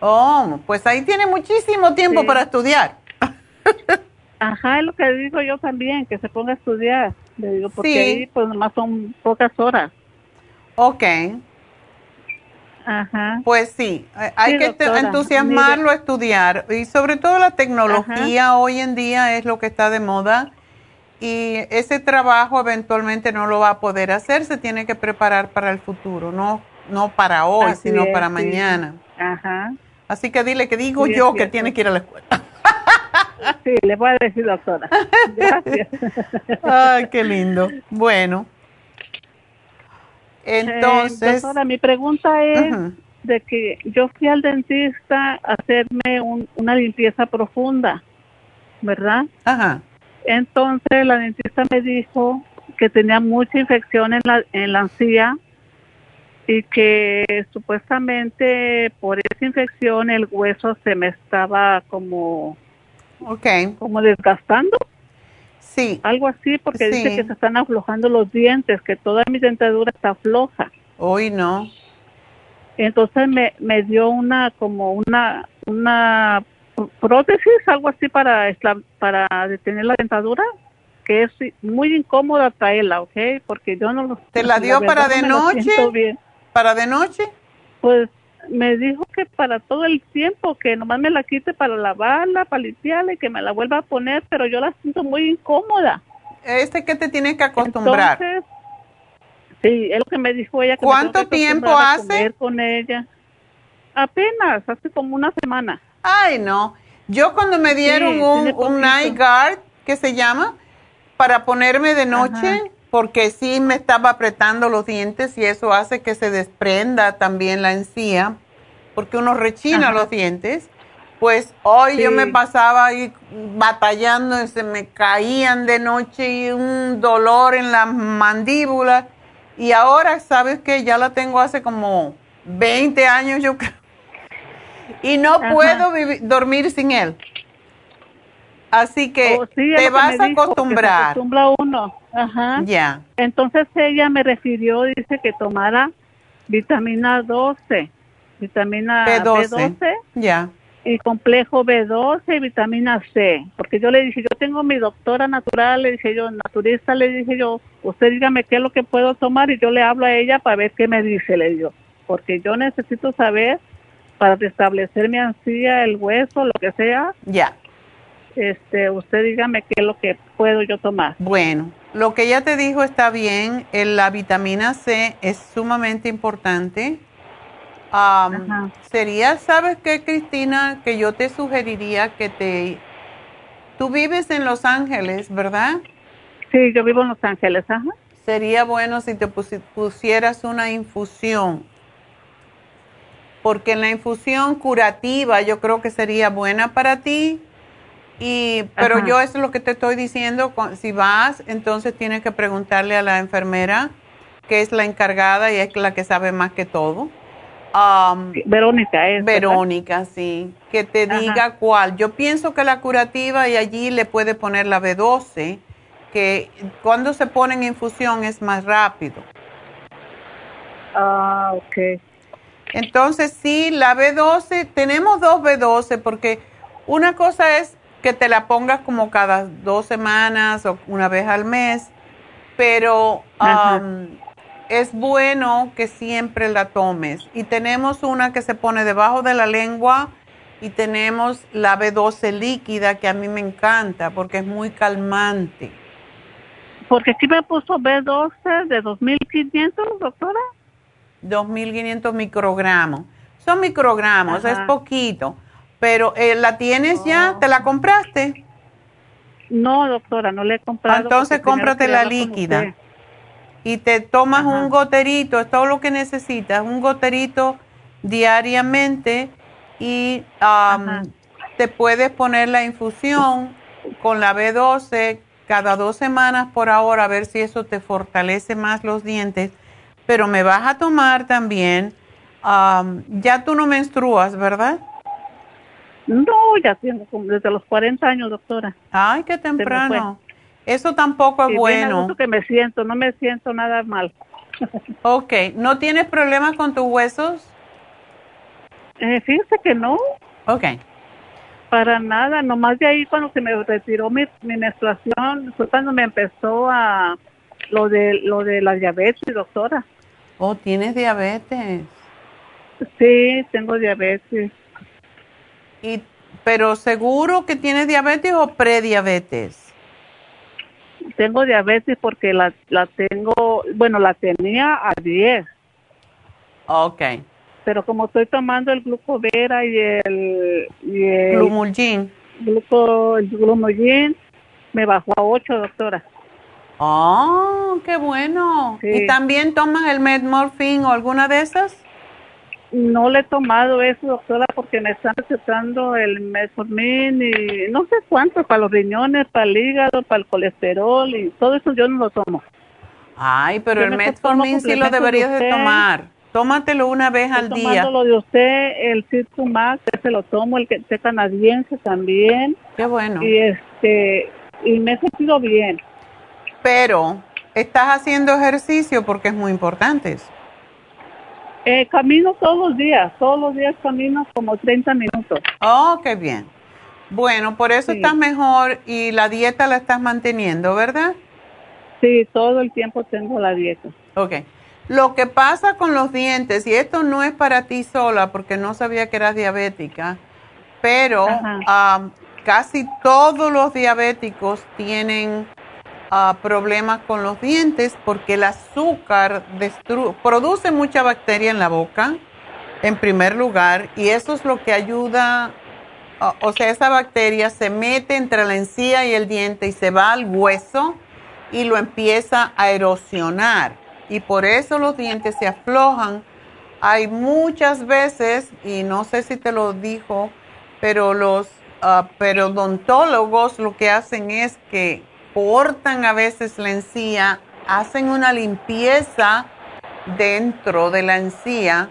Oh, pues ahí tiene muchísimo tiempo Sí. para estudiar. Ajá, es lo que digo yo también, que se ponga a estudiar. Le digo, porque Sí. ahí pues nomás son pocas horas. Ok. Ajá. Pues sí, hay- hay Sí, que te- doctora. entusiasmarlo a estudiar y sobre todo la tecnología hoy en día es lo que está de moda y ese trabajo eventualmente no lo va a poder hacer, se tiene que preparar para el futuro, no no para hoy, Así sino es, para sí. mañana. Ajá. Así que dile que digo Sí, yo que tiene que ir a la escuela. Sí, le voy a decir, doctora. Gracias. Ay, qué lindo. Bueno. Eh, Entonces, doctora, mi pregunta es de que yo fui al dentista a hacerme un- una limpieza profunda, ¿verdad? Ajá. Entonces la dentista me dijo que tenía mucha infección en la, en la encía y que supuestamente por esa infección el hueso se me estaba como, okay. como desgastando. Sí. Algo así, porque Sí. dice que se están aflojando los dientes, que toda mi dentadura está floja. Hoy no. Entonces me, me dio una, como una, una prótesis, algo así para, para detener la dentadura, que es muy incómoda traerla, ¿ok? Porque yo no lo... ¿Te la dio para de no noche? bien. ¿Para de noche? Pues me dijo que para todo el tiempo, que nomás me la quite para lavarla, para limpiarla y que me la vuelva a poner, pero yo la siento muy incómoda. Este que te tienes que acostumbrar. Entonces, sí, es lo que me dijo ella. Que ¿Cuánto que tiempo a hace? comer con ella. Apenas, hace como una semana. Ay, no. Yo cuando me dieron Sí, un, un night guard, que se llama, para ponerme de noche, Ajá. Porque sí me estaba apretando los dientes y eso hace que se desprenda también la encía, porque uno rechina Ajá. los dientes. Pues hoy yo me pasaba ahí batallando y se me caían de noche y un dolor en la mandíbula. Y ahora, ¿sabes qué? Ya la tengo hace como 20 años, yo creo. Y no Ajá. puedo vivi- dormir sin él. Así que Oh, sí, te vas a dijo, que se acostumbrar. acostumbra uno. Ajá. Ya. Entonces ella me refirió, dice que tomara vitamina 12, vitamina B12. B12 Ya. y complejo B12 y vitamina C. Porque yo le dije, yo tengo mi doctora natural, le dije yo, naturista, le dije yo, usted dígame qué es lo que puedo tomar y yo le hablo a ella para ver qué me dice, le digo. Porque yo necesito saber para restablecer mi ansía, el hueso, lo que sea. Ya. Este, usted dígame qué es lo que puedo yo tomar. Bueno, lo que ella te dijo está bien. La vitamina C es sumamente importante. Sería, ¿sabes qué, Cristina? Que yo te sugeriría que te... Tú vives en Los Ángeles, ¿verdad? Sí, yo vivo en Los Ángeles, ajá. Sería bueno si te pusi- pusieras una infusión. Porque en la infusión curativa yo creo que sería buena para ti. Y, pero Ajá. yo eso es lo que te estoy diciendo. Si vas, entonces tienes que preguntarle a la enfermera, que es la encargada y es la que sabe más que todo. Am, Verónica es. ¿verdad? Verónica, sí. Que te Ajá. diga cuál. Yo pienso que la curativa y allí le puede poner la B12, que cuando se pone en infusión es más rápido. Ah, ok. Entonces, sí, la B12, tenemos dos B12 porque una cosa es que te la pongas como cada dos semanas o una vez al mes, pero es bueno que siempre la tomes. Y tenemos una que se pone debajo de la lengua y tenemos la B12 líquida que a mí me encanta porque es muy calmante. Porque aquí me puso B12 de 2500, doctora. 2500 microgramos. Son microgramos, es poquito. Pero eh, ¿la tienes ya? ¿Te la compraste? No, doctora, no le he comprado. Entonces cómprate la líquida. Y te tomas un goterito, es todo lo que necesitas, un goterito diariamente y te puedes poner la infusión con la B12 cada dos semanas por ahora a ver si eso te fortalece más los dientes. Pero me vas a tomar también, ya tú no menstruas, ¿verdad? No, ya tengo desde los 40 años, doctora. Ay, qué temprano. Eso tampoco es bueno. que me siento, no me siento nada mal. ok, ¿no tienes problemas con tus huesos? Eh, fíjese que no. Ok. Para nada, nomás de ahí cuando se me retiró mi, mi menstruación, fue cuando me empezó a lo de lo de la diabetes, doctora. Oh, ¿tienes diabetes? Sí, tengo diabetes. ¿Y, pero seguro que tienes diabetes o prediabetes? Tengo diabetes porque la, la tengo, bueno, la tenía a 10. Ok. Pero como estoy tomando el glucovera y el... Y el Glumulgin. Gluco, el glumulgin me bajó a 8, doctora. Oh, qué bueno. ¿Y también tomas el Medmorphine o alguna de esas? No le he tomado eso, doctora, porque me están recetando el metformin y no sé cuánto para los riñones, para el hígado, para el colesterol y todo eso yo no lo tomo. Ay, pero el metformin sí lo deberías de, tomar. Tómatelo una vez al día. lo de usted, el Circumax, ese lo tomo, el que esté canadiense también. Qué bueno. Y este y me he sentido bien. Pero estás haciendo ejercicio porque es muy importante eso. Eh, camino todos los días, todos los días camino como 30 minutos. Oh, qué bien. Bueno, por eso estás mejor y la dieta la estás manteniendo, ¿verdad? Sí, todo el tiempo tengo la dieta. Ok. Lo que pasa con los dientes, y esto no es para ti sola, porque no sabía que eras diabética, pero casi todos los diabéticos tienen problemas con los dientes porque el azúcar produce mucha bacteria en la boca, en primer lugar, y eso es lo que ayuda, o sea, esa bacteria se mete entre la encía y el diente y se va al hueso y lo empieza a erosionar. Y por eso los dientes se aflojan. Hay muchas veces, y no sé si te lo dijo, pero los uh, periodontólogos lo que hacen es que cortan a veces la encía, hacen una limpieza dentro de la encía,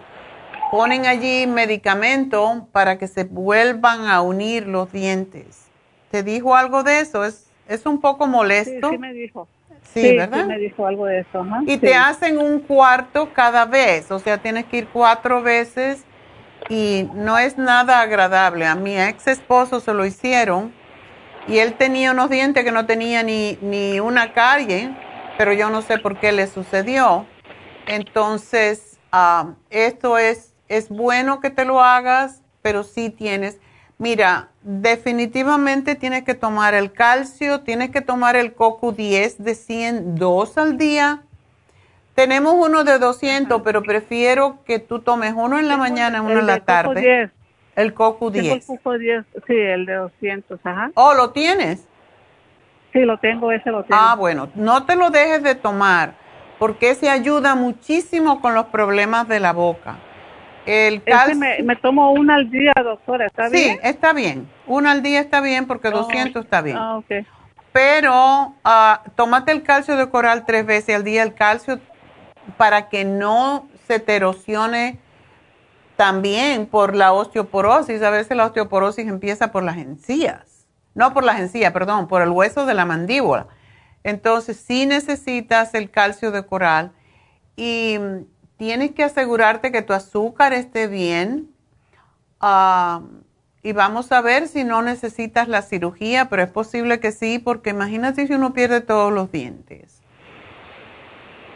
ponen allí medicamento para que se vuelvan a unir los dientes. ¿Te dijo algo de eso? Es, es un poco molesto. Sí, sí me dijo. Sí, ¿verdad? Sí, me dijo algo de eso. Y te hacen un cuarto cada vez, o sea, tienes que ir cuatro veces y no es nada agradable. A mi ex esposo se lo hicieron y él tenía unos dientes que no tenía ni, ni una calle, pero yo no sé por qué le sucedió. Entonces, ah, esto es, es bueno que te lo hagas, pero sí tienes, mira, definitivamente tienes que tomar el calcio, tienes que tomar el coco 10 de 100, dos al día. Tenemos uno de 200, pero prefiero que tú tomes uno en la mañana y uno en la tarde. El coco 10. El coco 10, sí, el de 200, ajá. ¿Oh, lo tienes? Sí, lo tengo, ese lo tengo. Ah, bueno, no te lo dejes de tomar, porque ese ayuda muchísimo con los problemas de la boca. El calcio... me, me, tomo una al día, doctora, ¿está bien? Sí, está bien. Una al día está bien porque 200 está bien. Ah, ok. Pero uh, tómate el calcio de coral tres veces al día, el calcio para que no se te erosione también por la osteoporosis. A veces la osteoporosis empieza por las encías. No por las encías, perdón, por el hueso de la mandíbula. Entonces, sí necesitas el calcio de coral y tienes que asegurarte que tu azúcar esté bien. Ah, y vamos a ver si no necesitas la cirugía, pero es posible que sí, porque imagínate si uno pierde todos los dientes.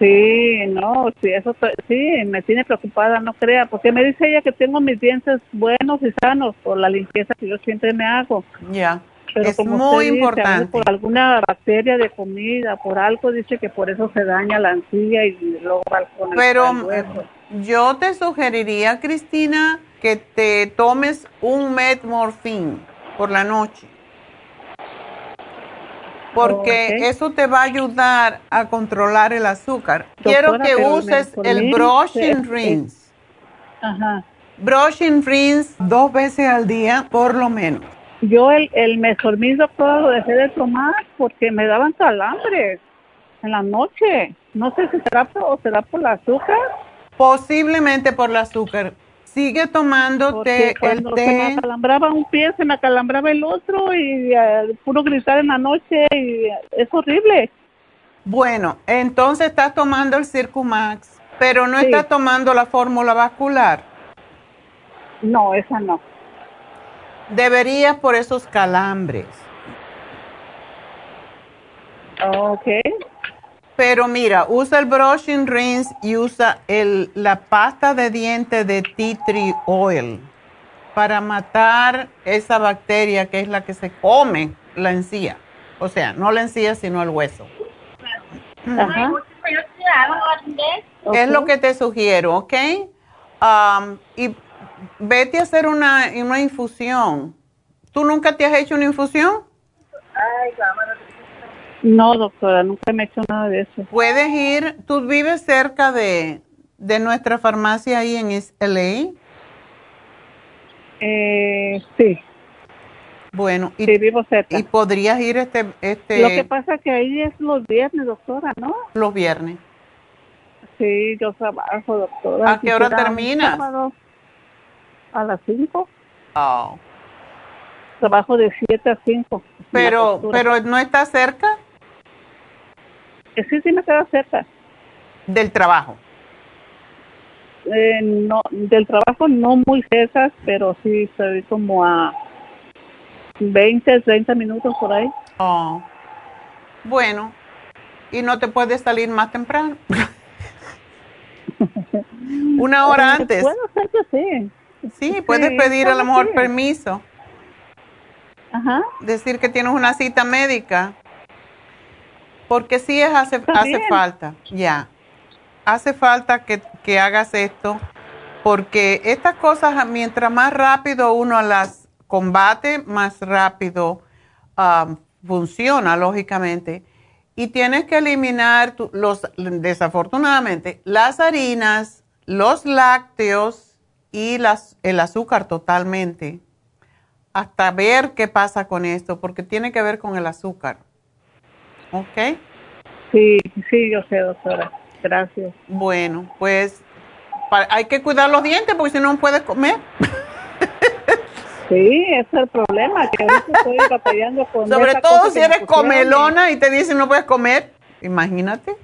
Sí, no, sí, eso sí, me tiene preocupada, no crea, porque me dice ella que tengo mis dientes buenos y sanos por la limpieza que yo siempre me hago. Ya, es muy importante. por alguna bacteria de comida, por algo, dice que por eso se daña la encía y luego va con el Pero yo te sugeriría, Cristina, que te tomes un metmorfín por la noche porque eso te va a ayudar a controlar el azúcar. Quiero que uses el brushing rinse. Ajá. Brushing rinse dos veces al día, por lo menos. Yo el, el mesormín, doctor, lo dejé de tomar porque me daban calambres en la noche. No sé si será o será por el azúcar. Posiblemente por el azúcar sigue tomándote el té. Se me acalambraba un pie, se me acalambraba el otro y uh, puro gritar en la noche y es horrible. Bueno, entonces estás tomando el Circumax, pero no estás tomando la fórmula vascular. No, esa no. Deberías por esos calambres. Ok. Pero mira, usa el brushing rinse y usa el, la pasta de dientes de tea tree oil para matar esa bacteria que es la que se come la encía. O sea, no la encía, sino el hueso. Es lo que te sugiero, ¿ok? Um, y vete a hacer una, una infusión. ¿Tú nunca te has hecho una infusión? Ay, no, doctora, nunca me he hecho nada de eso. ¿Puedes ir? ¿Tú vives cerca de, de nuestra farmacia ahí en LA? Eh, sí. Bueno, y, vivo cerca. ¿Y podrías ir este, este... Lo que pasa que ahí es los viernes, doctora, ¿no? Los viernes. Sí, yo trabajo, doctora. ¿A qué hora terminas? A las 5. Oh. Trabajo de 7 a 5. Pero, pero ¿no está cerca? Sí, sí me queda cerca. ¿Del trabajo? Eh, no, del trabajo no muy cerca, pero sí estoy como a 20, 30 minutos por ahí. Oh. Bueno, ¿y no te puedes salir más temprano? Una hora antes. Puedo hacer que sí. Sí, puedes pedir a lo mejor permiso. Ajá. Decir que tienes una cita médica porque sí es hace, hace falta, ya. Hace falta que, que, hagas esto, porque estas cosas, mientras más rápido uno las combate, más rápido um, funciona, lógicamente. Y tienes que eliminar los, desafortunadamente, las harinas, los lácteos y las, el azúcar totalmente, hasta ver qué pasa con esto, porque tiene que ver con el azúcar. ¿Ok? Sí, sí, yo sé, doctora. Gracias. Bueno, pues hay que cuidar los dientes porque si no, no puedes comer. Sí, ese es el problema, que estoy batallando con Sobre todo si eres comelona y te dicen no puedes comer, imagínate.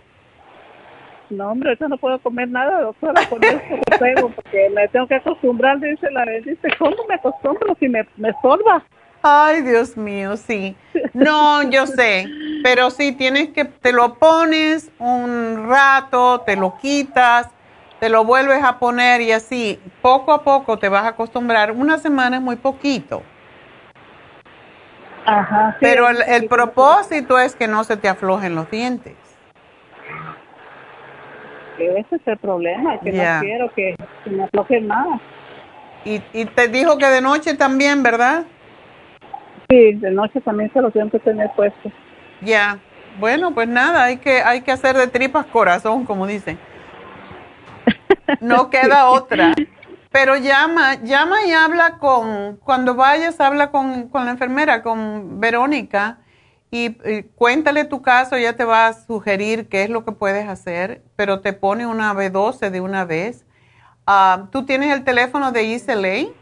No, hombre, ahorita no puedo comer nada, doctora, con eso porque me tengo que acostumbrar, dice la dice, ¿cómo me acostumbro si me, me estorba? Ay, Dios mío, sí. No, yo sé, pero sí tienes que, te lo pones un rato, te lo quitas, te lo vuelves a poner y así, poco a poco te vas a acostumbrar. Una semana es muy poquito. Ajá. pero el, propósito es que no se te aflojen los dientes. Ese es el problema, que no quiero que, me aflojen más. Y, y te dijo que de noche también, ¿verdad? Sí, de noche también se lo tengo que tener puesto. Ya, bueno, pues nada, hay que, hay que hacer de tripas corazón, como dicen. No queda otra. Pero llama, llama y habla con, cuando vayas, habla con, con la enfermera, con Verónica, y, cuéntale tu caso, ella te va a sugerir qué es lo que puedes hacer, pero te pone una B12 de una vez. Ah, ¿Tú tienes el teléfono de Iselay?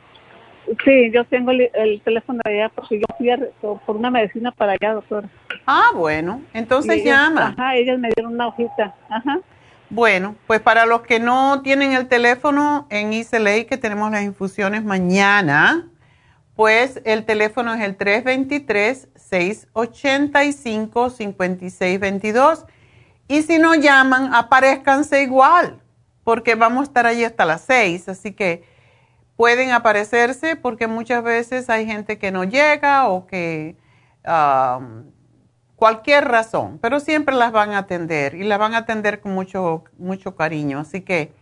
Sí, yo tengo el, teléfono de allá porque yo fui por una medicina para allá, doctor. Ah, bueno, entonces llama. Ajá, ellas me dieron una hojita. Ajá. Bueno, pues para los que no tienen el teléfono en Islay, que tenemos las infusiones mañana, pues el teléfono es el 323-685-5622. Y si no llaman, aparezcanse igual, porque vamos a estar allí hasta las 6. Así que pueden aparecerse porque muchas veces hay gente que no llega o que um, cualquier razón, pero siempre las van a atender y las van a atender con mucho, mucho cariño. Así que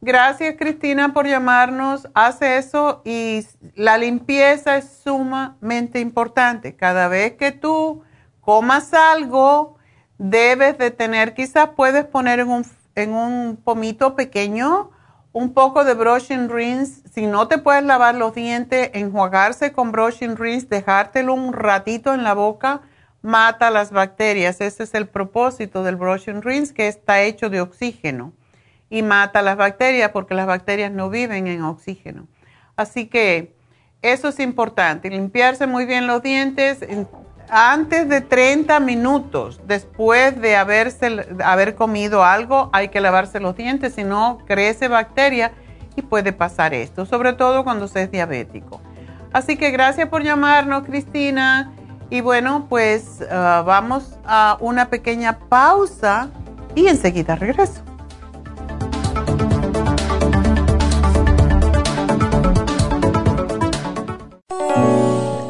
gracias Cristina por llamarnos, hace eso y la limpieza es sumamente importante. Cada vez que tú comas algo, debes de tener, quizás puedes poner en un, en un pomito pequeño un poco de brushing rinse. Si no te puedes lavar los dientes, enjuagarse con brushing rinse, dejártelo un ratito en la boca, mata las bacterias. Ese es el propósito del brushing rinse, que está hecho de oxígeno y mata las bacterias porque las bacterias no viven en oxígeno. Así que eso es importante, limpiarse muy bien los dientes antes de 30 minutos después de haberse, haber comido algo, hay que lavarse los dientes, si no crece bacteria y puede pasar esto, sobre todo cuando se es diabético. Así que gracias por llamarnos, Cristina. Y bueno, pues ah, vamos a una pequeña pausa y enseguida regreso.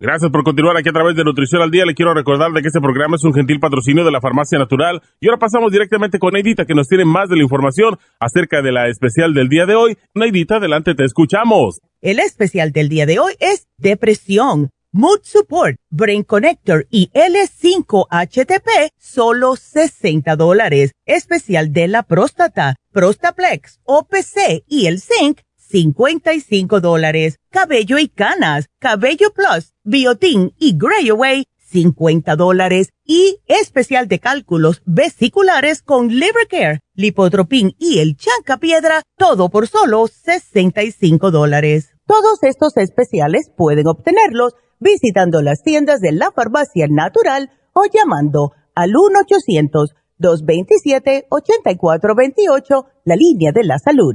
Gracias por continuar aquí a través de Nutrición al Día. Le quiero recordar de que este programa es un gentil patrocinio de la Farmacia Natural. Y ahora pasamos directamente con Neidita, que nos tiene más de la información acerca de la especial del día de hoy. Neidita, adelante, te escuchamos. El especial del día de hoy es depresión, mood support, brain connector y L5-HTP, solo 60 dólares. Especial de la próstata, Prostaplex, OPC y el zinc, 55 dólares. Cabello y canas, Cabello Plus, Biotin y Grey Away, 50 dólares. Y especial de cálculos vesiculares con Liver Care, Lipotropin y el Chanca Piedra, todo por solo 65 dólares. Todos estos especiales pueden obtenerlos visitando las tiendas de la farmacia natural o llamando al 1-800-227-8428, la línea de la salud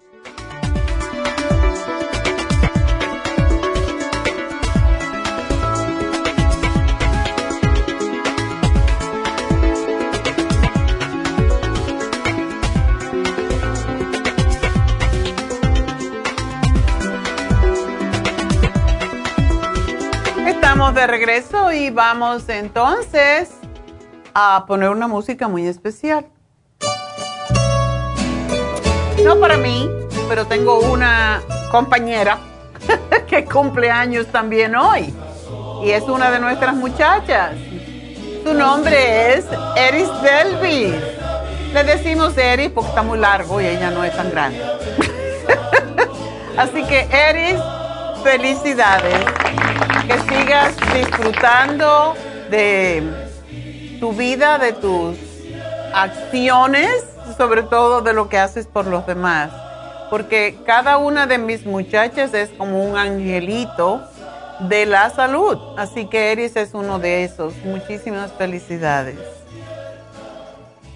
Y vamos entonces a poner una música muy especial. No para mí, pero tengo una compañera que cumple años también hoy y es una de nuestras muchachas. Su nombre es Eris Delvis. Le decimos Eris porque está muy largo y ella no es tan grande. Así que Eris, felicidades que sigas disfrutando de tu vida, de tus acciones, sobre todo de lo que haces por los demás. Porque cada una de mis muchachas es como un angelito de la salud. Así que Eris es uno de esos. Muchísimas felicidades.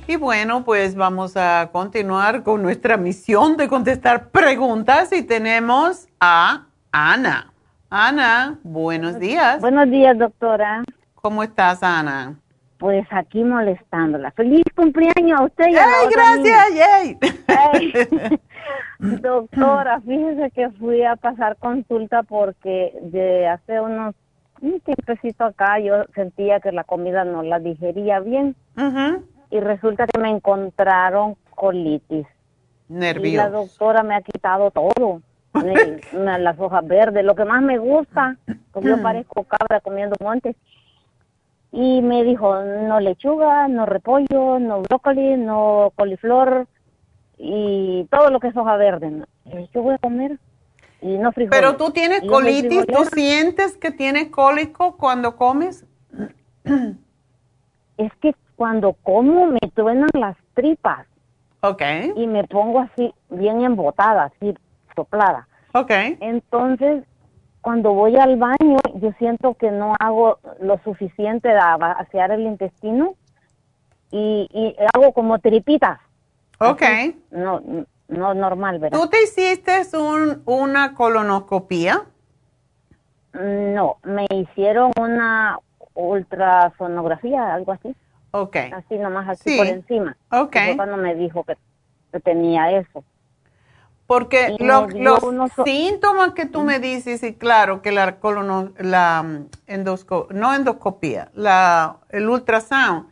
Y bueno, pues vamos a continuar con nuestra misión de contestar preguntas y tenemos a Ana. Ana, buenos días. Buenos días, doctora. ¿Cómo estás, Ana? Pues aquí molestándola. ¡Feliz cumpleaños a usted y a ¡Ay, gracias! ¡Yay! doctora, fíjese que fui a pasar consulta porque de hace unos un tiempecito acá yo sentía que la comida no la digería bien. Y resulta que me encontraron colitis. Nervioso. Y la doctora me ha quitado todo. Las hojas verdes, lo que más me gusta, porque yo parezco cabra comiendo montes. Y me dijo, no lechuga, no repollo, no brócoli, no coliflor y todo lo que es hoja verde. Yo voy a comer y no frijoles. Pero tú tienes colitis, ¿tú sientes que tienes cólico cuando comes? Es que cuando como me truenan las tripas. Ok. Y me pongo así, bien embotada, así soplada. Ok. Entonces, cuando voy al baño, yo siento que no hago lo suficiente de vaciar el intestino y, y hago como tripitas. Ok. no, no normal, ¿verdad? ¿Tú te hiciste un, una colonoscopía? No, me hicieron una ultrasonografía, algo así. Ok. Así nomás, así por encima. Ok. cuando me dijo que, tenía eso. Porque los síntomas que tú me dices, y claro que la colono, la mm, endosco, no endoscopía, la, el ultrasound,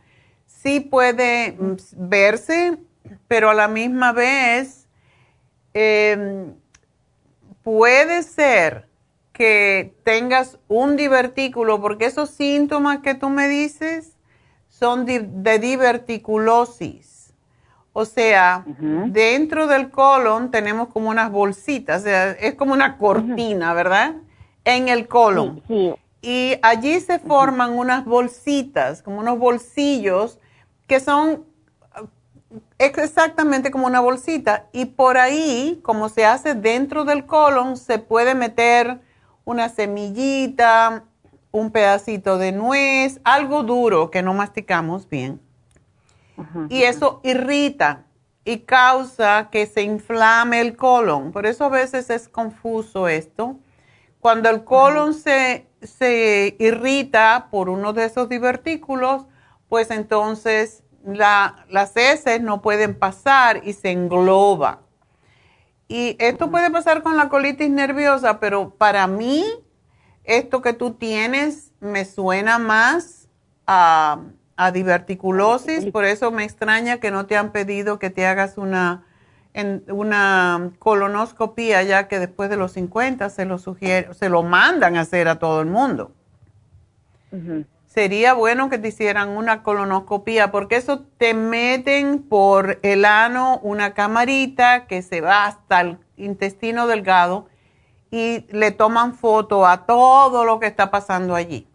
sí puede mm, verse, pero a la misma vez em, puede ser que tengas un divertículo, porque esos síntomas que tú me dices son de, diverticulosis. O sea, dentro del colon tenemos como unas bolsitas, o sea, es como una cortina, ¿verdad? En el colon. Y allí se forman unas bolsitas, como unos bolsillos, que son exactamente como una bolsita. Y por ahí, como se hace dentro del colon, se puede meter una semillita, un pedacito de nuez, algo duro que no masticamos bien. Y eso irrita y causa que se inflame el colon. Por eso a veces es confuso esto. Cuando el colon se, se, irrita por uno de esos divertículos, pues entonces la, las heces no pueden pasar y se engloba. Y esto puede pasar con la colitis nerviosa, pero para mí esto que tú tienes me suena más a, diverticulosis, por eso me extraña que no te han pedido que te hagas una, una colonoscopía, ya que después de los 50 se lo, sugiere, se lo mandan a hacer a todo el mundo. Sería bueno que te hicieran una colonoscopía, porque eso te meten por el ano una camarita que se va hasta el intestino delgado y le toman foto a todo lo que está pasando allí.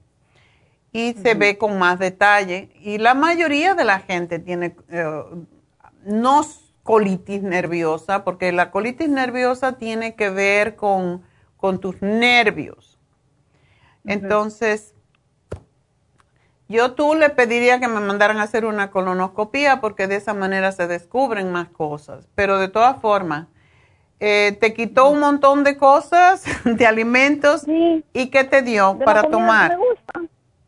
Y se ve con más detalle. Y la mayoría de la gente tiene eh, no colitis nerviosa, porque la colitis nerviosa tiene que ver con, tus nervios. Entonces, yo tú le pediría que me mandaran a hacer una colonoscopía porque de esa manera se descubren más cosas. Pero de todas formas, eh, te quitó un montón de cosas, de alimentos. ¿Y qué te dio para tomar?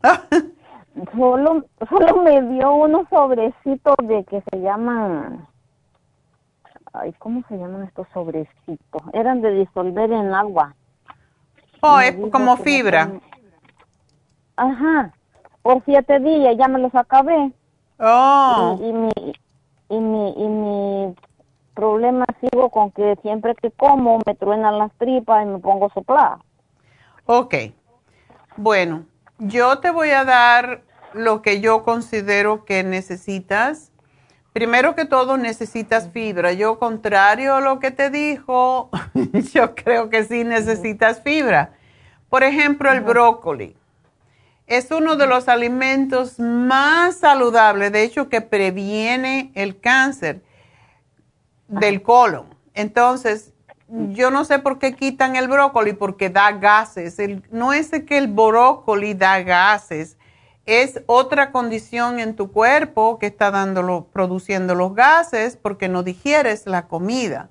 solo, solo me dio unos sobrecitos de que se llaman... Ay, ¿cómo se llaman estos sobrecitos? Eran de disolver en agua. Oh, es como fibra. Ajá. Por siete días ya me los acabé. Oh. Y, y, mi, y, mi, y mi problema sigo con que siempre que como me truenan las tripas y me pongo soplada. Ok. Bueno, yo te voy a dar lo que yo considero que necesitas. Primero que todo necesitas fibra. Yo, contrario a lo que te dijo, yo creo que sí necesitas fibra. Por ejemplo, el brócoli. Es uno de los alimentos más saludables, de hecho, que previene el cáncer del colon. Entonces, yo no sé por qué quitan el brócoli, porque da gases. no es que el brócoli da gases, es otra condición en tu cuerpo que está dándolo, produciendo los gases porque no digieres la comida.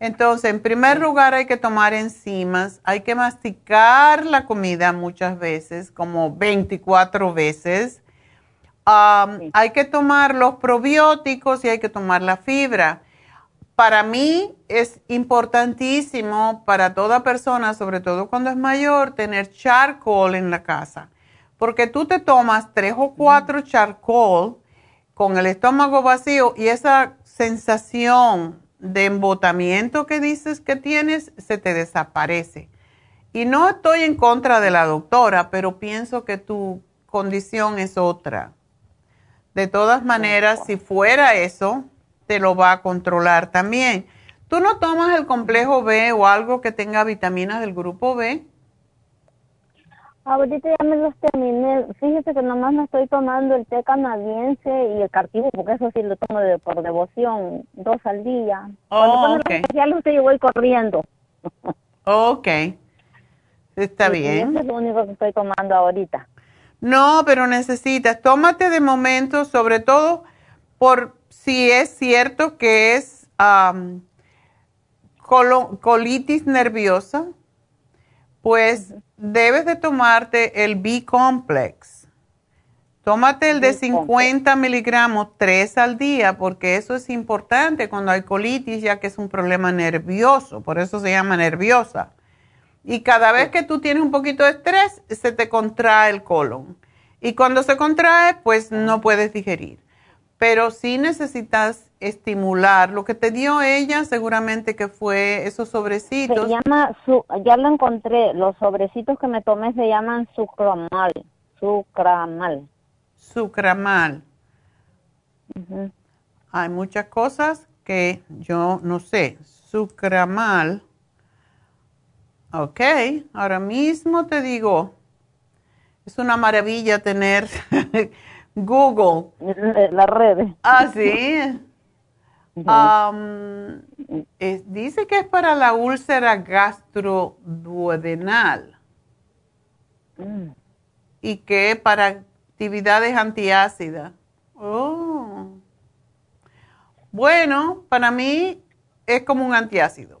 Entonces, en primer lugar hay que tomar enzimas, hay que masticar la comida muchas veces, como 24 veces. Hay que tomar los probióticos y hay que tomar la fibra. Para mí es importantísimo para toda persona, sobre todo cuando es mayor, tener charcoal en la casa. Porque tú te tomas tres o cuatro charcoal con el estómago vacío y esa sensación de embotamiento que dices que tienes se te desaparece. Y no estoy en contra de la doctora, pero pienso que tu condición es otra. De todas maneras, si fuera eso, te lo va a controlar también. ¿Tú no tomas el complejo B o algo que tenga vitaminas del grupo B? Ahorita ya me los terminé. Fíjese que nomás me estoy tomando el té canadiense y el cartivo, porque eso sí lo tomo por devoción, dos al día. Cuando oh, okay. especial usted yo voy corriendo. ok. Está bien. Eso es lo único que estoy tomando ahorita. No, pero necesitas, tómate de momento, sobre todo por si es cierto que es colitis nerviosa, pues debes de tomarte el B-Complex. Tómate el de 50 miligramos tres al día porque eso es importante cuando hay colitis ya que es un problema nervioso, por eso se llama nerviosa. Y cada vez que tú tienes un poquito de estrés, se te contrae el colon. Y cuando se contrae, pues no puedes digerir. Pero sí necesitas estimular. Lo que te dio ella seguramente que fue esos sobrecitos. Se llama, su, ya lo encontré, los sobrecitos que me tomé se llaman sucramal, sucramal. Sucramal. Hay muchas cosas que yo no sé. Sucramal. Ok, ahora mismo te digo, es una maravilla tener Google. La red. Ah, sí dice que es para la úlcera gastroduodenal mm. y que para actividades antiácidas. Oh. Bueno, para mí es como un antiácido.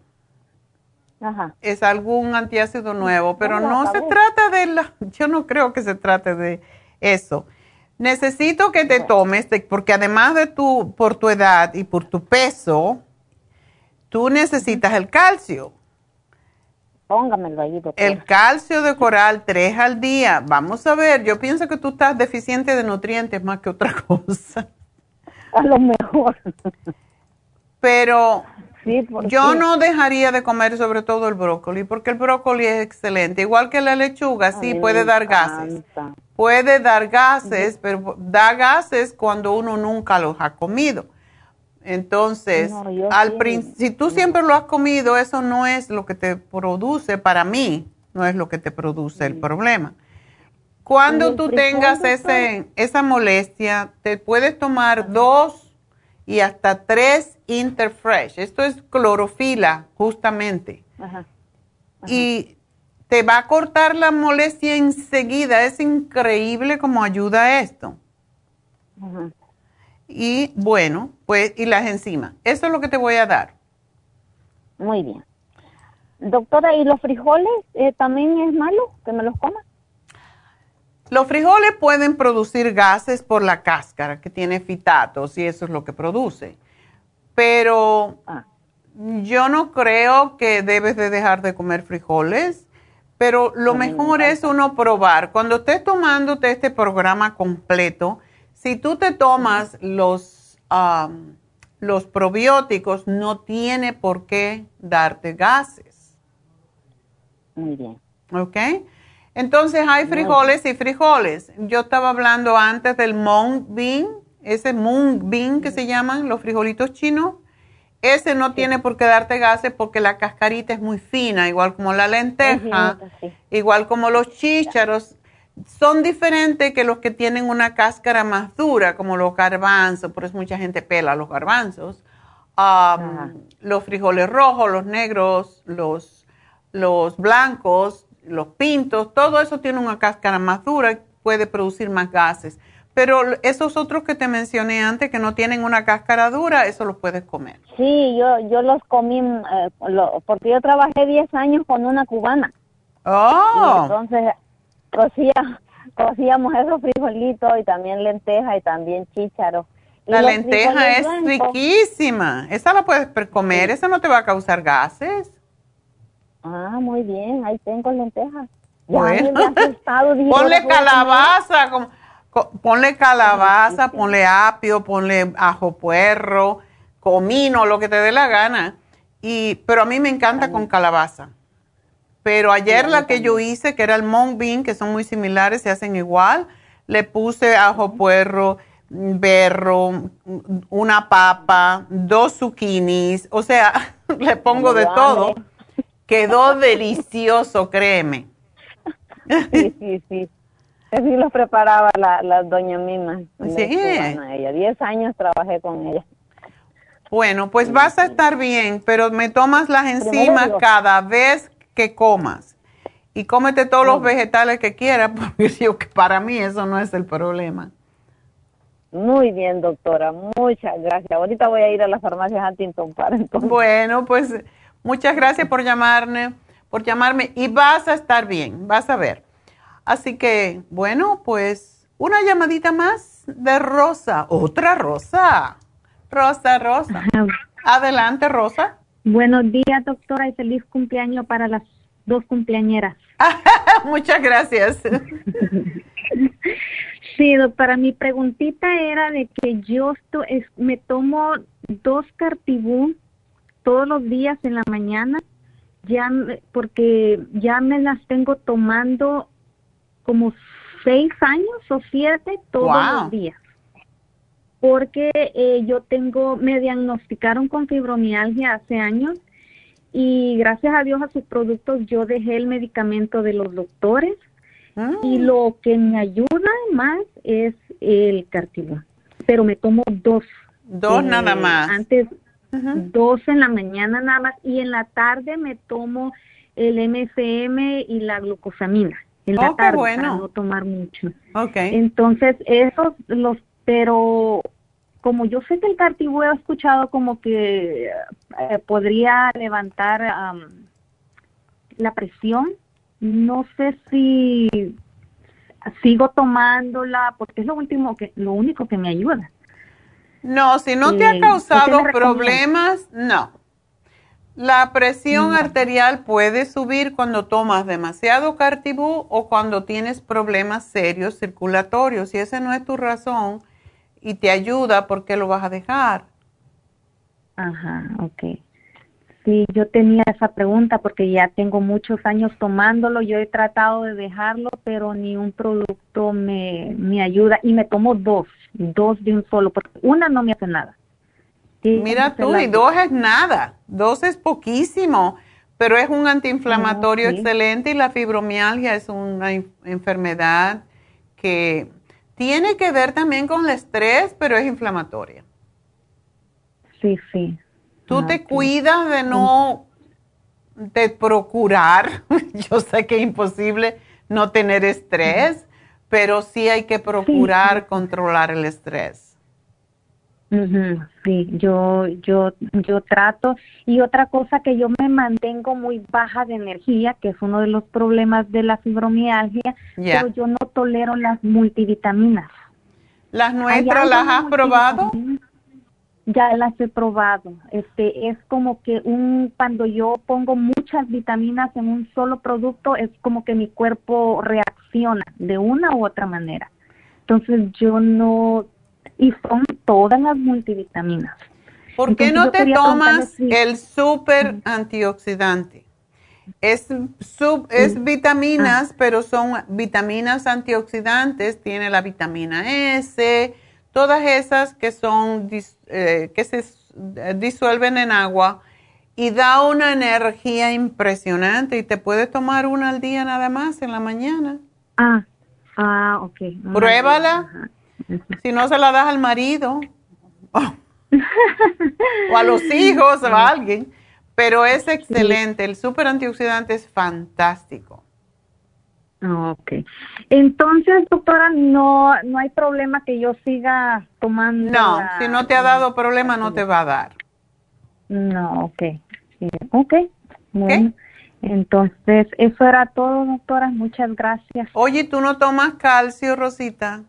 Es algún antiácido nuevo, pero no se trata de la, yo no creo que se trate de eso. Necesito que te tomes, porque además de tu, por tu edad y por tu peso, tú necesitas el calcio. Póngamelo ahí, doctor. El calcio de coral, tres al día. Vamos a ver, yo pienso que tú estás deficiente de nutrientes más que otra cosa. A lo mejor. Pero yo no dejaría de comer sobre todo el brócoli, porque el brócoli es excelente. Igual que la lechuga, sí, puede dar gases puede dar gases, pero da gases cuando uno nunca los ha comido. Entonces, al si tú siempre lo has comido, eso no es lo que te produce, para mí, no es lo que te produce el problema. Cuando tú tengas ese, esa molestia, te puedes tomar dos y hasta tres Interfresh. Esto es clorofila, justamente. Y te va a cortar la molestia enseguida. Es increíble cómo ayuda esto. Y bueno, pues, y las enzimas. Eso es lo que te voy a dar. Muy bien. Doctora, ¿y los frijoles eh, también es malo que me los coma? Los frijoles pueden producir gases por la cáscara que tiene fitatos y eso es lo que produce. Pero ah. yo no creo que debes de dejar de comer frijoles pero lo mejor es uno probar. Cuando estés tomándote este programa completo, si tú te tomas los, los probióticos, no tiene por qué darte gases. Muy bien. ¿Ok? Entonces hay frijoles y frijoles. Yo estaba hablando antes del mung bean, ese mung bean que se llaman los frijolitos chinos. Ese no tiene por qué darte gases porque la cascarita es muy fina, igual como la lenteja, igual como los chícharos. Son diferentes que los que tienen una cáscara más dura, como los garbanzos, por eso mucha gente pela los garbanzos. los frijoles rojos, los negros, los, los blancos, los pintos, todo eso tiene una cáscara más dura y puede producir más gases Pero esos otros que te mencioné antes, que no tienen una cáscara dura, eso los puedes comer. Sí, yo, yo los comí, eh, porque yo trabajé 10 años con una cubana. Oh. entonces, cocía, cocíamos esos frijolitos y también lenteja y también chícharo. la lenteja es riquísima. Esa la puedes comer, esa no te va a causar gases. Ah, muy bien, ahí tengo lentejas. Bueno. ponle calabaza, como, ponle calabaza, ponle apio, ponle ajo puerro, comino, lo que te dé la gana. Y, pero a mí me encanta con calabaza. Pero ayer la que yo hice, que era el mung bean, que son muy similares, se hacen igual, le puse ajo puerro, berro, una papa, dos zucchinis, o sea, le pongo de todo. Quedó delicioso, créeme. Sí, sí, sí. Así los preparaba la, la doña Mima. Sí. Ella. Diez años trabajé con ella. Bueno, pues vas a estar bien, pero me tomas las enzimas cada vez que comas. Y cómete todos los vegetales que quieras, porque yo, para mí eso no es el problema. Muy bien, doctora. Muchas gracias. Ahorita voy a ir a la farmacia Huntington para entonces. Bueno, pues muchas gracias por llamarme, por llamarme y vas a estar bien, vas a ver. Así que, bueno, pues una llamadita más de Rosa, otra Rosa. Rosa, Rosa. Adelante, Rosa. Buenos días, doctora, y feliz cumpleaños para las dos cumpleañeras. Muchas gracias. sí, doctora, mi preguntita era de que yo me tomo dos cartibú todos los días en la mañana, ya porque ya me las tengo tomando como seis años o siete todos los días. Porque eh, yo tengo, me diagnosticaron con fibromialgia hace años y gracias a Dios a sus productos yo dejé el medicamento de los doctores y ah. lo que me ayuda más es el cartílago. Pero me tomo dos. Dos eh, nada más. Antes, dos en la mañana nada más y en la tarde me tomo el MFM y la glucosamina en la oh, tarde bueno. para no tomar mucho. Okay. Entonces, esos los, pero como yo sé que el cartibú he escuchado como que eh, podría levantar la presión, no sé si sigo tomándola porque es lo último que lo único que me ayuda. No, si no te ha causado problemas, no. La presión arterial puede subir cuando tomas demasiado cartibú o cuando tienes problemas serios circulatorios. Si esa no es tu razón y te ayuda, ¿por qué lo vas a dejar? Ajá, ok. Sí, yo tenía esa pregunta porque ya tengo muchos años tomándolo. Yo he tratado de dejarlo, pero ni un producto me, me ayuda. Y me tomo dos, dos de un solo, porque una no me hace nada. Mira tú, y dos es nada, dos es poquísimo, pero es un antiinflamatorio excelente y la fibromialgia es una enfermedad que tiene que ver también con el estrés, pero es inflamatoria. Sí, sí. Tú te cuidas de no, de procurar, yo sé que es imposible no tener estrés, pero sí hay que procurar controlar el estrés. Sí, yo, yo, yo trato. Y otra cosa que yo me mantengo muy baja de energía, que es uno de los problemas de la fibromialgia, pero yo no tolero las multivitaminas. ¿Las nuestras las has probado? Ya las he probado. Este, es como que un, cuando yo pongo muchas vitaminas en un solo producto, es como que mi cuerpo reacciona de una u otra manera. Entonces yo no y son todas las multivitaminas. ¿Por qué no te tomas el super antioxidante? Es, sub, es vitaminas, ah. pero son vitaminas antioxidantes, tiene la vitamina S, todas esas que son eh, que se disuelven en agua y da una energía impresionante y te puedes tomar una al día nada más en la mañana. Ah, ah, ok. Pruébala. Si no se la das al marido o a los hijos o a alguien. Pero es excelente. El super antioxidante es fantástico. Ok. Entonces, doctora, no, no hay problema que yo siga tomando. No, si no te ha dado problema, no te va a dar. No, ok. Sí, ok. Bueno, entonces, eso era todo, doctora. Muchas gracias. Oye, ¿tú no tomas calcio, Rosita?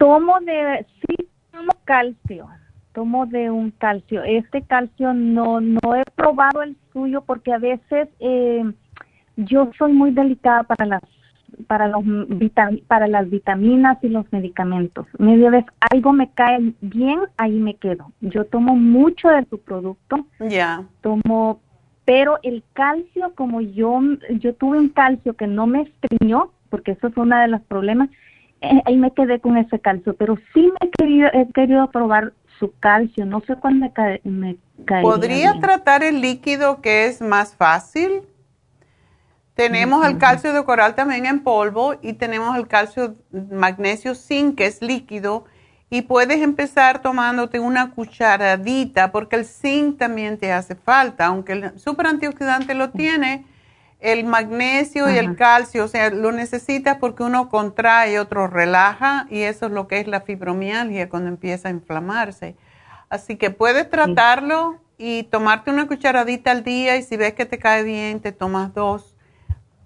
Tomo de, sí, tomo calcio. Tomo de un calcio. Este calcio no, no he probado el suyo porque a veces eh, yo soy muy delicada para las para los para las vitaminas y los medicamentos. Media vez algo me cae bien, ahí me quedo. Yo tomo mucho de su producto. Ya. Tomo pero el calcio como yo yo tuve un calcio que no me estriñó, porque eso es uno de los problemas, eh, ahí me quedé con ese calcio, pero sí me he querido, he querido probar su calcio, no sé cuándo me, cae, me ¿Podría tratar el líquido que es más fácil? Tenemos el calcio de coral también en polvo y tenemos el calcio magnesio zinc que es líquido y puedes empezar tomándote una cucharadita porque el zinc también te hace falta, aunque el super antioxidante lo tiene, el magnesio y el calcio, o sea, lo necesitas porque uno contrae, otro relaja y eso es lo que es la fibromialgia cuando empieza a inflamarse. Así que puedes tratarlo y tomarte una cucharadita al día y si ves que te cae bien, te tomas dos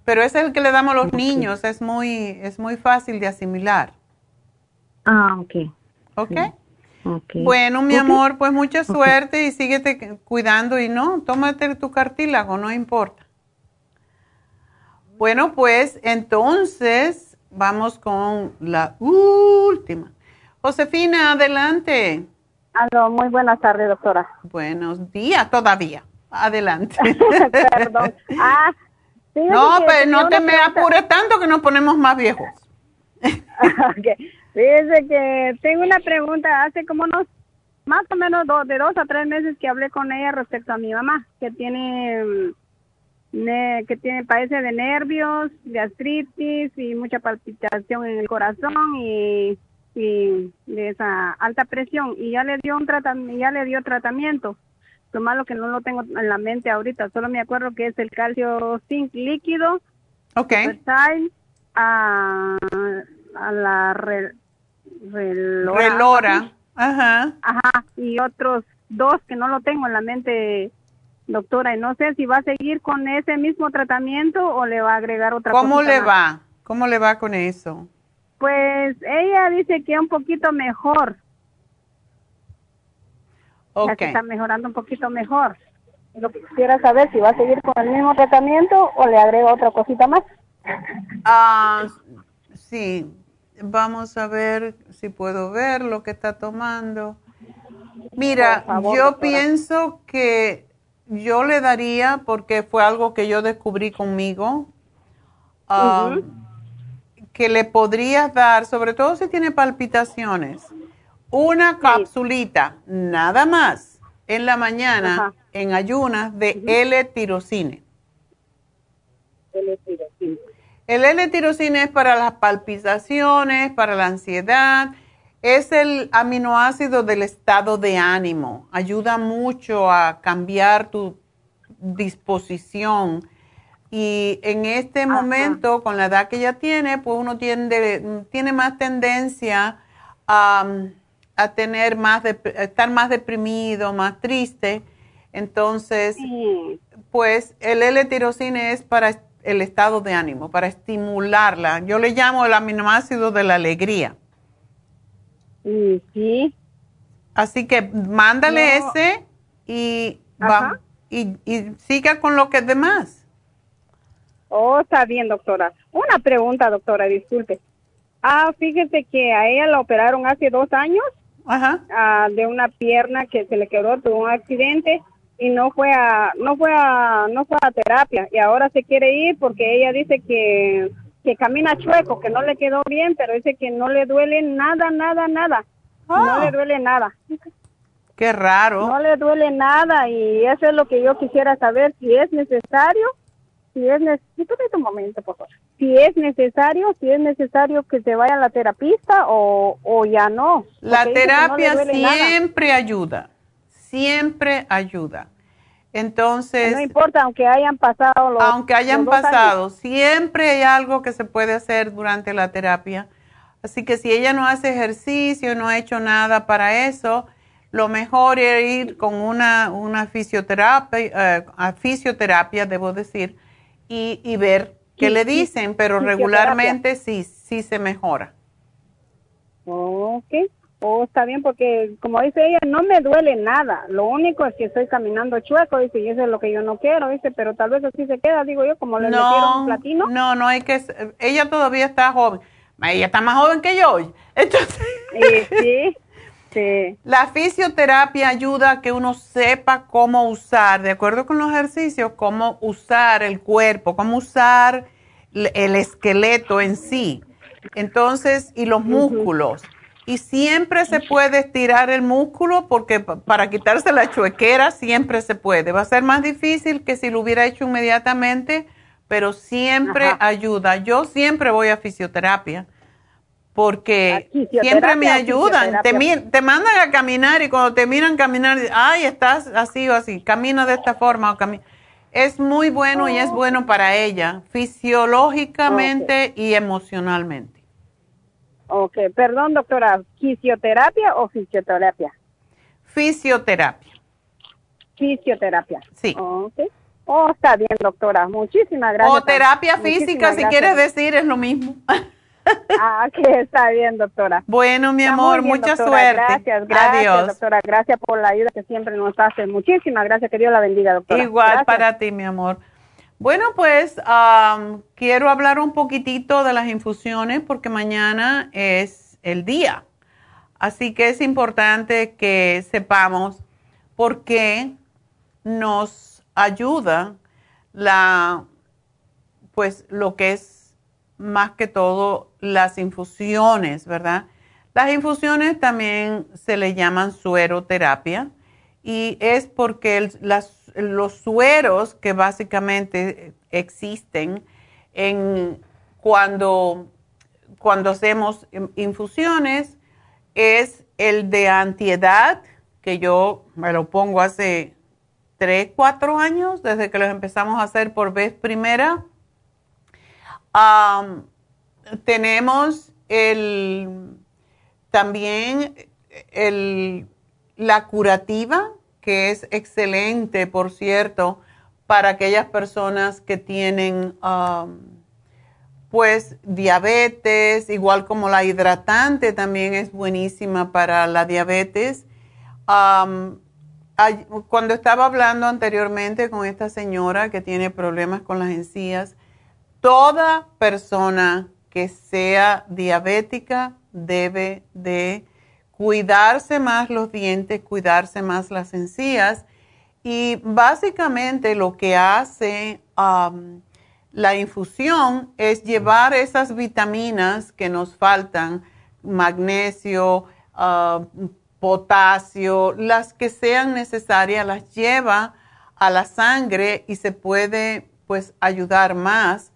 pero ese es el que le damos a los niños, es muy, es muy fácil de asimilar. Ah, ok. ¿Ok? okay. Bueno, mi amor, pues mucha suerte y síguete cuidando y no, tómate tu cartílago, no importa. Bueno, pues entonces vamos con la última. Josefina, adelante. Aló, muy buenas tardes, doctora. Buenos días todavía. Adelante. Perdón. Ah, no, pero no te me apures tanto que nos ponemos más viejos. okay. Fíjese que tengo una pregunta. Hace como unos, más o menos dos, de dos a tres meses que hablé con ella respecto a mi mamá, que tiene, que tiene, padece de nervios, de artritis y mucha palpitación en el corazón y, y de esa alta presión. Y ya le dio un tratamiento, ya le dio tratamiento lo malo que no lo tengo en la mente ahorita, solo me acuerdo que es el calcio zinc líquido. Ok. A, a la relora. Ajá. Ajá. Y otros dos que no lo tengo en la mente, doctora. Y no sé si va a seguir con ese mismo tratamiento o le va a agregar otra cosa. ¿Cómo le va? ¿Cómo le va con eso? Pues ella dice que un poquito mejor. Ya que está mejorando un poquito mejor. Lo que quisiera saber si va a seguir con el mismo tratamiento o le agrego otra cosita más. Ah, sí. Vamos a ver si puedo ver lo que está tomando. Mira, yo pienso que yo le daría, porque fue algo que yo descubrí conmigo, ah, que le podrías dar, sobre todo si tiene palpitaciones, una capsulita, nada más, en la mañana, en ayunas, de L-tirocine. L-tirocine. El L-tirocine es para las palpitaciones, para la ansiedad. Es el aminoácido del estado de ánimo. Ayuda mucho a cambiar tu disposición. Y en este momento, con la edad que ya tiene, pues uno tiene, tiene más tendencia a a tener más de, estar más deprimido, más triste. Entonces, pues el L-tirocine es para el estado de ánimo, para estimularla. Yo le llamo el aminoácido de la alegría. Sí. Así que mándale ese y, va, y, y siga con lo que es demás. Oh, está bien, doctora. Una pregunta, doctora, disculpe. Ah, fíjese que a ella la operaron hace dos años Ajá. de una pierna que se le quebró, tuvo un accidente y no fue a no fue a no fue a terapia y ahora se quiere ir porque ella dice que que camina chueco, que no le quedó bien, pero dice que no le duele nada, nada, nada. No Ah. le duele nada. Qué raro. No le duele nada y eso es lo que yo quisiera saber si es necesario, si es necesito un momento, por favor. Si es necesario, si es necesario que se vaya a la terapista o, o ya no. La no terapia nada. siempre ayuda, siempre ayuda. Entonces... No importa, aunque hayan pasado los Aunque hayan pasado, siempre hay algo que se puede hacer durante la terapia. Así que si ella no hace ejercicio, no ha hecho nada para eso, lo mejor es ir con una, una fisioterapia, a fisioterapia, debo decir, y, y ver qué le dicen, pero regularmente sí, sí se mejora. Ok, oh, está bien, porque como dice ella, no me duele nada. Lo único es que estoy caminando chueco, dice, y eso es lo que yo no quiero, dice, pero tal vez así se queda, digo yo, como le no, metieron un platino. No, no hay que, ella todavía está joven. Ella está más joven que yo. Entonces, sí. La fisioterapia ayuda a que uno sepa cómo usar, de acuerdo con los ejercicios, cómo usar el cuerpo, cómo usar el esqueleto en sí. Entonces, y los músculos. Y siempre se puede estirar el músculo porque para quitarse la chuequera siempre se puede. Va a ser más difícil que si lo hubiera hecho inmediatamente, pero siempre ayuda. Yo siempre voy a fisioterapia porque siempre me ayudan. Te, te, mandan a caminar y cuando te miran caminar, ay, estás así o así, camina de esta forma o camina. Es muy bueno y es oh. bueno para ella, fisiológicamente y emocionalmente. Ok, perdón, doctora, ¿fisioterapia o fisioterapia? Fisioterapia. Fisioterapia. Sí. Oh, está bien, doctora. Muchísimas gracias. O terapia física, si quieres decir, es lo mismo. Ah, que está bien, doctora. Bueno, mi amor, mucha suerte. Gracias, gracias, doctora. Gracias por la ayuda que siempre nos hace. Muchísimas gracias, que Dios la bendiga, doctora. Igual para ti, mi amor. Bueno, pues quiero hablar un poquitito de las infusiones porque mañana es el día. Así que es importante que sepamos por qué nos ayuda la, pues lo que es más que todo las infusiones, ¿verdad? Las infusiones también se le llaman sueroterapia y es porque los sueros que básicamente existen en cuando, cuando hacemos infusiones es el de antiedad, que yo me lo pongo hace 3, 4 años, desde que los empezamos a hacer por vez primera. Tenemos el, también el, la curativa, que es excelente, por cierto, para aquellas personas que tienen pues diabetes, igual como la hidratante también es buenísima para la diabetes. cuando estaba hablando anteriormente con esta señora que tiene problemas con las encías, toda persona que sea diabética debe de cuidarse más los dientes, cuidarse más las encías. Y básicamente lo que hace la infusión es llevar esas vitaminas que nos faltan, magnesio, potasio, las que sean necesarias, las lleva a la sangre y se puede pues ayudar más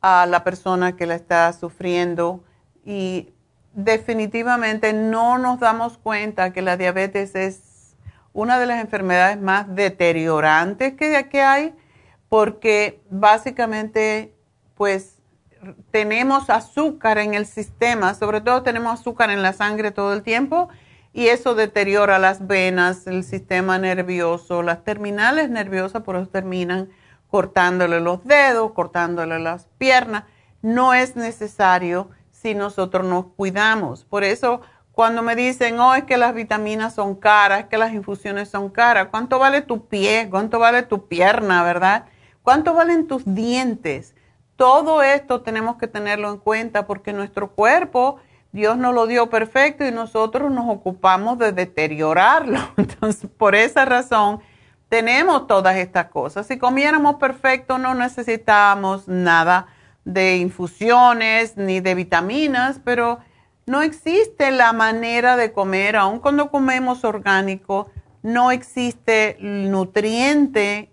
a la persona que la está sufriendo. Y definitivamente no nos damos cuenta que la diabetes es una de las enfermedades más deteriorantes que, que hay porque básicamente pues tenemos azúcar en el sistema, sobre todo tenemos azúcar en la sangre todo el tiempo y eso deteriora las venas, el sistema nervioso, las terminales nerviosas por eso terminan cortándole los dedos, cortándole las piernas. No es necesario si nosotros nos cuidamos. Por eso, cuando me dicen, oh, es que las vitaminas son caras, es que las infusiones son caras, ¿cuánto vale tu pie? ¿Cuánto vale tu pierna, verdad? ¿Cuánto valen tus dientes? Todo esto tenemos que tenerlo en cuenta porque nuestro cuerpo, Dios nos lo dio perfecto y nosotros nos ocupamos de deteriorarlo. Entonces, por esa razón, tenemos todas estas cosas. Si comiéramos perfecto, no necesitamos nada de infusiones ni de vitaminas, pero no existe la manera de comer, aun cuando comemos orgánico, no existe nutriente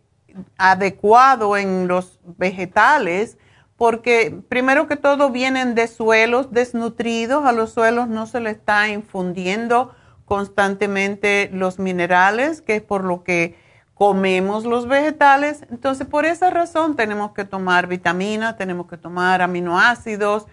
adecuado en los vegetales, porque primero que todo vienen de suelos desnutridos, a los suelos no se le está infundiendo constantemente los minerales, que es por lo que comemos los vegetales, entonces por esa razón tenemos que tomar vitaminas, tenemos que tomar aminoácidos,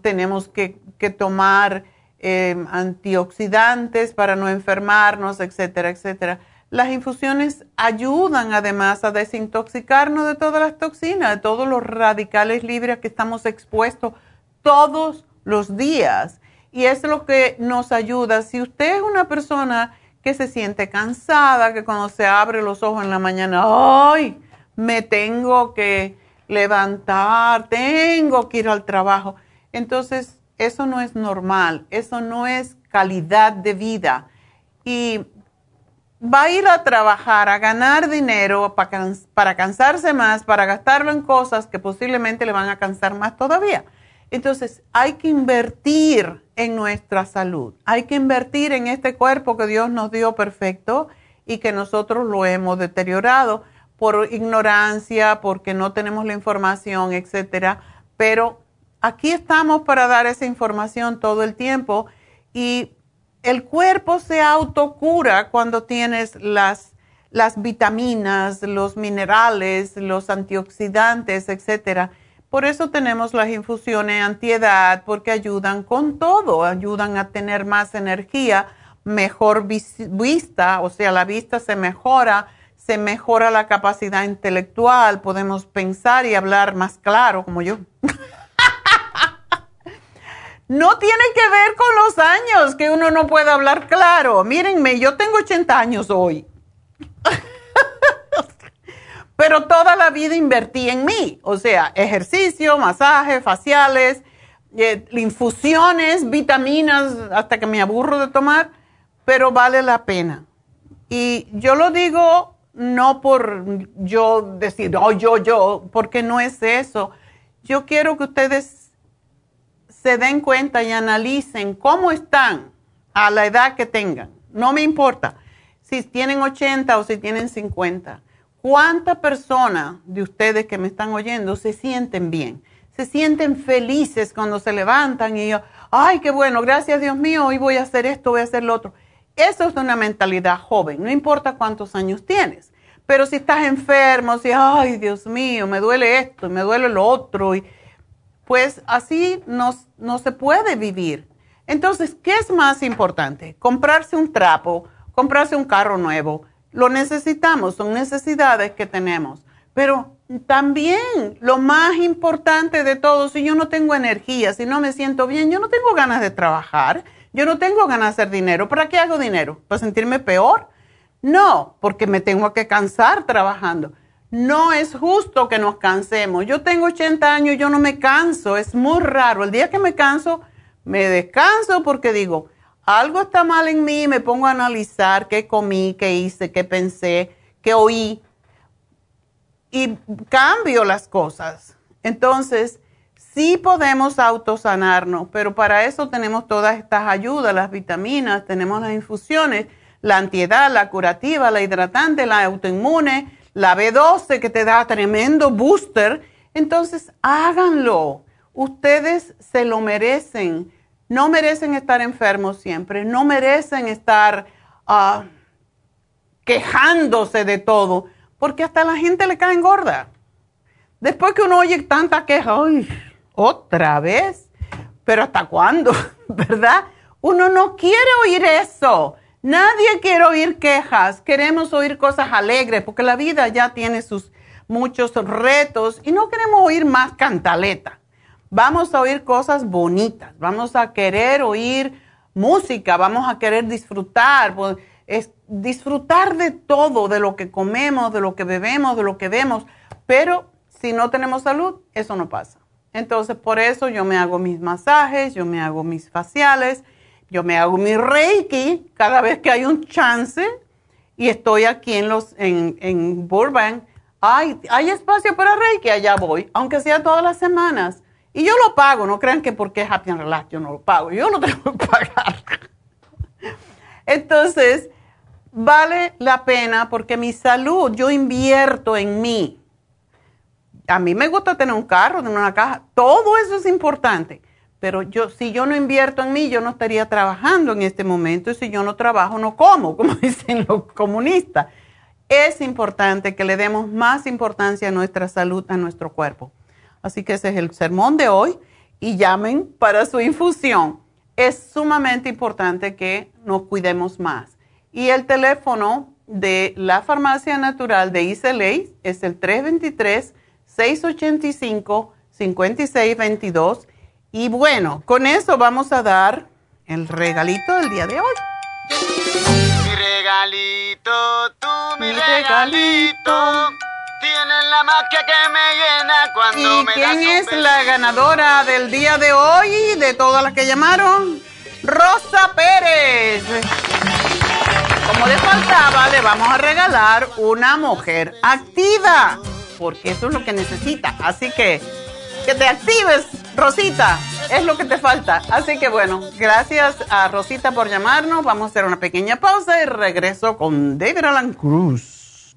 tenemos que, tomar em, antioxidantes para no enfermarnos, etcétera, etcétera. Las infusiones ayudan además a desintoxicarnos de todas las toxinas, de todos los radicales libres que estamos expuestos todos los días. Y es lo que nos ayuda. Si usted es una persona que se siente cansada, que cuando se abre los ojos en la mañana, ¡ay! Me tengo que levantar, tengo que ir al trabajo. Entonces, eso no es normal, eso no es calidad de vida. Y va a ir a trabajar, a ganar dinero para, para cansarse más, para gastarlo en cosas que posiblemente le van a cansar más todavía. Entonces, hay que invertir en nuestra salud, hay que invertir en este cuerpo que Dios nos dio perfecto y que nosotros lo hemos deteriorado por ignorancia, porque no tenemos la información, etcétera. Pero aquí estamos para dar esa información todo el tiempo y el cuerpo se autocura cuando tienes las, las vitaminas, los minerales, los antioxidantes, etcétera por eso tenemos las infusiones antiedad, porque ayudan con todo, ayudan a tener más energía, mejor vista, o sea, la vista se mejora, se mejora la capacidad intelectual, podemos pensar y hablar más claro, como yo. no tiene que ver con los años que uno no puede hablar claro. Mírenme, yo tengo 80 años hoy. Pero toda la vida invertí en mí, o sea, ejercicio, masaje, faciales, eh, infusiones, vitaminas, hasta que me aburro de tomar, pero vale la pena. Y yo lo digo no por yo decir, oh, yo, yo, porque no es eso. Yo quiero que ustedes se den cuenta y analicen cómo están a la edad que tengan. No me importa si tienen 80 o si tienen 50 ¿Cuántas personas de ustedes que me están oyendo se sienten bien? Se sienten felices cuando se levantan y yo, ay, qué bueno, gracias Dios mío, hoy voy a hacer esto, voy a hacer lo otro. Eso es una mentalidad joven, no importa cuántos años tienes. Pero si estás enfermo, si, ay, Dios mío, me duele esto, me duele lo otro, y, pues así no, no se puede vivir. Entonces, ¿qué es más importante? Comprarse un trapo, comprarse un carro nuevo, lo necesitamos, son necesidades que tenemos. Pero también lo más importante de todo, si yo no tengo energía, si no me siento bien, yo no tengo ganas de trabajar, yo no tengo ganas de hacer dinero. ¿Para qué hago dinero? ¿Para sentirme peor? No, porque me tengo que cansar trabajando. No es justo que nos cansemos. Yo tengo 80 años yo no me canso. Es muy raro. El día que me canso, me descanso porque digo, algo está mal en mí, me pongo a analizar qué comí, qué hice, qué pensé, qué oí y cambio las cosas. Entonces, sí podemos autosanarnos, pero para eso tenemos todas estas ayudas, las vitaminas, tenemos las infusiones, la antiedad, la curativa, la hidratante, la autoinmune, la B12 que te da tremendo booster. Entonces, háganlo. Ustedes se lo merecen no merecen estar enfermos siempre, no merecen estar ah, quejándose de todo, porque hasta la gente le cae gorda. Después que uno oye tanta queja. Otra vez. Pero ¿hasta cuándo? ¿Verdad? Uno no quiere oír eso. Nadie quiere oír quejas. Queremos oír cosas alegres porque la vida ya tiene sus muchos retos y no queremos oír más cantaleta vamos a oír cosas bonitas, vamos a querer oír música, vamos a querer disfrutar, pues, es disfrutar de todo, de lo que comemos, de lo que bebemos, de lo que vemos, pero si no tenemos salud, eso no pasa. Entonces, por eso yo me hago mis masajes, yo me hago mis faciales, yo me hago mi reiki cada vez que hay un chance y estoy aquí en, los, en, en Burbank. Hay, hay espacio para reiki, allá voy, aunque sea todas las semanas. Y yo lo pago, no crean que porque es Happy and Relax yo no lo pago, yo no tengo que pagar. Entonces, vale la pena porque mi salud, yo invierto en mí. A mí me gusta tener un carro, tener una caja, todo eso es importante. Pero yo, si yo no invierto en mí, yo no estaría trabajando en este momento. Y si yo no trabajo, no como, como dicen los comunistas. es importante que le demos más importancia a nuestra salud, a nuestro cuerpo. Así que ese es el sermón de hoy y llamen para su infusión. Es sumamente importante que nos cuidemos más. Y el teléfono de la farmacia natural de Iseley es el 323-685-5622. Y bueno, con eso vamos a dar el regalito del día de hoy. Mi regalito, tú mi, regalito. Tienes la magia que me llena cuando ¿Y me quién es la ganadora del día de hoy de todas las que llamaron? Rosa Pérez. Como le faltaba, le vamos a regalar una mujer activa, porque eso es lo que necesita. Así que que te actives, Rosita, es lo que te falta. Así que bueno, gracias a Rosita por llamarnos. Vamos a hacer una pequeña pausa y regreso con David Alan Cruz.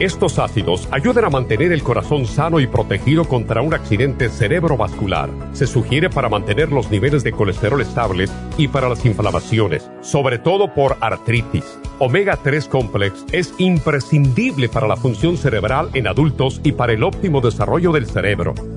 Estos ácidos ayudan a mantener el corazón sano y protegido contra un accidente cerebrovascular. Se sugiere para mantener los niveles de colesterol estables y para las inflamaciones, sobre todo por artritis. Omega 3 Complex es imprescindible para la función cerebral en adultos y para el óptimo desarrollo del cerebro,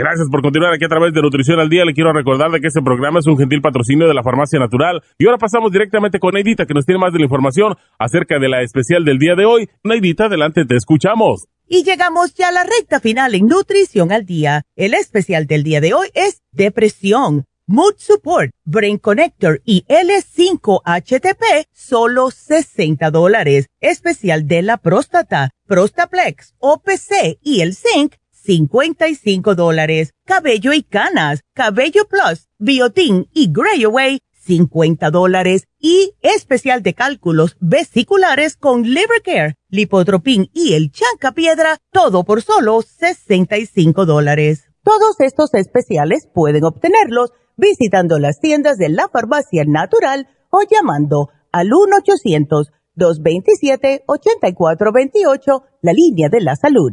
Gracias por continuar aquí a través de Nutrición al Día. Le quiero recordar de que este programa es un gentil patrocinio de la Farmacia Natural. Y ahora pasamos directamente con Neidita, que nos tiene más de la información acerca de la especial del día de hoy. Neidita, adelante, te escuchamos. Y llegamos ya a la recta final en Nutrición al Día. El especial del día de hoy es Depresión, Mood Support, Brain Connector y L5-HTP, solo 60 dólares. Especial de la próstata, Prostaplex, OPC y el Zinc, 55 dólares. Cabello y canas, Cabello Plus, Biotin y Grey Away, 50 dólares. Y especial de cálculos vesiculares con Liver Care, Lipotropin y el Chanca todo por solo 65 dólares. Todos estos especiales pueden obtenerlos visitando las tiendas de la farmacia natural o llamando al 1-800-227-8428, la línea de la salud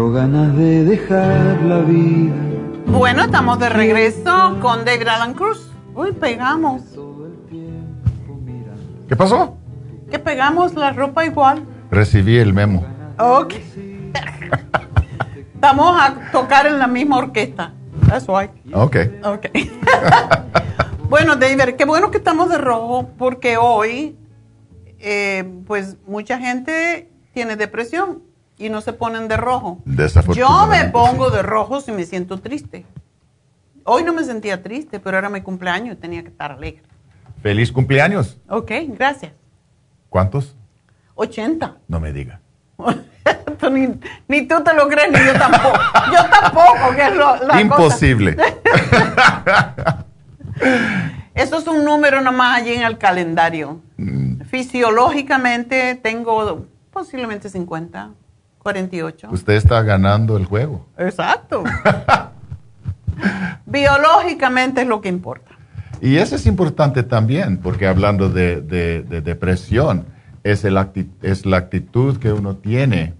Tengo ganas de dejar la vida. Bueno, estamos de regreso con David Alan Cruz. Uy, pegamos. ¿Qué pasó? Que pegamos la ropa igual. Recibí el memo. Ok. Estamos a tocar en la misma orquesta. That's why. Ok. Ok. bueno, David, qué bueno que estamos de rojo porque hoy, eh, pues mucha gente tiene depresión y no se ponen de rojo. Yo me pongo de rojo si me siento triste. Hoy no me sentía triste, pero era mi cumpleaños y tenía que estar alegre. Feliz cumpleaños. Ok, gracias. ¿Cuántos? 80. No me diga. Ni, ni tú te lo crees, ni yo tampoco. Yo tampoco, que es lo, la Imposible. Eso es un número nomás allí en el calendario. Mm. Fisiológicamente tengo posiblemente 50, 48. Usted está ganando el juego. Exacto. Biológicamente es lo que importa. Y eso es importante también, porque hablando de, depresión, es, el es la actitud que uno tiene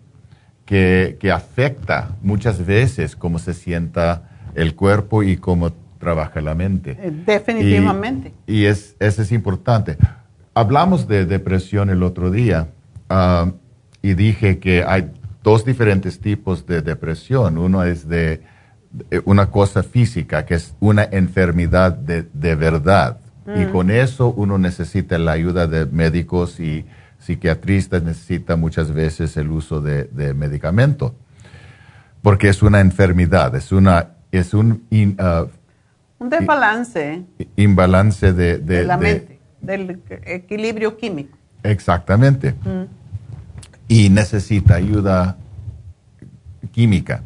que, afecta muchas veces cómo se sienta el cuerpo y cómo trabaja la mente. Eh, definitivamente. Y, es, eso es importante. Hablamos de depresión el otro día ah, y dije que hay dos diferentes tipos de depresión. Uno es de una cosa física, que es una enfermedad de, verdad. Y mm. con eso uno necesita la ayuda de médicos y psiquiatristas, necesita muchas veces el uso de, de medicamento. Porque es una enfermedad, es, una, es un... Uh, un desbalance. Imbalance de, de, la mente, del equilibrio químico. Exactamente. Mm. Y necesita ayuda química.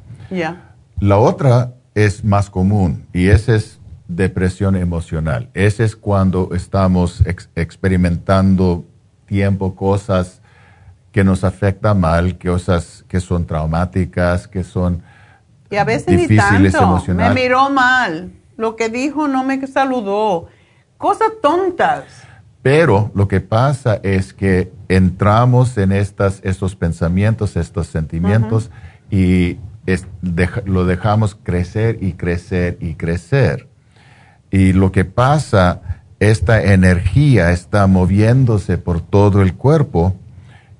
La otra es más común y esa es depresión emocional. Ese es cuando estamos experimentando tiempo, cosas que nos afectan mal, cosas que son traumáticas, que son y a veces difíciles ni Me miró mal, lo que dijo no me saludó, cosas tontas. Pero lo que pasa es que entramos en estas, estos pensamientos, estos sentimientos y lo dejamos crecer y crecer y crecer. Y lo que pasa, esta energía está moviéndose por todo el cuerpo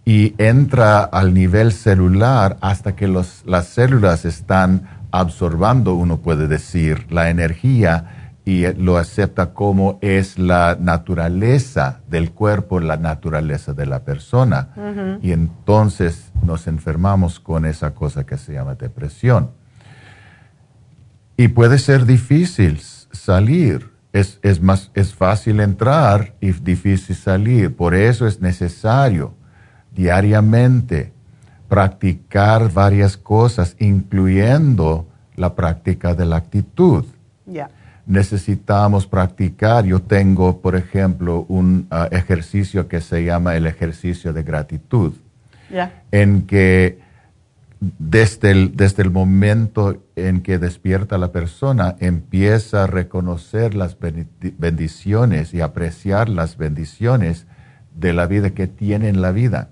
y entra al nivel celular hasta que las células están absorbando, uno puede decir, la energía y lo acepta como es la naturaleza del cuerpo, la naturaleza de la persona. Y entonces nos enfermamos con esa cosa que se llama depresión. Y puede ser difícil salir. Es, es, más, es fácil entrar y difícil salir. Por eso es necesario diariamente practicar varias cosas, incluyendo la práctica de la actitud necesitamos practicar. Yo tengo, por ejemplo, un ah, ejercicio que se llama el ejercicio de gratitud, en que desde el, desde el momento en que despierta la persona, empieza a reconocer las bendiciones y apreciar las bendiciones de la vida que tiene en la vida.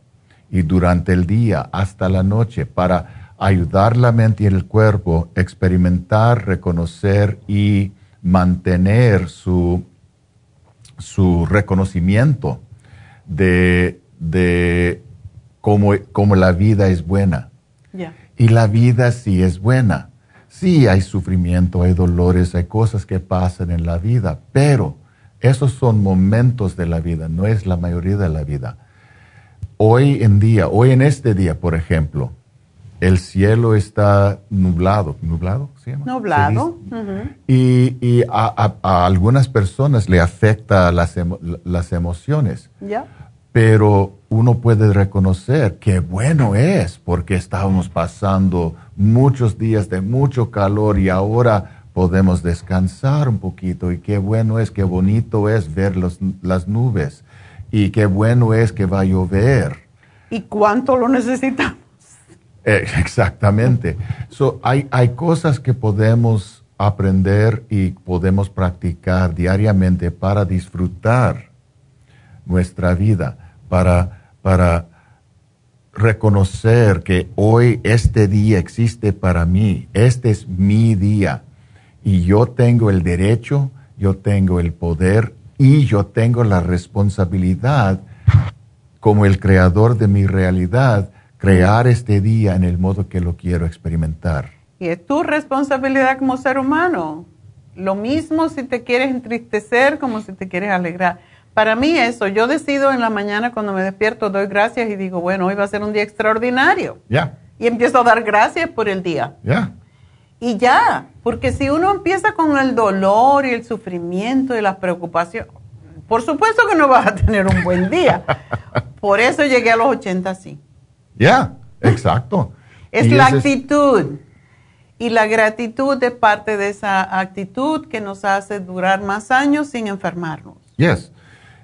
Y durante el día hasta la noche, para ayudar la mente y el cuerpo a experimentar, reconocer y mantener su, su reconocimiento de, de cómo, la vida es buena. Y la vida sí es buena. Sí hay sufrimiento, hay dolores, hay cosas que pasan en la vida, pero esos son momentos de la vida, no es la mayoría de la vida. Hoy en día, hoy en este día, por ejemplo, el cielo está nublado, nublado, ¿sí? Nublado. Y, a, algunas personas le afecta las, las emociones. Ya. Pero uno puede reconocer qué bueno es, porque estábamos pasando muchos días de mucho calor y ahora podemos descansar un poquito. Y qué bueno es, qué bonito es ver las nubes. Y qué bueno es que va a llover. ¿Y cuánto lo necesitamos? Eh, exactamente. So, hay, hay cosas que podemos aprender y podemos practicar diariamente para disfrutar nuestra vida, para, para reconocer que hoy este día existe para mí, este es mi día y yo tengo el derecho, yo tengo el poder y yo tengo la responsabilidad como el creador de mi realidad crear este día en el modo que lo quiero experimentar. Y es tu responsabilidad como ser humano. Lo mismo si te quieres entristecer como si te quieres alegrar. Para mí eso, yo decido en la mañana cuando me despierto, doy gracias y digo, bueno, hoy va a ser un día extraordinario. Ya. Y empiezo a dar gracias por el día. Ya. Y ya, porque si uno empieza con el dolor y el sufrimiento y las preocupaciones, por supuesto que no vas a tener un buen día. por eso llegué a los 80 así. Ya. Exacto. es la actitud. Y la gratitud es parte de esa actitud que nos hace durar más años sin enfermarnos. Yes.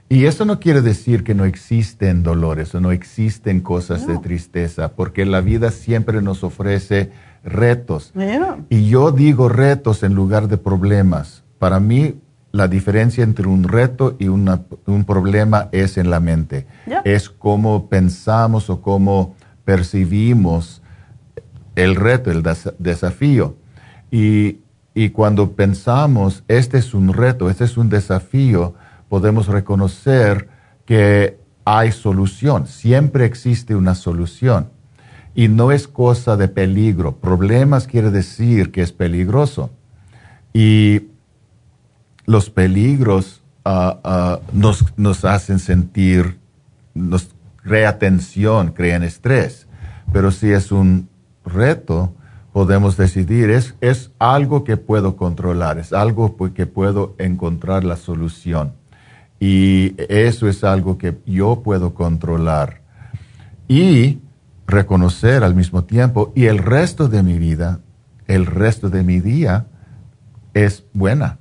Y eso no quiere decir que no existen dolores o no existen cosas de tristeza, porque la vida siempre nos ofrece retos. Y yo digo retos en lugar de problemas. Para mí, la diferencia entre un reto y un problema es en la mente. Es cómo pensamos o cómo percibimos el reto, el desafío. Y, cuando pensamos, este es un reto, este es un desafío, podemos reconocer que hay solución, siempre existe una solución. Y no es cosa de peligro. Problemas quiere decir que es peligroso. Y los peligros ah, ah, nos, nos hacen sentir, nos crea tensión, crean estrés. Pero si es un reto podemos decidir, es, es algo que puedo controlar, es algo que puedo encontrar la solución. Y eso es algo que yo puedo controlar. Y reconocer al mismo tiempo, y el resto de mi vida, el resto de mi día es buena.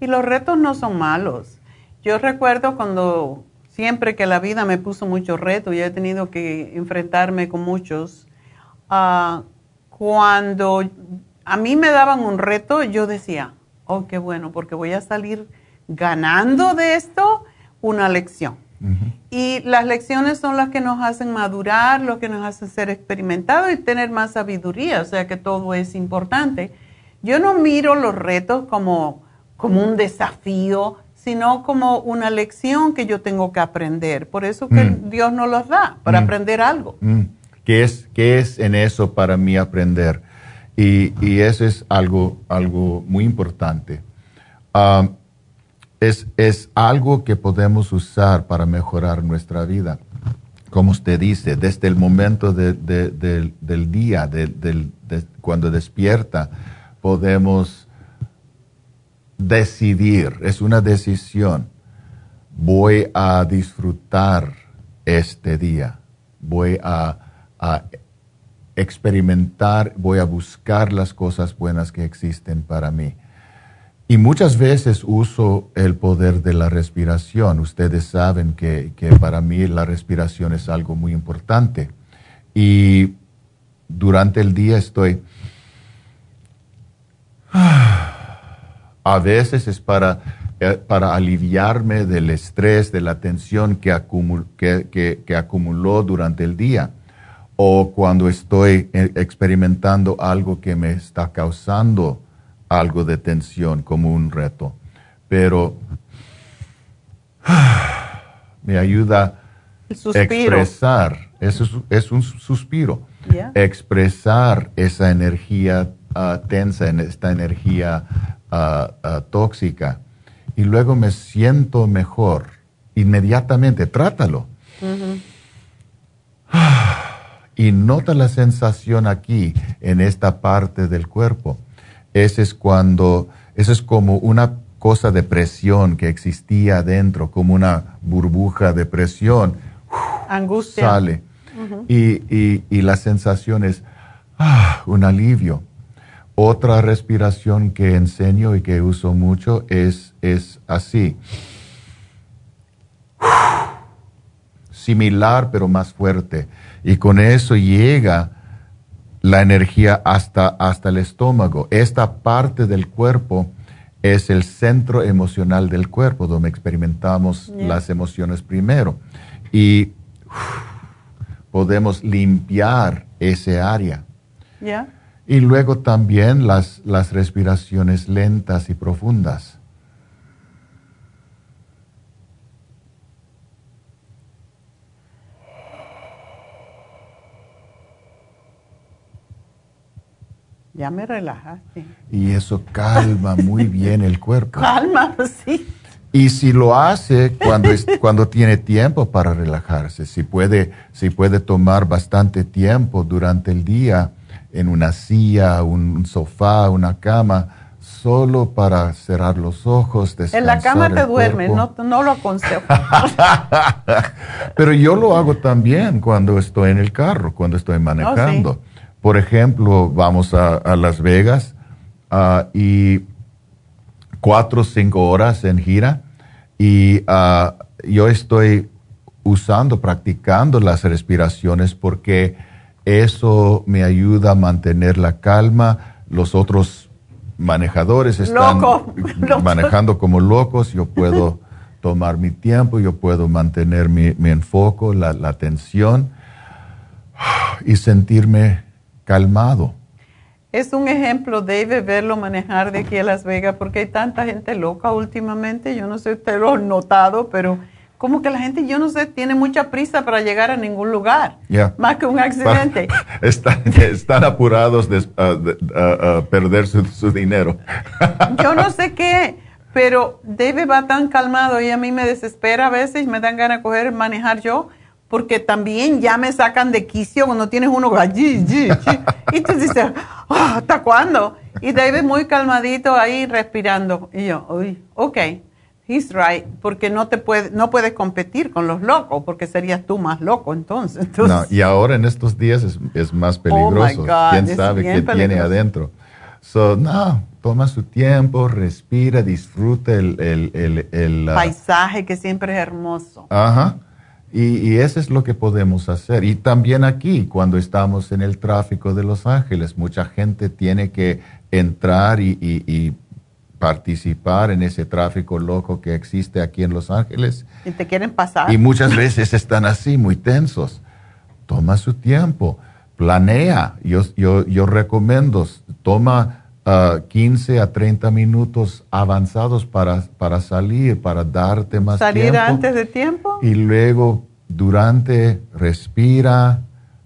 Y los retos no son malos. Yo recuerdo cuando siempre que la vida me puso muchos retos, y he tenido que enfrentarme con muchos, Ah, cuando a mí me daban un reto, yo decía, oh, qué bueno, porque voy a salir ganando de esto una lección. Y las lecciones son las que nos hacen madurar, lo que nos hacen ser experimentados y tener más sabiduría, o sea que todo es importante. Yo no miro los retos como, como un desafío, sino como una lección que yo tengo que aprender. Por eso que mm. Dios nos los da, para mm. aprender algo. Mm. ¿Qué es, es en eso para mí aprender? Y, eso es algo, algo muy importante. Um, es, es, algo que podemos usar para mejorar nuestra vida. Como usted dice, desde el momento del día, cuando despierta, podemos decidir, es una decisión. Voy a disfrutar este día. Voy a experimentar, voy a buscar las cosas buenas que existen para mí. Y muchas veces uso el poder de la respiración. Ustedes saben que, para mí la respiración es algo muy importante. Y durante el día estoy... A veces es para, eh, para aliviarme del estrés, de la tensión que, que acumuló durante el día o cuando estoy eh, experimentando algo que me está causando algo de tensión como un reto. Pero me ayuda a expresar, eso es, un suspiro, expresar esa energía uh, tensa, esta energía uh, uh, tóxica. Y luego me siento mejor. Inmediatamente, trátalo. y nota la sensación aquí, en esta parte del cuerpo. Ese es cuando, eso es como una cosa de presión que existía adentro, como una burbuja de presión. Angustia. Sale. y, y, la sensación es ah, un alivio. Otra respiración que enseño y que uso mucho es, es así. Similar pero más fuerte y con eso llega la energía hasta, hasta el estómago. Esta parte del cuerpo es el centro emocional del cuerpo, donde experimentamos las emociones primero. Y podemos limpiar ese área. Y luego también las, las respiraciones lentas y profundas. Ya me relajaste. Y eso calma muy bien el cuerpo. Calma, sí. Y si lo hace cuando, cuando tiene tiempo para relajarse, si puede, si puede tomar bastante tiempo durante el día en una silla, un sofá, una cama, solo para cerrar los ojos, En la cama te duermes, no, no lo aconsejo. Pero yo lo hago también cuando estoy en el carro, cuando estoy manejando. Oh, Por ejemplo, vamos a, Las Vegas ah, y cuatro o cinco horas en gira y ah, yo estoy usando, practicando las respiraciones porque eso me ayuda a mantener la calma. Los otros manejadores están manejando como locos, yo puedo tomar mi tiempo, yo puedo mantener mi, mi enfoque, la, la atención y sentirme calmado. Es un ejemplo, Dave, verlo manejar de aquí a Las Vegas, porque hay tanta gente loca últimamente. Yo no sé si usted lo ha notado, pero como que la gente, yo no sé, tiene mucha prisa para llegar a ningún lugar, más que un accidente. están, apurados de, perder su, dinero. yo no sé qué, pero Dave va tan calmado y a mí me desespera a veces, me dan ganas de coger, manejar yo porque también ya me sacan de quicio cuando tienes uno allí, y tú dices, ah, ¿hasta cuándo? Y David muy calmadito ahí respirando. Y yo, uy, ok, he's right, porque no te puede, no puedes competir con los locos, porque serías tú más loco entonces. no, y ahora en estos días es, más oh peligroso. ¿Quién sabe qué tiene adentro? So, no, toma su tiempo, respira, disfruta el, el, el, uh, paisaje que siempre es hermoso. Ajá. Y, eso es lo que podemos hacer. Y también aquí, cuando estamos en el tráfico de Los Ángeles, mucha gente tiene que entrar y, participar en ese tráfico loco que existe aquí en Los Ángeles. Y te quieren pasar. Y muchas veces están así, muy tensos. Toma su tiempo, planea. Yo, yo, yo recomiendo, toma 15 a 30 minutos avanzados para, para salir, para darte más tiempo. ¿Salir antes de tiempo? Y luego, durante, respira,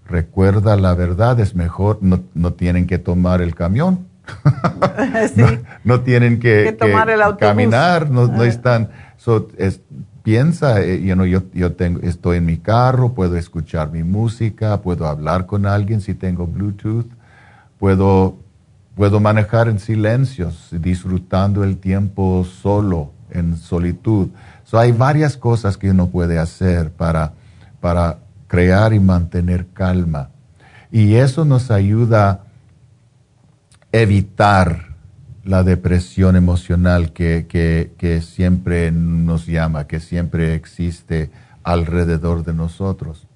recuerda la verdad, es mejor, no, no tienen que tomar el camión. no, tienen que, caminar, no, no están. piensa, eh, yo, yo tengo, estoy en mi carro, puedo escuchar mi música, puedo hablar con alguien si tengo Bluetooth, puedo Puedo manejar en silencio, disfrutando el tiempo solo, en solitud. So, hay varias cosas que uno puede hacer para, para crear y mantener calma. Y eso nos ayuda a evitar la depresión emocional que, que, que siempre nos llama, que siempre existe alrededor de nosotros.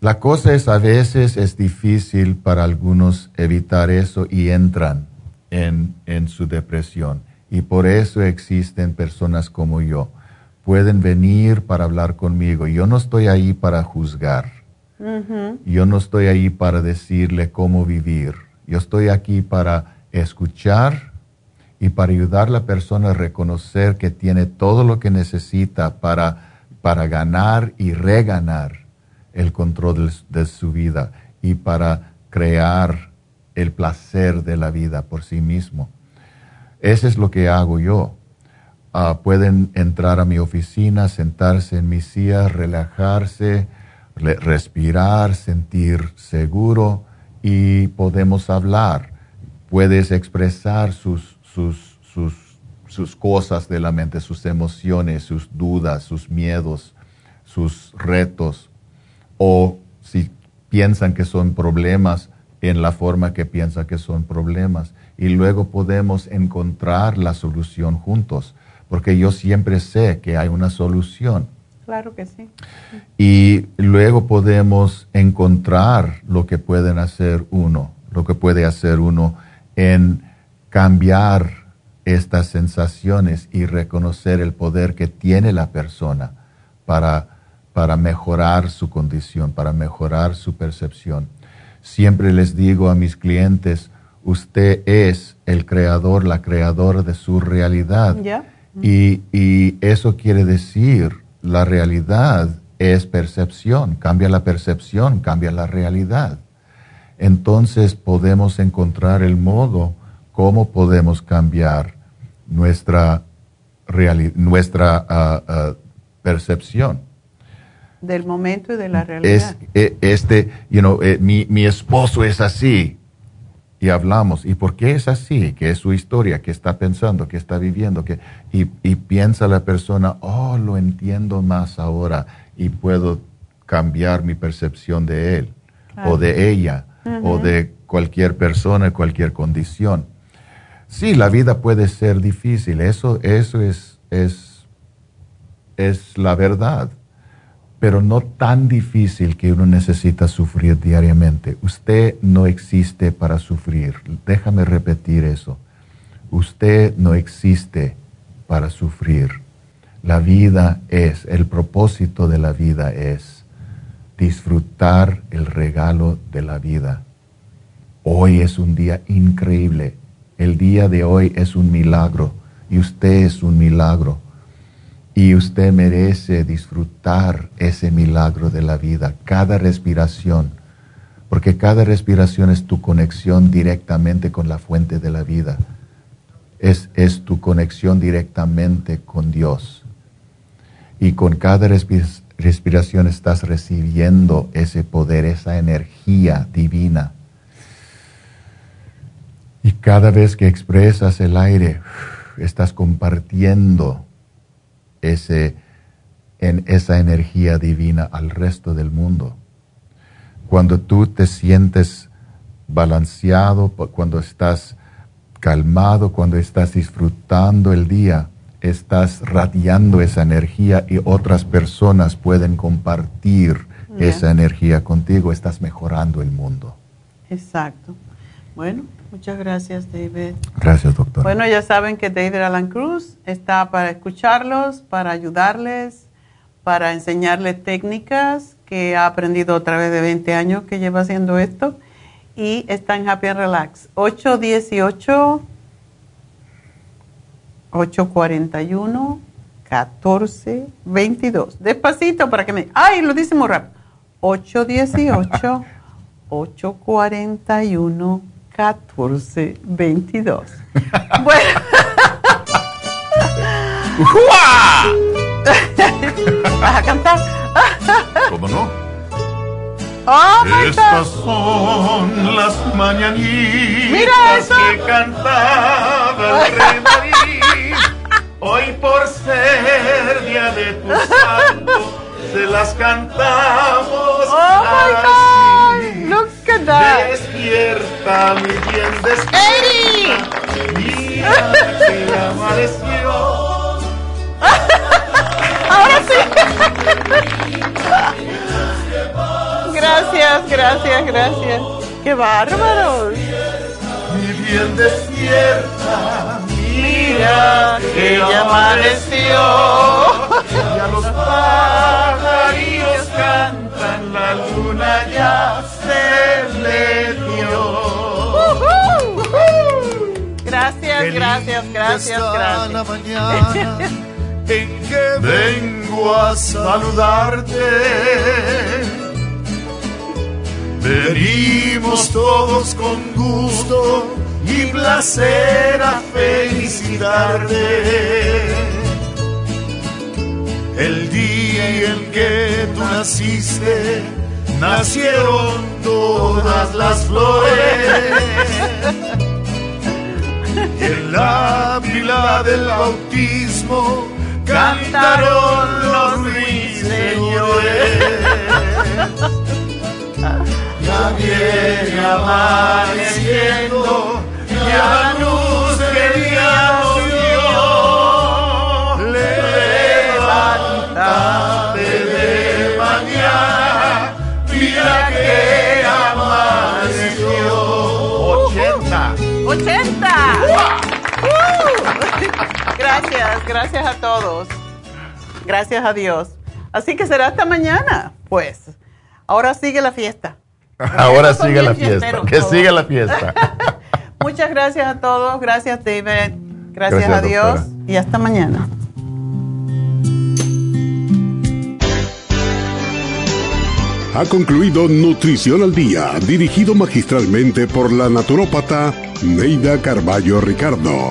La cosa es a veces es difícil para algunos evitar eso y entran en, su depresión. Y por eso existen personas como yo. Pueden venir para hablar conmigo. Yo no estoy ahí para juzgar. Yo no estoy ahí para decirle cómo vivir. Yo estoy aquí para escuchar y para ayudar a la persona a reconocer que tiene todo lo que necesita para, para ganar y reganar el control de, su vida y para crear el placer de la vida por sí mismo. Eso es lo que hago yo. Ah, pueden entrar a mi oficina, sentarse en mi silla, relajarse, respirar, sentir seguro y podemos hablar. Puedes expresar sus, sus, sus, sus cosas de la mente, sus emociones, sus dudas, sus miedos, sus retos o si piensan que son problemas en la forma que piensan que son problemas. Y luego podemos encontrar la solución juntos, porque yo siempre sé que hay una solución. Claro que sí. Y luego podemos encontrar lo que pueden hacer uno, lo que puede hacer uno en cambiar estas sensaciones y reconocer el poder que tiene la persona para para mejorar su condición, para mejorar su percepción. Siempre les digo a mis clientes, usted es el creador, la creadora de su realidad. Y, y, eso quiere decir, la realidad es percepción, cambia la percepción, cambia la realidad. Entonces podemos encontrar el modo cómo podemos cambiar nuestra, nuestra ah, ah, percepción del momento y de la realidad. Es, este, you know, eh, mi, mi, esposo es así. Y hablamos. ¿Y por qué es así? ¿Qué es su historia? ¿Qué está pensando? ¿Qué está viviendo? ¿Qué? Y, y piensa la persona, oh, lo entiendo más ahora y puedo cambiar mi percepción de él o de ella o de cualquier persona, cualquier condición. Sí, la vida puede ser difícil, eso, eso es, es, es la verdad pero no tan difícil que uno necesita sufrir diariamente. Usted no existe para sufrir. Déjame repetir eso. Usted no existe para sufrir. La vida es, el propósito de la vida es disfrutar el regalo de la vida. Hoy es un día increíble. El día de hoy es un milagro y usted es un milagro y usted merece disfrutar ese milagro de la vida, cada respiración, porque cada respiración es tu conexión directamente con la fuente de la vida. Es, es tu conexión directamente con Dios. Y con cada respiración estás recibiendo ese poder, esa energía divina. Y cada vez que expresas el aire, estás compartiendo ese, en esa energía divina al resto del mundo. Cuando tú te sientes balanceado, cuando estás calmado, cuando estás disfrutando el día, estás radiando esa energía y otras personas pueden compartir esa energía contigo, estás mejorando el mundo. Exacto. Bueno, Muchas gracias, David. Gracias, doctor. Bueno, ya saben que David Alan Cruz está para escucharlos, para ayudarles, para enseñarles técnicas que ha aprendido a través de 20 años que lleva haciendo esto. Y está en Happy and Relax. 818 841 1422. Despacito para que me... ¡Ay! Lo dice muy rápido. 818 841 1422. bueno. ¿Vas a cantar? ¿Cómo no? Oh, Estas son las mañanitas Mira eso. que cantaba el rey David. Hoy por ser día de tu santo, se las cantamos Oh my así. God, that. Despierta, mi bien, despierta. Mira que amaneció. Ahora sí. gracias, gracias, gracias. ¡Qué bárbaros! Mi bien, despierta. Mira que ya amaneció. Ya los pajarillos cantan, la luna ya se le dio. Gracias, gracias, gracias, está la gracias. mañana en que vengo a saludarte. Venimos todos con gusto y placer a felicitarte. El día en que tú naciste, nacieron todas las flores. En la pila del bautismo cantaron los ruiseñores. Ya viene amaneciendo, ya la Gracias, gracias a todos. Gracias a Dios. Así que será hasta mañana, pues. Ahora sigue la fiesta. Ahora sigue la fiesta. Que todos. siga la fiesta. Muchas gracias a todos. Gracias, David. Gracias, Gracias, a Dios. doctora. Y hasta mañana. Ha concluido Nutrición al Día, dirigido magistralmente por la naturópata Neida Carballo Ricardo.